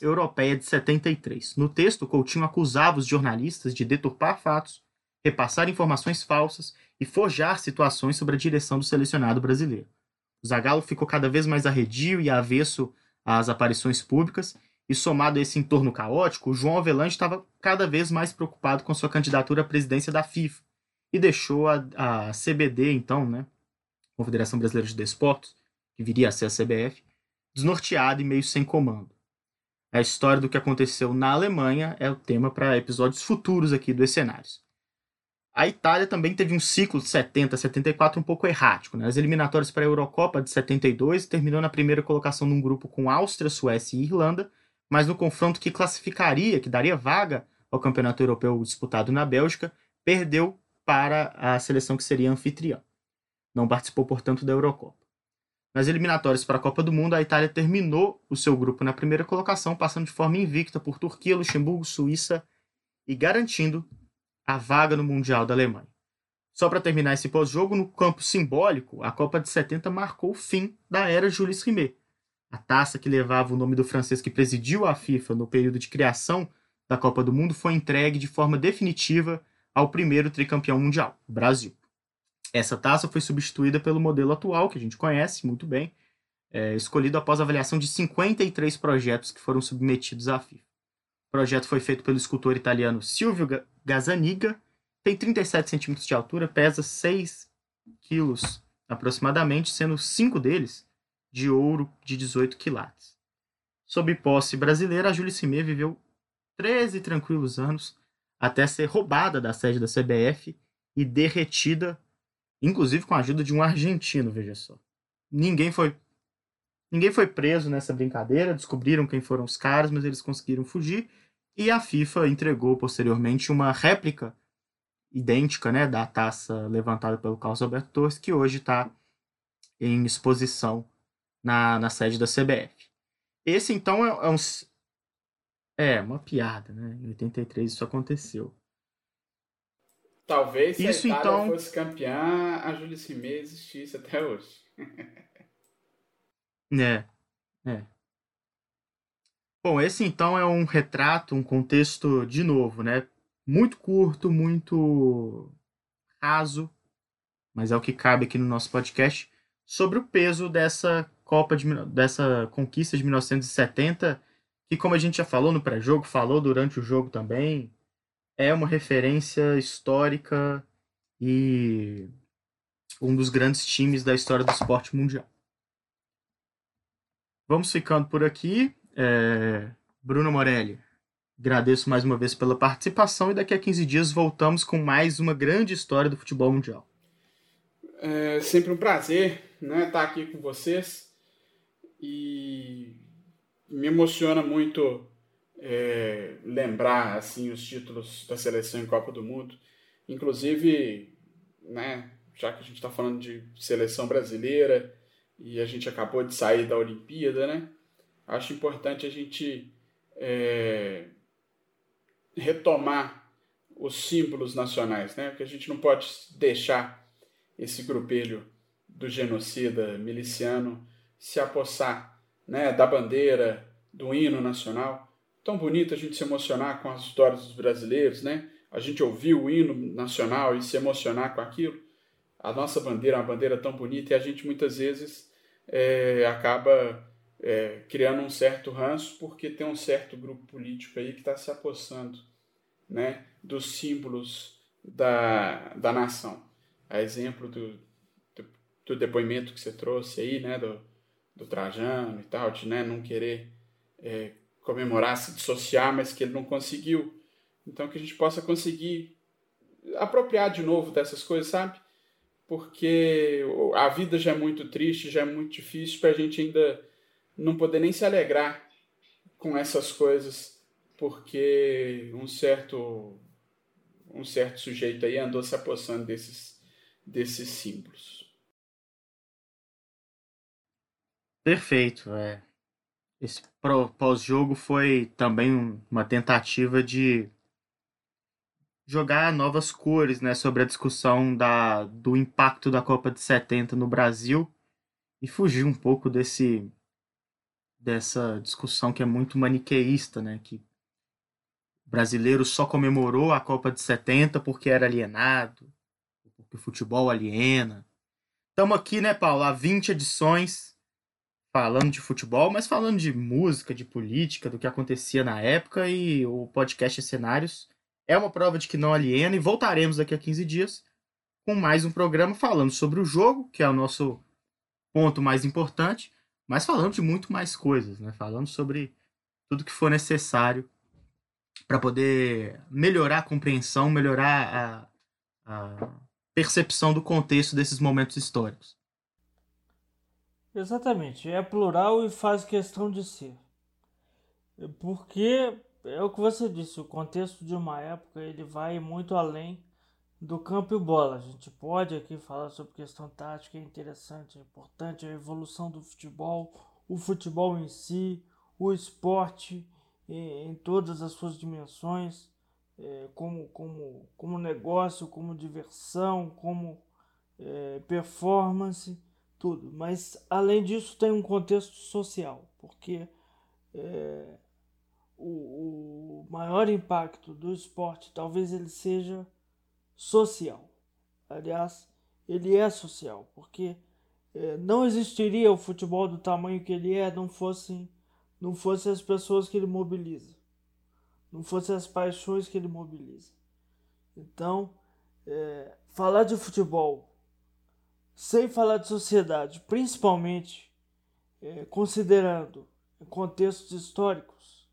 B: europeia de 73. No texto, Coutinho acusava os jornalistas de deturpar fatos, repassar informações falsas e forjar situações sobre a direção do selecionado brasileiro. O Zagallo ficou cada vez mais arredio e avesso às aparições públicas, e somado a esse entorno caótico, João Avelange estava cada vez mais preocupado com sua candidatura à presidência da FIFA, e deixou a, a CBD, então, né, Confederação Brasileira de Desportos, que viria a ser a CBF, desnorteada e meio sem comando. A história do que aconteceu na Alemanha é o tema para episódios futuros aqui dos cenários. A Itália também teve um ciclo de 70 a 74 um pouco errático. Né? As eliminatórias para a Eurocopa de 72 terminou na primeira colocação num grupo com Áustria, Suécia e Irlanda, mas no confronto que classificaria, que daria vaga ao Campeonato Europeu disputado na Bélgica, perdeu para a seleção que seria anfitriã. Não participou, portanto, da Eurocopa. Nas eliminatórias para a Copa do Mundo, a Itália terminou o seu grupo na primeira colocação, passando de forma invicta por Turquia, Luxemburgo, Suíça e garantindo a vaga no Mundial da Alemanha. Só para terminar esse pós-jogo, no campo simbólico, a Copa de 70 marcou o fim da era Jules Rimet. A taça que levava o nome do francês que presidiu a FIFA no período de criação da Copa do Mundo foi entregue de forma definitiva ao primeiro tricampeão mundial, o Brasil. Essa taça foi substituída pelo modelo atual, que a gente conhece muito bem, é, escolhido após avaliação de 53 projetos que foram submetidos à FIFA. projeto foi feito pelo escultor italiano Silvio Gazzaniga, tem 37 centímetros de altura, pesa 6 quilos aproximadamente, sendo 5 deles de ouro de 18 quilates. Sob posse brasileira, a Julie Cimé viveu 13 tranquilos anos até ser roubada da sede da CBF e derretida, inclusive com a ajuda de um argentino, veja só. Ninguém foi ninguém foi preso nessa brincadeira, descobriram quem foram os caras, mas eles conseguiram fugir e a FIFA entregou posteriormente uma réplica idêntica né, da taça levantada pelo Carlos Alberto Torres, que hoje está em exposição na, na sede da CBF. Esse, então, é, é, um, é uma piada, né? Em 83 isso aconteceu.
C: Talvez se isso, a Itália então... fosse campeã, a Júlia Cimê existisse até hoje.
B: é, é. Bom, esse então é um retrato, um contexto, de novo, né? Muito curto, muito raso, mas é o que cabe aqui no nosso podcast, sobre o peso dessa Copa de, dessa conquista de 1970, que como a gente já falou no pré-jogo, falou durante o jogo também, é uma referência histórica e um dos grandes times da história do esporte mundial. Vamos ficando por aqui. É... Bruno Morelli, agradeço mais uma vez pela participação e daqui a 15 dias voltamos com mais uma grande história do futebol mundial.
C: É sempre um prazer né, estar aqui com vocês e me emociona muito é, lembrar assim os títulos da seleção em Copa do Mundo, inclusive, né, já que a gente está falando de seleção brasileira e a gente acabou de sair da Olimpíada, né? acho importante a gente é, retomar os símbolos nacionais, né? Porque a gente não pode deixar esse grupelho do genocida miliciano se apossar, né, da bandeira, do hino nacional. Tão bonito a gente se emocionar com as histórias dos brasileiros, né? A gente ouvir o hino nacional e se emocionar com aquilo. A nossa bandeira é uma bandeira tão bonita e a gente muitas vezes é, acaba é, criando um certo ranço porque tem um certo grupo político aí que está se apossando né, dos símbolos da, da nação. A exemplo do, do, do, depoimento que você trouxe aí, né, do, do Trajano e tal, de né, não querer é, comemorar, se dissociar, mas que ele não conseguiu. Então que a gente possa conseguir apropriar de novo dessas coisas, sabe? Porque a vida já é muito triste, já é muito difícil para a gente ainda não poder nem se alegrar com essas coisas, porque um certo um certo sujeito aí andou se apossando desses desses símbolos.
B: Perfeito, é. Esse pós-jogo foi também uma tentativa de jogar novas cores, né, sobre a discussão da, do impacto da Copa de 70 no Brasil e fugir um pouco desse dessa discussão que é muito maniqueísta, né? Que o brasileiro só comemorou a Copa de 70 porque era alienado, porque o futebol aliena. Estamos aqui, né, Paulo, há 20 edições falando de futebol, mas falando de música, de política, do que acontecia na época e o podcast Cenários é uma prova de que não aliena e voltaremos daqui a 15 dias com mais um programa falando sobre o jogo, que é o nosso ponto mais importante, mas falando de muito mais coisas, né? Falando sobre tudo que for necessário para poder melhorar a compreensão, melhorar a, a percepção do contexto desses momentos históricos.
D: Exatamente, é plural e faz questão de ser. Porque é o que você disse, o contexto de uma época ele vai muito além do campo e bola. A gente pode aqui falar sobre questão tática, é interessante, é importante a evolução do futebol, o futebol em si, o esporte em, todas as suas dimensões, é, como, como, como negócio, como diversão, como é, performance, tudo. Mas além disso tem um contexto social, porque é, o, o maior impacto do esporte talvez ele seja social. Aliás, ele é social, porque é, não existiria o futebol do tamanho que ele é não fossem não fossem as pessoas que ele mobiliza. não fossem as paixões que ele mobiliza. Então, é, falar de futebol sem falar de sociedade, principalmente é, considerando contextos históricos,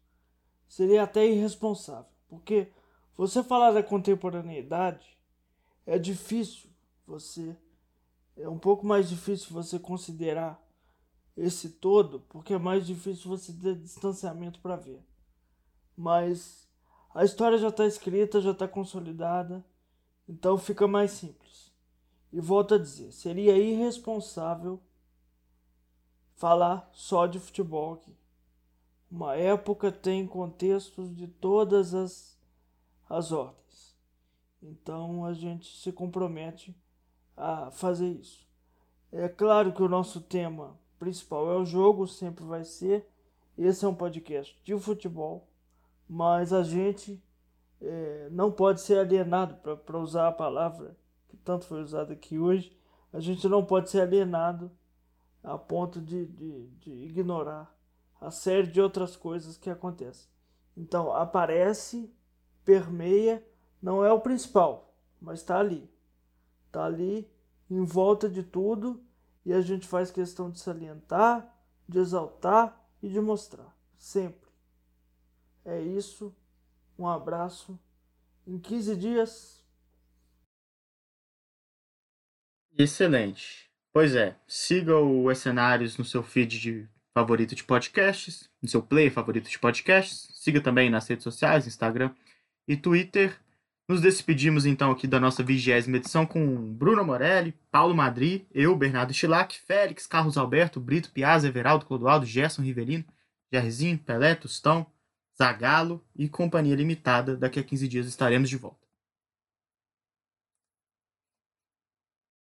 D: seria até irresponsável, porque você falar da contemporaneidade é difícil você é um pouco mais difícil você considerar esse todo, porque é mais difícil você ter distanciamento para ver. Mas a história já está escrita, já está consolidada, então fica mais simples. E volto a dizer, seria irresponsável falar só de futebol aqui. Uma época tem contextos de todas as, as ordens. Então a gente se compromete a fazer isso. É claro que o nosso tema principal é o jogo, sempre vai ser. Esse é um podcast de futebol, mas a gente é, não pode ser alienado, para usar a palavra tanto foi usada aqui hoje, a gente não pode ser alienado a ponto de, de, de ignorar a série de outras coisas que acontecem. Então, aparece, permeia, não é o principal, mas está ali. Está ali em volta de tudo e a gente faz questão de salientar, de exaltar e de mostrar. Sempre. É isso. Um abraço. Em 15 dias.
B: Excelente. Pois é, siga o Escenários no seu feed de favorito de podcasts, no seu play favorito de podcasts. Siga também nas redes sociais, Instagram e Twitter. Nos despedimos então aqui da nossa vigésima edição com Bruno Morelli, Paulo Madri, eu, Bernardo Chilac, Félix, Carlos Alberto, Brito, Piazza, Everaldo, Clodoaldo, Gerson Rivelino, Jairzinho, Pelé, Tostão, Zagalo e Companhia Limitada. Daqui a 15 dias estaremos de volta.